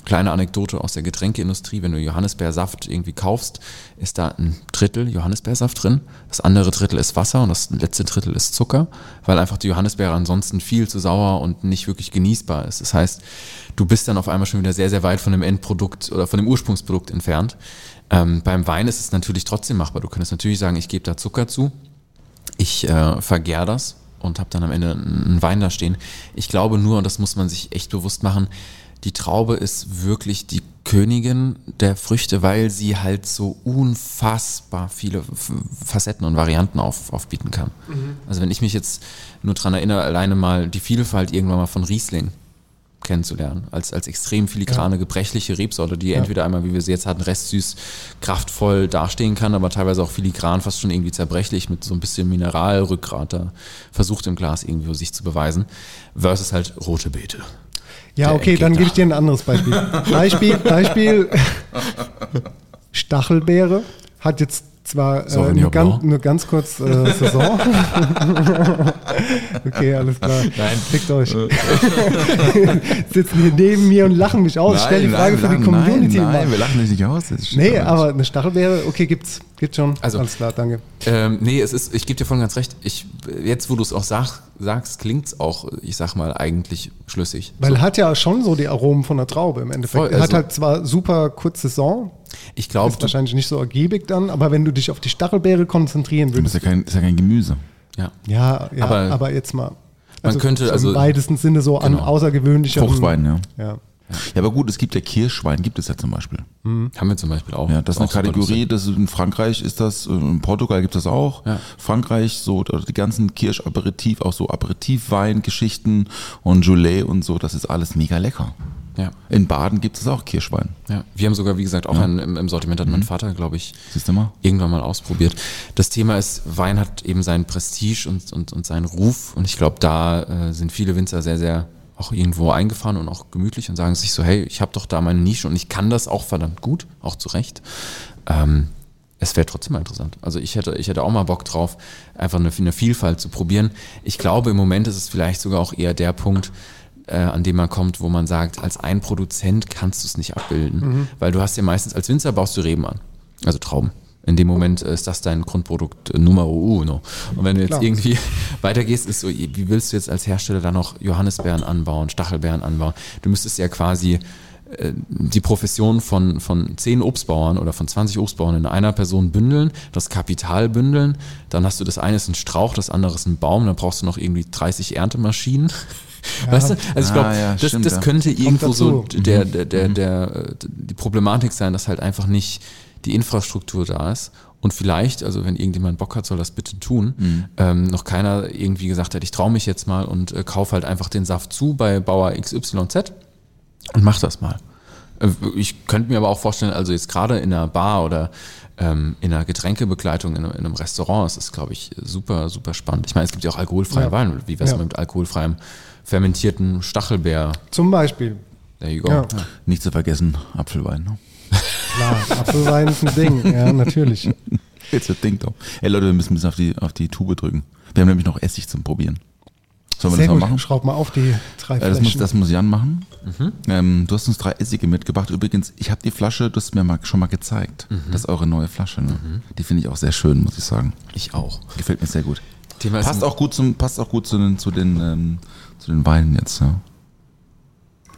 kleine Anekdote aus der Getränkeindustrie, wenn du Johannisbeersaft irgendwie kaufst, ist da ein Drittel Johannisbeersaft drin, das andere Drittel ist Wasser und das letzte Drittel ist Zucker, weil einfach die Johannisbeere ansonsten viel zu sauer und nicht wirklich genießbar ist. Das heißt, du bist dann auf einmal schon wieder sehr, sehr weit von dem Endprodukt oder von dem Ursprungsprodukt entfernt. Ähm, beim Wein ist es natürlich trotzdem machbar. Du könntest natürlich sagen, ich gebe da Zucker zu, ich äh, vergär das und habe dann am Ende einen Wein da stehen. Ich glaube nur, und das muss man sich echt bewusst machen, die Traube ist wirklich die Königin der Früchte, weil sie halt so unfassbar viele Facetten und Varianten auf, aufbieten kann. Also wenn ich mich jetzt nur dran erinnere, alleine mal die Vielfalt irgendwann mal von Riesling kennenzulernen, als, als extrem filigrane, gebrechliche Rebsorte, die entweder einmal, wie wir sie jetzt hatten, restsüß, kraftvoll dastehen kann, aber teilweise auch filigran, fast schon irgendwie zerbrechlich, mit so ein bisschen Mineralrückgrat da versucht im Glas irgendwie sich zu beweisen, versus halt rote Beete. Ja, Der okay, dann Endgegner. gebe ich dir ein anderes Beispiel. Beispiel, Beispiel. Stachelbeere hat jetzt zwar äh, nur, ganz, nur ganz kurz äh, Saison. okay, alles klar. Nein. Fickt euch. Sitzen hier neben mir und lachen mich aus. Stell die Frage für die Community Nein, nein, wir lachen dich nicht aus. Nee, aber eine Stachelbeere, okay, gibt's. Gibt schon. Also- alles klar, danke. Ähm, nee, es ist, ich gebe dir voll ganz recht. Ich, jetzt, wo du es auch sag, sagst, klingt es auch, ich sag mal, eigentlich schlüssig. Weil So, hat ja schon so die Aromen von der Traube im Endeffekt. Voll, Er hat also- halt zwar super kurze Saison, ich glaube, ist wahrscheinlich nicht so ergiebig dann, aber wenn du dich auf die Stachelbeere konzentrieren Das würdest, ist ja kein, ist ja kein Gemüse. ja. Ja, ja aber, Aber jetzt mal. man könnte, so also- Im weitesten Sinne so an Genau. außergewöhnlicher. Fruchtwein, ja. Ja. Ja, aber gut, es gibt ja Kirschwein, gibt es ja zum Beispiel. Haben wir zum Beispiel auch. Ja, das ist eine Kategorie, das ist in Frankreich ist das, äh, in Portugal gibt es das auch. Ja. Frankreich, so oder die ganzen Kirschaperitif, auch so Aperitivwein-Geschichten und Joulet und so, das ist alles mega lecker. Ja. In Baden gibt es auch Kirschwein. Ja, wir haben sogar, wie gesagt, auch einen, im, im Sortiment hat Mhm. mein Vater, glaube ich, mal? irgendwann mal ausprobiert. Das Thema ist, Wein hat eben seinen Prestige und, und, und seinen Ruf und ich glaube, da äh, sind viele Winzer sehr, sehr auch irgendwo eingefahren und auch gemütlich und sagen sich so, hey, ich habe doch da meine Nische und ich kann das auch verdammt gut, auch zu Recht. Ähm, es wäre trotzdem mal interessant. Also ich hätte, ich hätte auch mal Bock drauf, einfach eine, eine Vielfalt zu probieren. Ich glaube, im Moment ist es vielleicht sogar auch eher der Punkt, äh, an dem man kommt, wo man sagt, als ein Produzent kannst du es nicht abbilden. Weil du hast ja meistens, als Winzer baust du Reben an. Also Trauben. In dem Moment ist das dein Grundprodukt äh, Numero uno. Und wenn du jetzt Klar. irgendwie weitergehst, ist so, wie willst du jetzt als Hersteller dann noch Johannisbeeren anbauen, Stachelbeeren anbauen? Du müsstest ja quasi äh, die Profession von, von 10 Obstbauern oder von 20 Obstbauern in einer Person bündeln, das Kapital bündeln, dann hast du das eine ist ein Strauch, das andere ist ein Baum, dann brauchst du noch irgendwie 30 Erntemaschinen. Weißt du? Also ich Ah, glaube, ja, das, stimmt, das ja. könnte irgendwo so dazu. der, der, der, der, äh, die Problematik sein, dass halt einfach nicht die Infrastruktur da ist. Und vielleicht, also wenn irgendjemand Bock hat, soll das bitte tun. Ähm, noch keiner irgendwie gesagt hat, ich traue mich jetzt mal und äh, kaufe halt einfach den Saft zu bei Bauer XYZ und mach das mal. Äh, Ich könnte mir aber auch vorstellen, also jetzt gerade in einer Bar oder ähm, in einer Getränkebegleitung in, einem- in einem Restaurant, ist es, glaube ich, super, super spannend. Ich meine, es gibt ja auch alkoholfreie Ja. Wein. Wie wär's Ja. mit alkoholfreiem fermentierten Stachelbeer? Zum Beispiel. There you go. Ja. Nicht zu vergessen, Apfelwein. Ne? Klar, Apfelwein ist ein Ding. Ja, natürlich. Jetzt das Ding doch. Ey Leute, wir müssen ein bisschen auf die, auf die Tube drücken. Wir haben nämlich noch Essig zum Probieren. Sollen wir Sehr das mal gut. machen? Schraub mal auf die drei Ja, das, muss, das muss Jan machen. Ähm, du hast uns drei Essige mitgebracht. Übrigens, ich habe die Flasche, du hast mir mal, schon mal gezeigt. Das ist eure neue Flasche. Ne? Die finde ich auch sehr schön, muss ich sagen. Ich auch. Gefällt mir sehr gut. Thema Passt auch gut zum, passt auch gut zu den, zu den, ähm, zu den Weinen jetzt. Ja.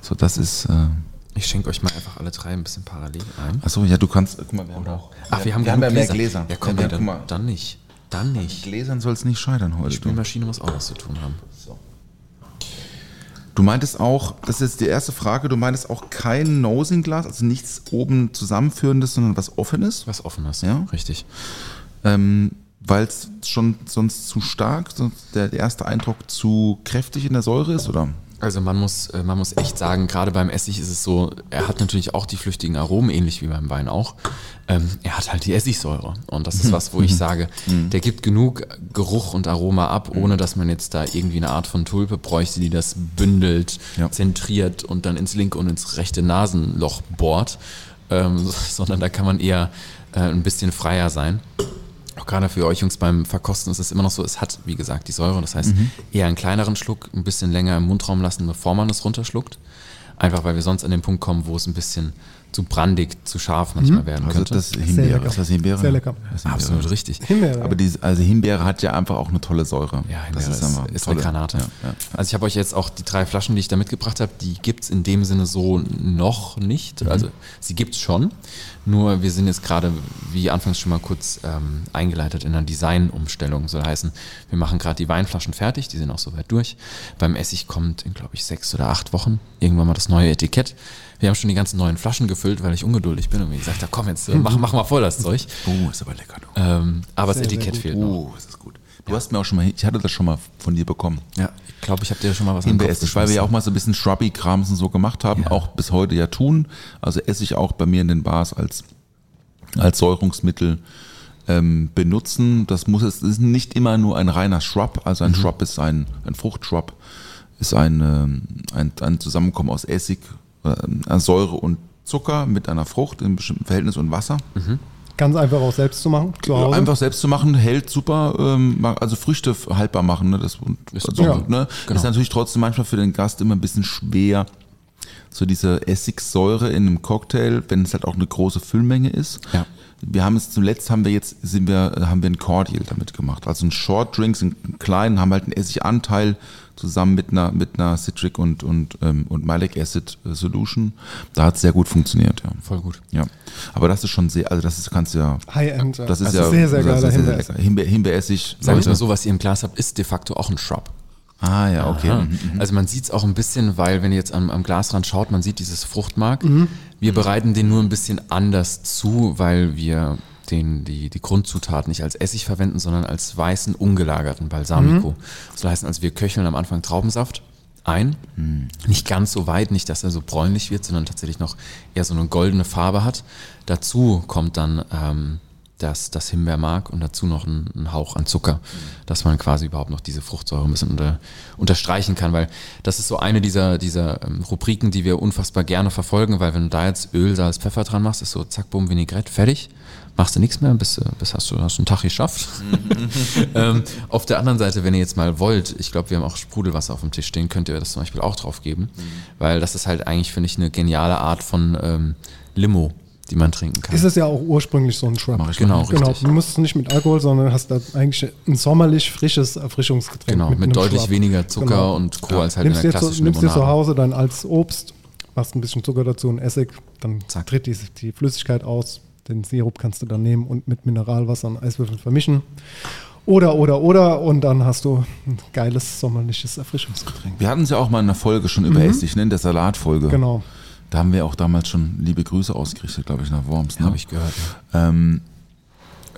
So, das ist. Äh, Ich schenke euch mal einfach alle drei ein bisschen parallel ein. achso, ja, du kannst. Guck mal, wir haben auch. Ach, wir haben, wir haben ja mehr Gläser. Ja, komm, ja, dann, mal. dann nicht. Dann nicht. Gläsern soll es nicht scheitern Die heute. Du. Spülmaschine muss auch was zu tun haben. du meintest auch, das ist die erste Frage, du meintest auch kein Nosing-Glas, also nichts oben zusammenführendes, sondern was offenes. Was offenes. Ja. Richtig. Ähm, Weil es schon sonst zu stark, sonst der, der erste Eindruck zu kräftig in der Säure ist, oder? Also man muss, äh, man muss echt sagen, gerade beim Essig ist es so, er hat natürlich auch die flüchtigen Aromen, ähnlich wie beim Wein auch. Ähm, er hat halt die Essigsäure. Und das ist was, wo ich sage, der gibt genug Geruch und Aroma ab, ohne dass man jetzt da irgendwie eine Art von Tulpe bräuchte, die das bündelt, Ja. zentriert und dann ins linke und ins rechte Nasenloch bohrt. Ähm, sondern da kann man eher äh, ein bisschen freier sein. Auch gerade für euch Jungs beim Verkosten ist es immer noch so, es hat, wie gesagt, die Säure. Das heißt, eher einen kleineren Schluck, ein bisschen länger im Mundraum lassen, bevor man es runterschluckt. Einfach weil wir sonst an den Punkt kommen, wo es ein bisschen zu brandig, zu scharf manchmal werden Also könnte. das Himbeere. lecker. Ist das Himbeere? Sehr lecker. Das ist Himbeere. Absolut richtig. Himbeere. Aber die, also Himbeere hat ja einfach auch eine tolle Säure. Ja, das Himbeere ist, ist, einfach ist tolle- eine Granate. Ja, ja. Also ich habe euch jetzt auch die drei Flaschen, die ich da mitgebracht habe, die gibt's in dem Sinne so noch nicht. Mhm. Also sie gibt's schon. Nur wir sind jetzt gerade, wie anfangs schon mal kurz ähm, eingeleitet, in einer Designumstellung. Soll heißen, wir machen gerade die Weinflaschen fertig, die sind auch soweit durch. Beim Essig kommt in, glaube ich, sechs oder acht Wochen irgendwann mal das neue Etikett. Wir haben schon die ganzen neuen Flaschen gefüllt, weil ich ungeduldig bin und mir gesagt habe, komm jetzt, äh, mach, mach mal voll das Zeug. Oh, ist aber lecker, du. Ähm, aber das Sehr, sehr Etikett fehlt noch. Oh, ist das gut. Du hast mir auch schon mal, ich hatte das schon mal von dir bekommen. Ja, ich glaube, ich habe dir schon mal was Kopf Himbeeressig, weil wir ja auch mal so ein bisschen Shrubby-Krams und so gemacht haben, Ja. auch bis heute ja tun. Also Essig auch bei mir in den Bars als, als Säurungsmittel ähm, benutzen. Das muss es ist nicht immer nur ein reiner Shrub, also ein Shrub ist ein, ein Fruchtshrub, ist ein, ähm, ein, ein Zusammenkommen aus Essig, äh, Säure und Zucker mit einer Frucht in bestimmten Verhältnis und Wasser. Ganz einfach auch selbst zu machen, zu Hause. Einfach selbst zu machen, hält super, ähm, also Früchte haltbar machen, ne? Das und, Ist- also, ja, ne? genau. ist natürlich trotzdem manchmal für den Gast immer ein bisschen schwer, so diese Essigsäure in einem Cocktail, wenn es halt auch eine große Füllmenge ist. Ja. Wir haben es zuletzt haben wir jetzt sind wir haben wir ein Cordial damit gemacht, also ein Short Drinks, einen kleinen, haben halt einen Essiganteil zusammen mit einer mit einer Citric und und ähm, und Malic Acid äh, Solution. Da hat es sehr gut funktioniert, ja. Voll gut. Ja, aber das ist schon sehr, also das ist kannst du ja High-End. das ist Also ja sehr, sehr geiler Himbeeressig. Himbeer, Himbeeressig. Sag ich mal so, was ihr im Glas habt, ist de facto auch ein Shrub. Ah ja, okay. Ja. Mhm, mhm. Also man sieht es auch ein bisschen, weil wenn ihr jetzt am, am Glasrand schaut, man sieht dieses Fruchtmark. Mhm. Wir bereiten den nur ein bisschen anders zu, weil wir den, die, die Grundzutat nicht als Essig verwenden, sondern als weißen, ungelagerten Balsamico. Mhm. Das heißt, also wir köcheln am Anfang Traubensaft ein. Mhm. Nicht ganz so weit, nicht, dass er so bräunlich wird, sondern tatsächlich noch eher so eine goldene Farbe hat. Dazu kommt dann ähm, das, das Himbeermark und dazu noch ein, ein Hauch an Zucker, dass man quasi überhaupt noch diese Fruchtsäure ein bisschen unter, unterstreichen kann, weil das ist so eine dieser, dieser ähm, Rubriken, die wir unfassbar gerne verfolgen, weil wenn du da jetzt Öl, Salz, Pfeffer dran machst, ist so zack, bumm, Vinaigrette, fertig. Machst du nichts mehr, bis, äh, bis hast du hast einen Tag geschafft. ähm, auf der anderen Seite, wenn ihr jetzt mal wollt, ich glaube, wir haben auch Sprudelwasser auf dem Tisch stehen, könnt ihr das zum Beispiel auch drauf geben, weil das ist halt eigentlich, finde ich, eine geniale Art von ähm, Limo, die man trinken kann. Ist es ja auch ursprünglich so ein Shrub. Genau. Genau, richtig. du musst es nicht mit Alkohol, sondern hast da eigentlich ein sommerlich frisches Erfrischungsgetränk. Genau, mit, einem deutlich Shrub. weniger Zucker Genau. und Co. als halt in nimmst der dir, zu, klassischen nimmst dir zu. Hause dann als Obst, machst ein bisschen Zucker dazu und Essig, dann Zack. tritt die, die Flüssigkeit aus. Den Sirup kannst du dann nehmen und mit Mineralwasser und Eiswürfeln vermischen. Oder, oder, oder. Und dann hast du ein geiles sommerliches Erfrischungsgetränk. Wir hatten es ja auch mal in einer Folge schon über Essig, ne? in der Salatfolge. Mhm. Genau. Da haben wir auch damals schon liebe Grüße ausgerichtet, glaube ich, nach Worms. Ne? Habe ich gehört. Ähm,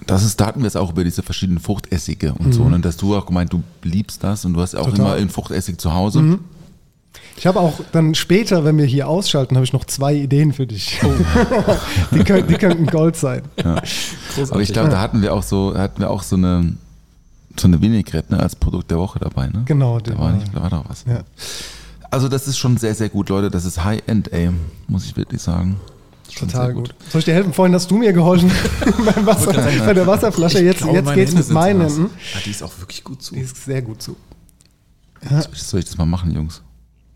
das ist, da hatten wir es auch über diese verschiedenen Fruchtessige und so, ne? dass du auch gemeint, du liebst das und du hast auch Mhm. Total. Mhm. immer einen Fruchtessig zu Hause. Ich habe auch dann später, wenn wir hier ausschalten, habe ich noch zwei Ideen für dich. die, können, die könnten Gold sein. Aber ich glaube, da hatten wir auch so, hatten wir auch so eine, so eine Vinaigrette ne, als Produkt der Woche dabei. Ne? Genau, da war, nicht, da war doch was. Ja. Also das ist schon sehr, sehr gut, Leute. Das ist High-End, ey, muss ich wirklich sagen. Schon Total sehr gut. Soll ich dir helfen? Vorhin hast du mir geholfen beim Wasser, bei der Wasserflasche. Jetzt, glaube, jetzt meine geht's Hände mit meinen. Ja, die ist auch wirklich gut zu. Die ist sehr gut zu. Soll ich das mal machen, Jungs?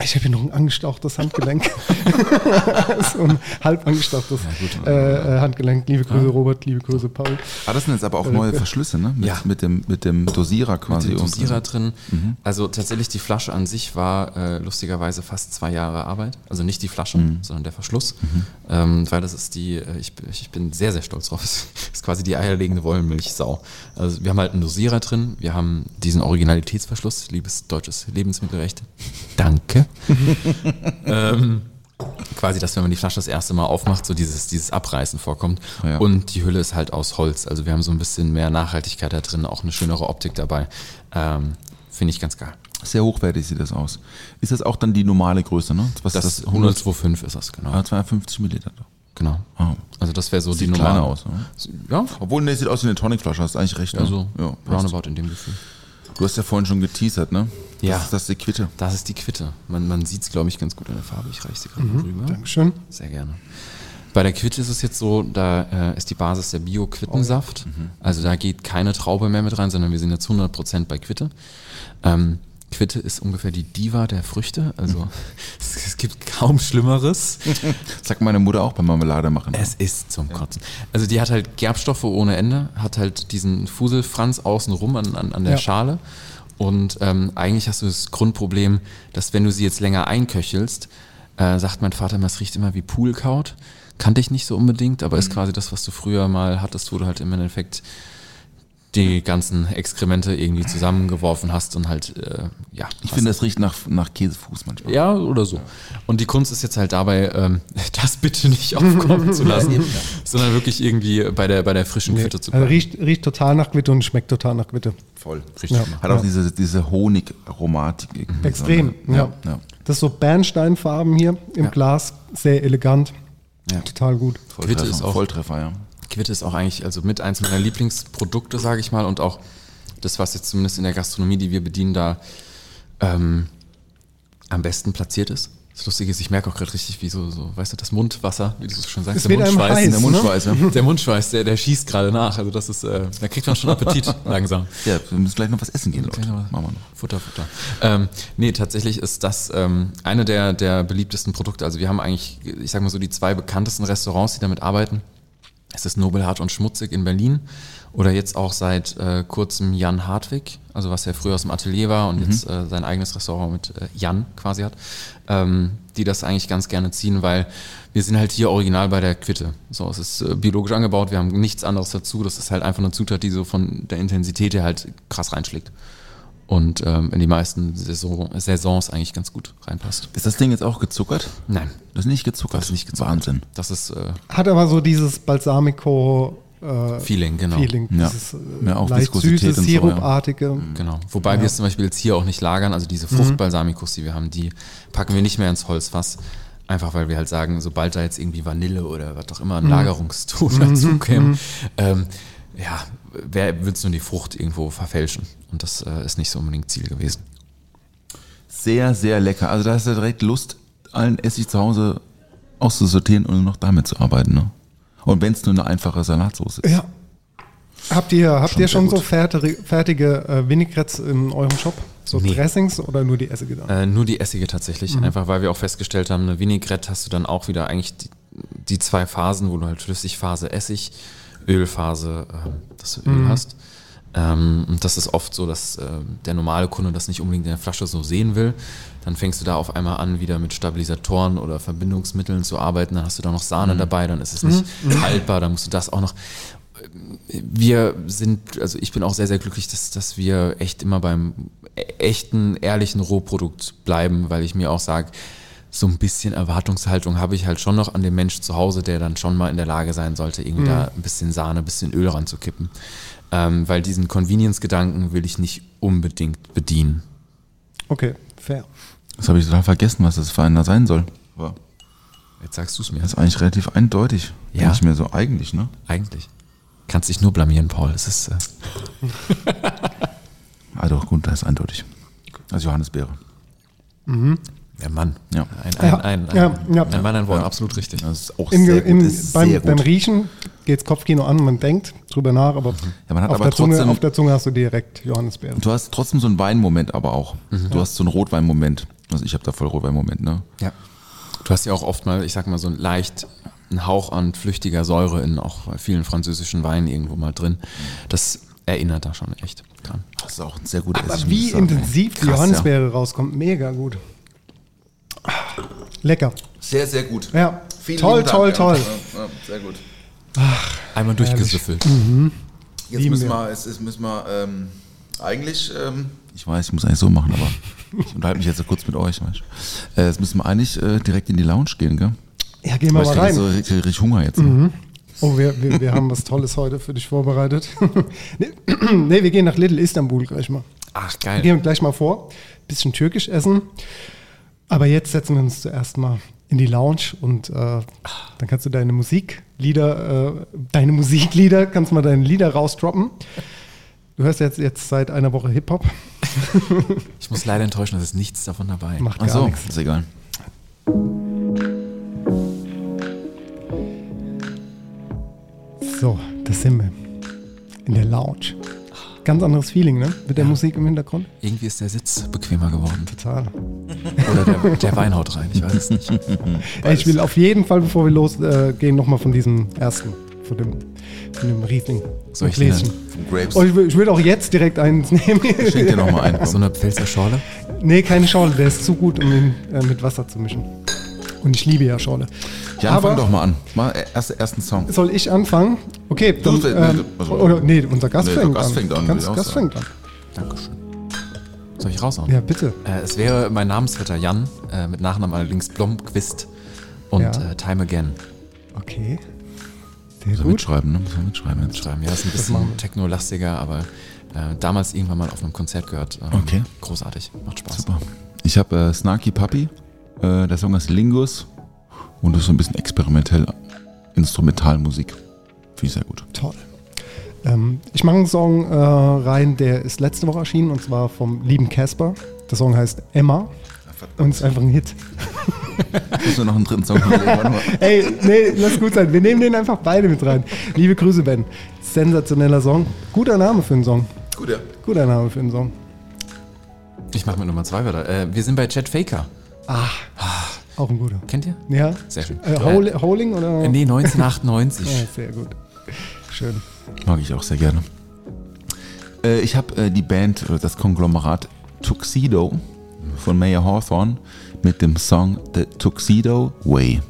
Ich habe hier noch ein angestauchtes Handgelenk. so ein halb angestauchtes gut. äh, äh, Handgelenk. Liebe Grüße, Robert, liebe Grüße, Paul. Ah, das sind jetzt aber auch neue Verschlüsse, ne? Mit, Ja. mit, dem, mit dem Dosierer quasi. mit dem und- Dosierer drin. Mhm. Also tatsächlich die Flasche an sich war äh, lustigerweise fast zwei Jahre Arbeit. Also nicht die Flasche, Mhm. sondern der Verschluss. Ähm, weil das ist die, äh, ich, ich bin sehr, sehr stolz drauf. Es ist quasi die eierlegende Wollmilchsau. Also wir haben halt einen Dosierer drin, wir haben diesen Originalitätsverschluss, liebes deutsches Lebensmittelrecht. Danke. ähm, quasi, dass wenn man die Flasche das erste Mal aufmacht, so dieses, dieses Abreißen vorkommt. Ja. Und die Hülle ist halt aus Holz. Also wir haben so ein bisschen mehr Nachhaltigkeit da drin, auch eine schönere Optik dabei. Ähm, Finde ich ganz geil. Sehr hochwertig sieht das aus. Ist das auch dann die normale Größe, ne? Was Das, ist das 102,5 ist das, genau. Ah, 250 Milliliter. Genau. Ah. Also das wäre so Sieht die normale. aus. Ne? Ja, Obwohl, ne, sieht aus wie eine Tonicflasche, hast eigentlich recht. Ne? also ja, roundabout in dem Gefühl. Du hast ja vorhin schon geteasert, ne? Ja. Das ist das die Quitte. Das ist die Quitte. Man, man sieht es, glaube ich, ganz gut in der Farbe. Ich reiche sie gerade Mhm. mal rüber. Dankeschön. Sehr gerne. Bei der Quitte ist es jetzt so, da äh, ist die Basis der Bio-Quittensaft. Also da geht keine Traube mehr mit rein, sondern wir sind jetzt 100% bei Quitte. Ähm, Quitte ist ungefähr die Diva der Früchte. Also es, es gibt kaum Schlimmeres. Sagt meine Mutter auch beim Marmelade machen. Es ist zum Kotzen. Also die hat halt Gerbstoffe ohne Ende, hat halt diesen Fuselfranz außenrum an, an, an der Ja. Schale. Und ähm, eigentlich hast du das Grundproblem, dass wenn du sie jetzt länger einköchelst, äh, sagt mein Vater immer, es riecht immer wie Poolkraut. Kannte ich nicht so unbedingt, aber Mhm. ist quasi das, was du früher mal hattest, wo du halt im Endeffekt die ganzen Exkremente irgendwie zusammengeworfen hast und halt, äh, ja. Ich finde, das riecht nach, nach Käsefuß manchmal. Ja, oder so. Und die Kunst ist jetzt halt dabei, ähm, das bitte nicht aufkommen zu lassen, sondern wirklich irgendwie bei der, bei der frischen Quitte zu Also bleiben. riecht, riecht total nach Quitte und schmeckt total nach Quitte. Voll. Richtig Ja. Hat auch diese, diese Honig-Aromatik. irgendwie Extrem, so, ne? ja. ja. Das ist so Bernsteinfarben hier im Ja. Glas. Sehr elegant. Ja. Total gut. Volltreffer, Quitte ist auch- Volltreffer, ja. Quitte ist auch eigentlich also mit eins meiner Lieblingsprodukte, sage ich mal, und auch das, was jetzt zumindest in der Gastronomie, die wir bedienen, da ähm, am besten platziert ist. Das Lustige ist, ich merke auch gerade richtig, wie so, so, weißt du, das Mundwasser, wie du es schon sagst, Es wird einem heiß, Der Mundschweiß, ja. Der Mundschweiß, der, der schießt gerade nach. Also das ist, äh, da kriegt man schon Appetit langsam. Ja, wir müssen gleich noch was essen gehen, Leute. Machen wir noch. Futter, Futter. Ähm, nee, tatsächlich ist das ähm, eine der, der beliebtesten Produkte. Also wir haben eigentlich, ich sag mal so, die zwei bekanntesten Restaurants, die damit arbeiten. Es ist Nobelhart und Schmutzig in Berlin oder jetzt auch seit äh, kurzem Jan Hartwig, also was er früher aus dem Atelier war und jetzt äh, sein eigenes Restaurant mit äh, Jan quasi hat, ähm, die das eigentlich ganz gerne ziehen, weil wir sind halt hier original bei der Quitte. So, es ist äh, biologisch angebaut, wir haben nichts anderes dazu. Das ist halt einfach eine Zutat, die so von der Intensität her halt krass reinschlägt. Und ähm, in die meisten Saison, Saisons eigentlich ganz gut reinpasst. Ist das Ding jetzt auch gezuckert? Nein, Das ist nicht gezuckert. Das ist nicht gezuckert. Wahnsinn. das ist äh, Hat aber so dieses Balsamico äh, Feeling, genau. Feeling. Ja. Dieses äh, Ja, auch leicht süße, so, ja. sirupartige. Genau. Wobei wir es zum Beispiel jetzt hier auch nicht lagern, also diese Fruchtbalsamikus, die wir haben, die packen wir nicht mehr ins Holzfass. Einfach weil wir halt sagen, sobald da jetzt irgendwie Vanille oder was auch immer ein Lagerungstool dazu käme, ähm, ja, wer willst du die Frucht irgendwo verfälschen? Und das äh, ist nicht so unbedingt Ziel gewesen. Sehr, sehr lecker. Also da hast du direkt Lust, allen Essig zu Hause auszusortieren und nur noch damit zu arbeiten. Ne? Und wenn es nur eine einfache Salatsauce ist. Ja. Habt ihr, habt Schon ihr schon so fertige, fertige äh, Vinaigrettes in eurem Shop? So Nee. Dressings oder nur die Essige da? Äh, nur die Essige tatsächlich, einfach weil wir auch festgestellt haben, eine Vinaigrette hast du dann auch wieder eigentlich die, die zwei Phasen, wo du halt Flüssigphase Essig, Ölphase, ähm, dass du Öl hast. Ähm, und das ist oft so, dass äh, der normale Kunde das nicht unbedingt in der Flasche so sehen will. Dann fängst du da auf einmal an, wieder mit Stabilisatoren oder Verbindungsmitteln zu arbeiten. Dann hast du da noch Sahne dabei, dann ist es nicht haltbar, dann musst du das auch noch wir sind, also ich bin auch sehr, sehr glücklich, dass, dass wir echt immer beim e- echten, ehrlichen Rohprodukt bleiben, weil ich mir auch sage, so ein bisschen Erwartungshaltung habe ich halt schon noch an den Mensch zu Hause, der dann schon mal in der Lage sein sollte, irgendwie da ein bisschen Sahne, ein bisschen Öl ranzukippen. Ähm, weil diesen Convenience-Gedanken will ich nicht unbedingt bedienen. Okay, fair. Das habe ich total vergessen, was das für einer sein soll. Aber Jetzt sagst du es mir. das ist eigentlich relativ eindeutig. Ja. Denke ich mir so eigentlich, ne? Eigentlich. Kannst dich nur blamieren, Paul. Es ist, äh, Ah doch, gut, das ist eindeutig. Also Johannisbeere. Der Mann. Ja. Ein, ein, Ja, ein, ein, ja, ja. ein Mann, ein Wort, absolut richtig. Das ist auch Im, sehr im, gut. Ist beim, sehr beim gut. Riechen geht's Kopfkino an, man denkt drüber nach, aber, Ja, man hat auf, aber der Zunge, trotzdem- auf der Zunge hast du direkt Johannisbeeren. Du hast trotzdem so einen Weinmoment aber auch. Mhm. Du hast so einen Rotweinmoment. Also ich habe da voll Rotweinmoment, ne? Ja. Du hast ja auch oft mal, ich sag mal, so ein leicht einen Hauch an flüchtiger Säure in auch vielen französischen Weinen irgendwo mal drin. Das erinnert da schon echt dran. Das ist auch ein sehr guter Aber Essig, muss wie intensiv die Krass, Johannisbeere rauskommt, mega gut. Lecker. Sehr, sehr gut. Ja, Vielen toll, Dank, toll, ja. toll. Ja, ja, sehr gut. Einmal durchgesüffelt. Jetzt Lieben müssen wir. wir, es, es müssen wir ähm, eigentlich, ähm, ich weiß, ich muss eigentlich so machen, aber ich unterhalte mich jetzt so kurz mit euch. Weißt. Äh, jetzt müssen wir eigentlich äh, direkt in die Lounge gehen, gell? Ja, gehen wir ich mal rein. so richtig, richtig Hunger jetzt. ne? Oh, wir, wir, wir haben was Tolles heute für dich vorbereitet. nee, nee, wir gehen nach Little Istanbul gleich mal. Ach, Wir geil. gehen gleich mal vor. Bisschen türkisch essen. Aber jetzt setzen wir uns zuerst mal in die Lounge und äh, dann kannst du deine Musiklieder, äh, deine Musiklieder, kannst mal deine Lieder rausdroppen. Du hörst jetzt, jetzt seit einer Woche Hip-Hop. Ich muss leider enttäuschen, es ist nichts davon dabei. Macht gar Ach so, nichts. ist egal. So, da sind wir. In der Lounge. Ganz anderes Feeling, ne? Mit der Musik im Hintergrund. Irgendwie ist der Sitz bequemer geworden. Total. Oder der, der Wein haut rein, ich weiß es nicht. Ey, ich will auf jeden Fall, bevor wir losgehen, äh, nochmal von diesem ersten, von dem, von dem Riesling. Soll ich Grapes. Oh, ich, will- ich würde auch jetzt direkt eins nehmen. Schenk dir nochmal einen. So eine Pfälzer Schorle? nee, keine Schorle, der ist zu gut, um ihn äh, mit Wasser zu mischen. Und ich liebe ja Schorle. Jan, Aber- fang doch mal an. Mal erst, ersten Song. Soll ich anfangen? Okay, dann, Du- ähm, also- oder, nee, unser Gast Nee, fängt Gast an. fängt an, Ganz, Gast sagen. fängt an. Dankeschön. Soll ich raushauen? Ja, bitte. Äh, es wäre mein Namensvetter Jan, äh, mit Nachnamen allerdings Blomqvist und Ja. äh, Time Again Okay. Sehr Muss gut. mitschreiben, ne? Muss er mitschreiben jetzt. schreiben. Ja, ist ein bisschen technolastiger, aber äh, damals irgendwann mal auf einem Konzert gehört. Ähm, Okay. Großartig, macht Spaß. Super. Ich habe äh, Snarky Puppy. Äh, der Song heißt Lingus. Und das ist so ein bisschen experimentell Instrumentalmusik. Finde ich sehr gut. Toll. Ähm, ich mache einen Song äh, rein, der ist letzte Woche erschienen und zwar vom lieben Casper. Der Song heißt Emma und ist einfach ein Hit. Muss nur noch einen dritten Song mal. Ey, nee, lass gut sein. Wir nehmen den einfach beide mit rein. Liebe Grüße, Ben. Sensationeller Song. Guter Name für einen Song. Gut, ja. Guter Name für einen Song. Ich mache mit Nummer zwei weiter. Äh, wir sind bei Chad Faker. Auch ein guter. Kennt ihr? Ja? Sehr schön. Äh, Hol Holing oder? Äh, nee, 1998. Ja, sehr gut. Schön. Mag ich auch sehr gerne. Äh, ich habe äh, die Band, das Konglomerat Tuxedo von Mayor Hawthorne mit dem Song The Tuxedo Way.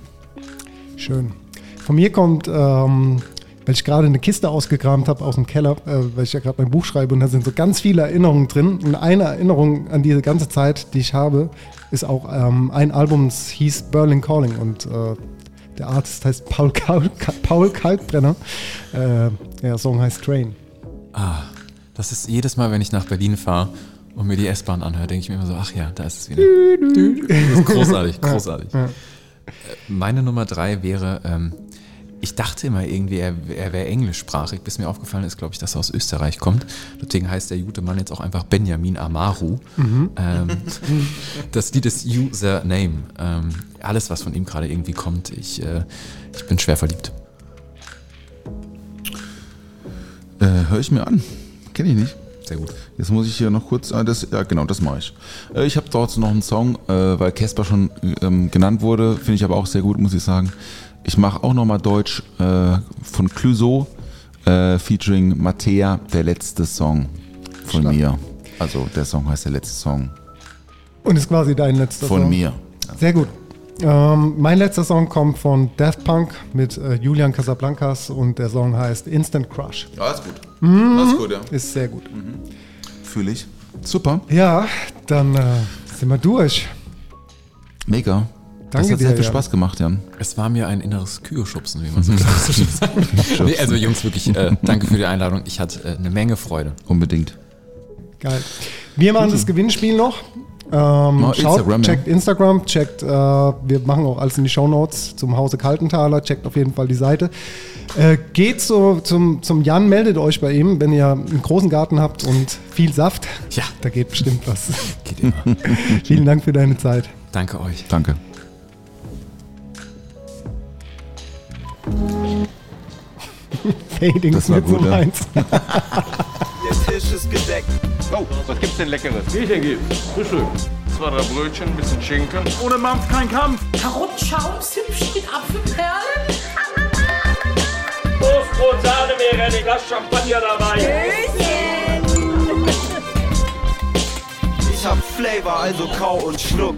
Schön. Von mir kommt ähm, weil ich gerade eine Kiste ausgekramt habe aus dem Keller, äh, weil ich ja gerade mein Buch schreibe und da sind so ganz viele Erinnerungen drin. Und eine Erinnerung an diese ganze Zeit, die ich habe, ist auch ähm, ein Album, das hieß Berlin Calling und äh, der Artist heißt Paul, Kalk, Paul Kalkbrenner. Äh, der Song heißt Train. Ah, das ist jedes Mal, wenn ich nach Berlin fahre und mir die S-Bahn anhöre, denke ich mir immer so, ach ja, da ist es wieder. Das ist großartig, großartig. Äh, Meine Nummer drei wäre, ähm, ich dachte immer irgendwie, er, er wäre englischsprachig, bis mir aufgefallen ist, glaube ich, dass er aus Österreich kommt. Deswegen heißt der gute Mann jetzt auch einfach Benjamin Amaru. Ähm, das Lied ist User Name. Ähm, alles, was von ihm gerade irgendwie kommt, ich, äh, ich bin schwer verliebt. Äh, Höre ich mir an. Kenne ich nicht. Sehr gut. Jetzt muss ich hier noch kurz, ah, das, ja genau, das mache ich. Äh, ich habe dort noch einen Song, äh, weil Casper schon ähm, genannt wurde, finde ich aber auch sehr gut, muss ich sagen. Ich mache auch nochmal Deutsch äh, von Clouseau, äh, featuring Mattea, der letzte Song von Stark. mir. Also der Song heißt der letzte Song Und ist quasi dein letzter von Song. mir. Sehr gut. Ähm, mein letzter Song kommt von Daft Punk mit äh, Julian Casablancas und der Song heißt Instant Crush. Ja, alles gut. Alles gut, ja. Ist sehr gut. Fühle ich. Super. Ja, dann äh, sind wir durch. Mega. Das Danke hat sehr dir, viel Jan. Spaß gemacht, Jan. Es war mir ein inneres Kühe-Schubsen, wie man so sagt. nee, also Jungs, wirklich äh, danke für die Einladung. Ich hatte äh, eine Menge Freude. Unbedingt. Geil. Wir machen das Gewinnspiel noch. Ähm, Mal schaut, Instagram, ja. checkt Instagram, checkt, äh, wir machen auch alles in die Shownotes zum Hause Kaltenthaler, checkt auf jeden Fall die Seite. Äh, geht so zum, zum Jan, meldet euch bei ihm, wenn ihr einen großen Garten habt und viel Saft. Ja. Da geht bestimmt was. Geht immer. Vielen Dank für deine Zeit. Danke euch. Danke. Fading Das war mit so gut, meins. Der Tisch ist gedeckt. Oh, was gibt's denn Leckeres? Bierchen gibt's. Frühstück. Zwei, drei Brötchen, ein bisschen Schinken. Ohne Mampf kein Kampf. Karottenschaum, Zimtstück, mit Apfelperlen. Toastbrot, Sahne, wäre Glas Champagner dabei. Ich hab Flavor, also kau und schluck.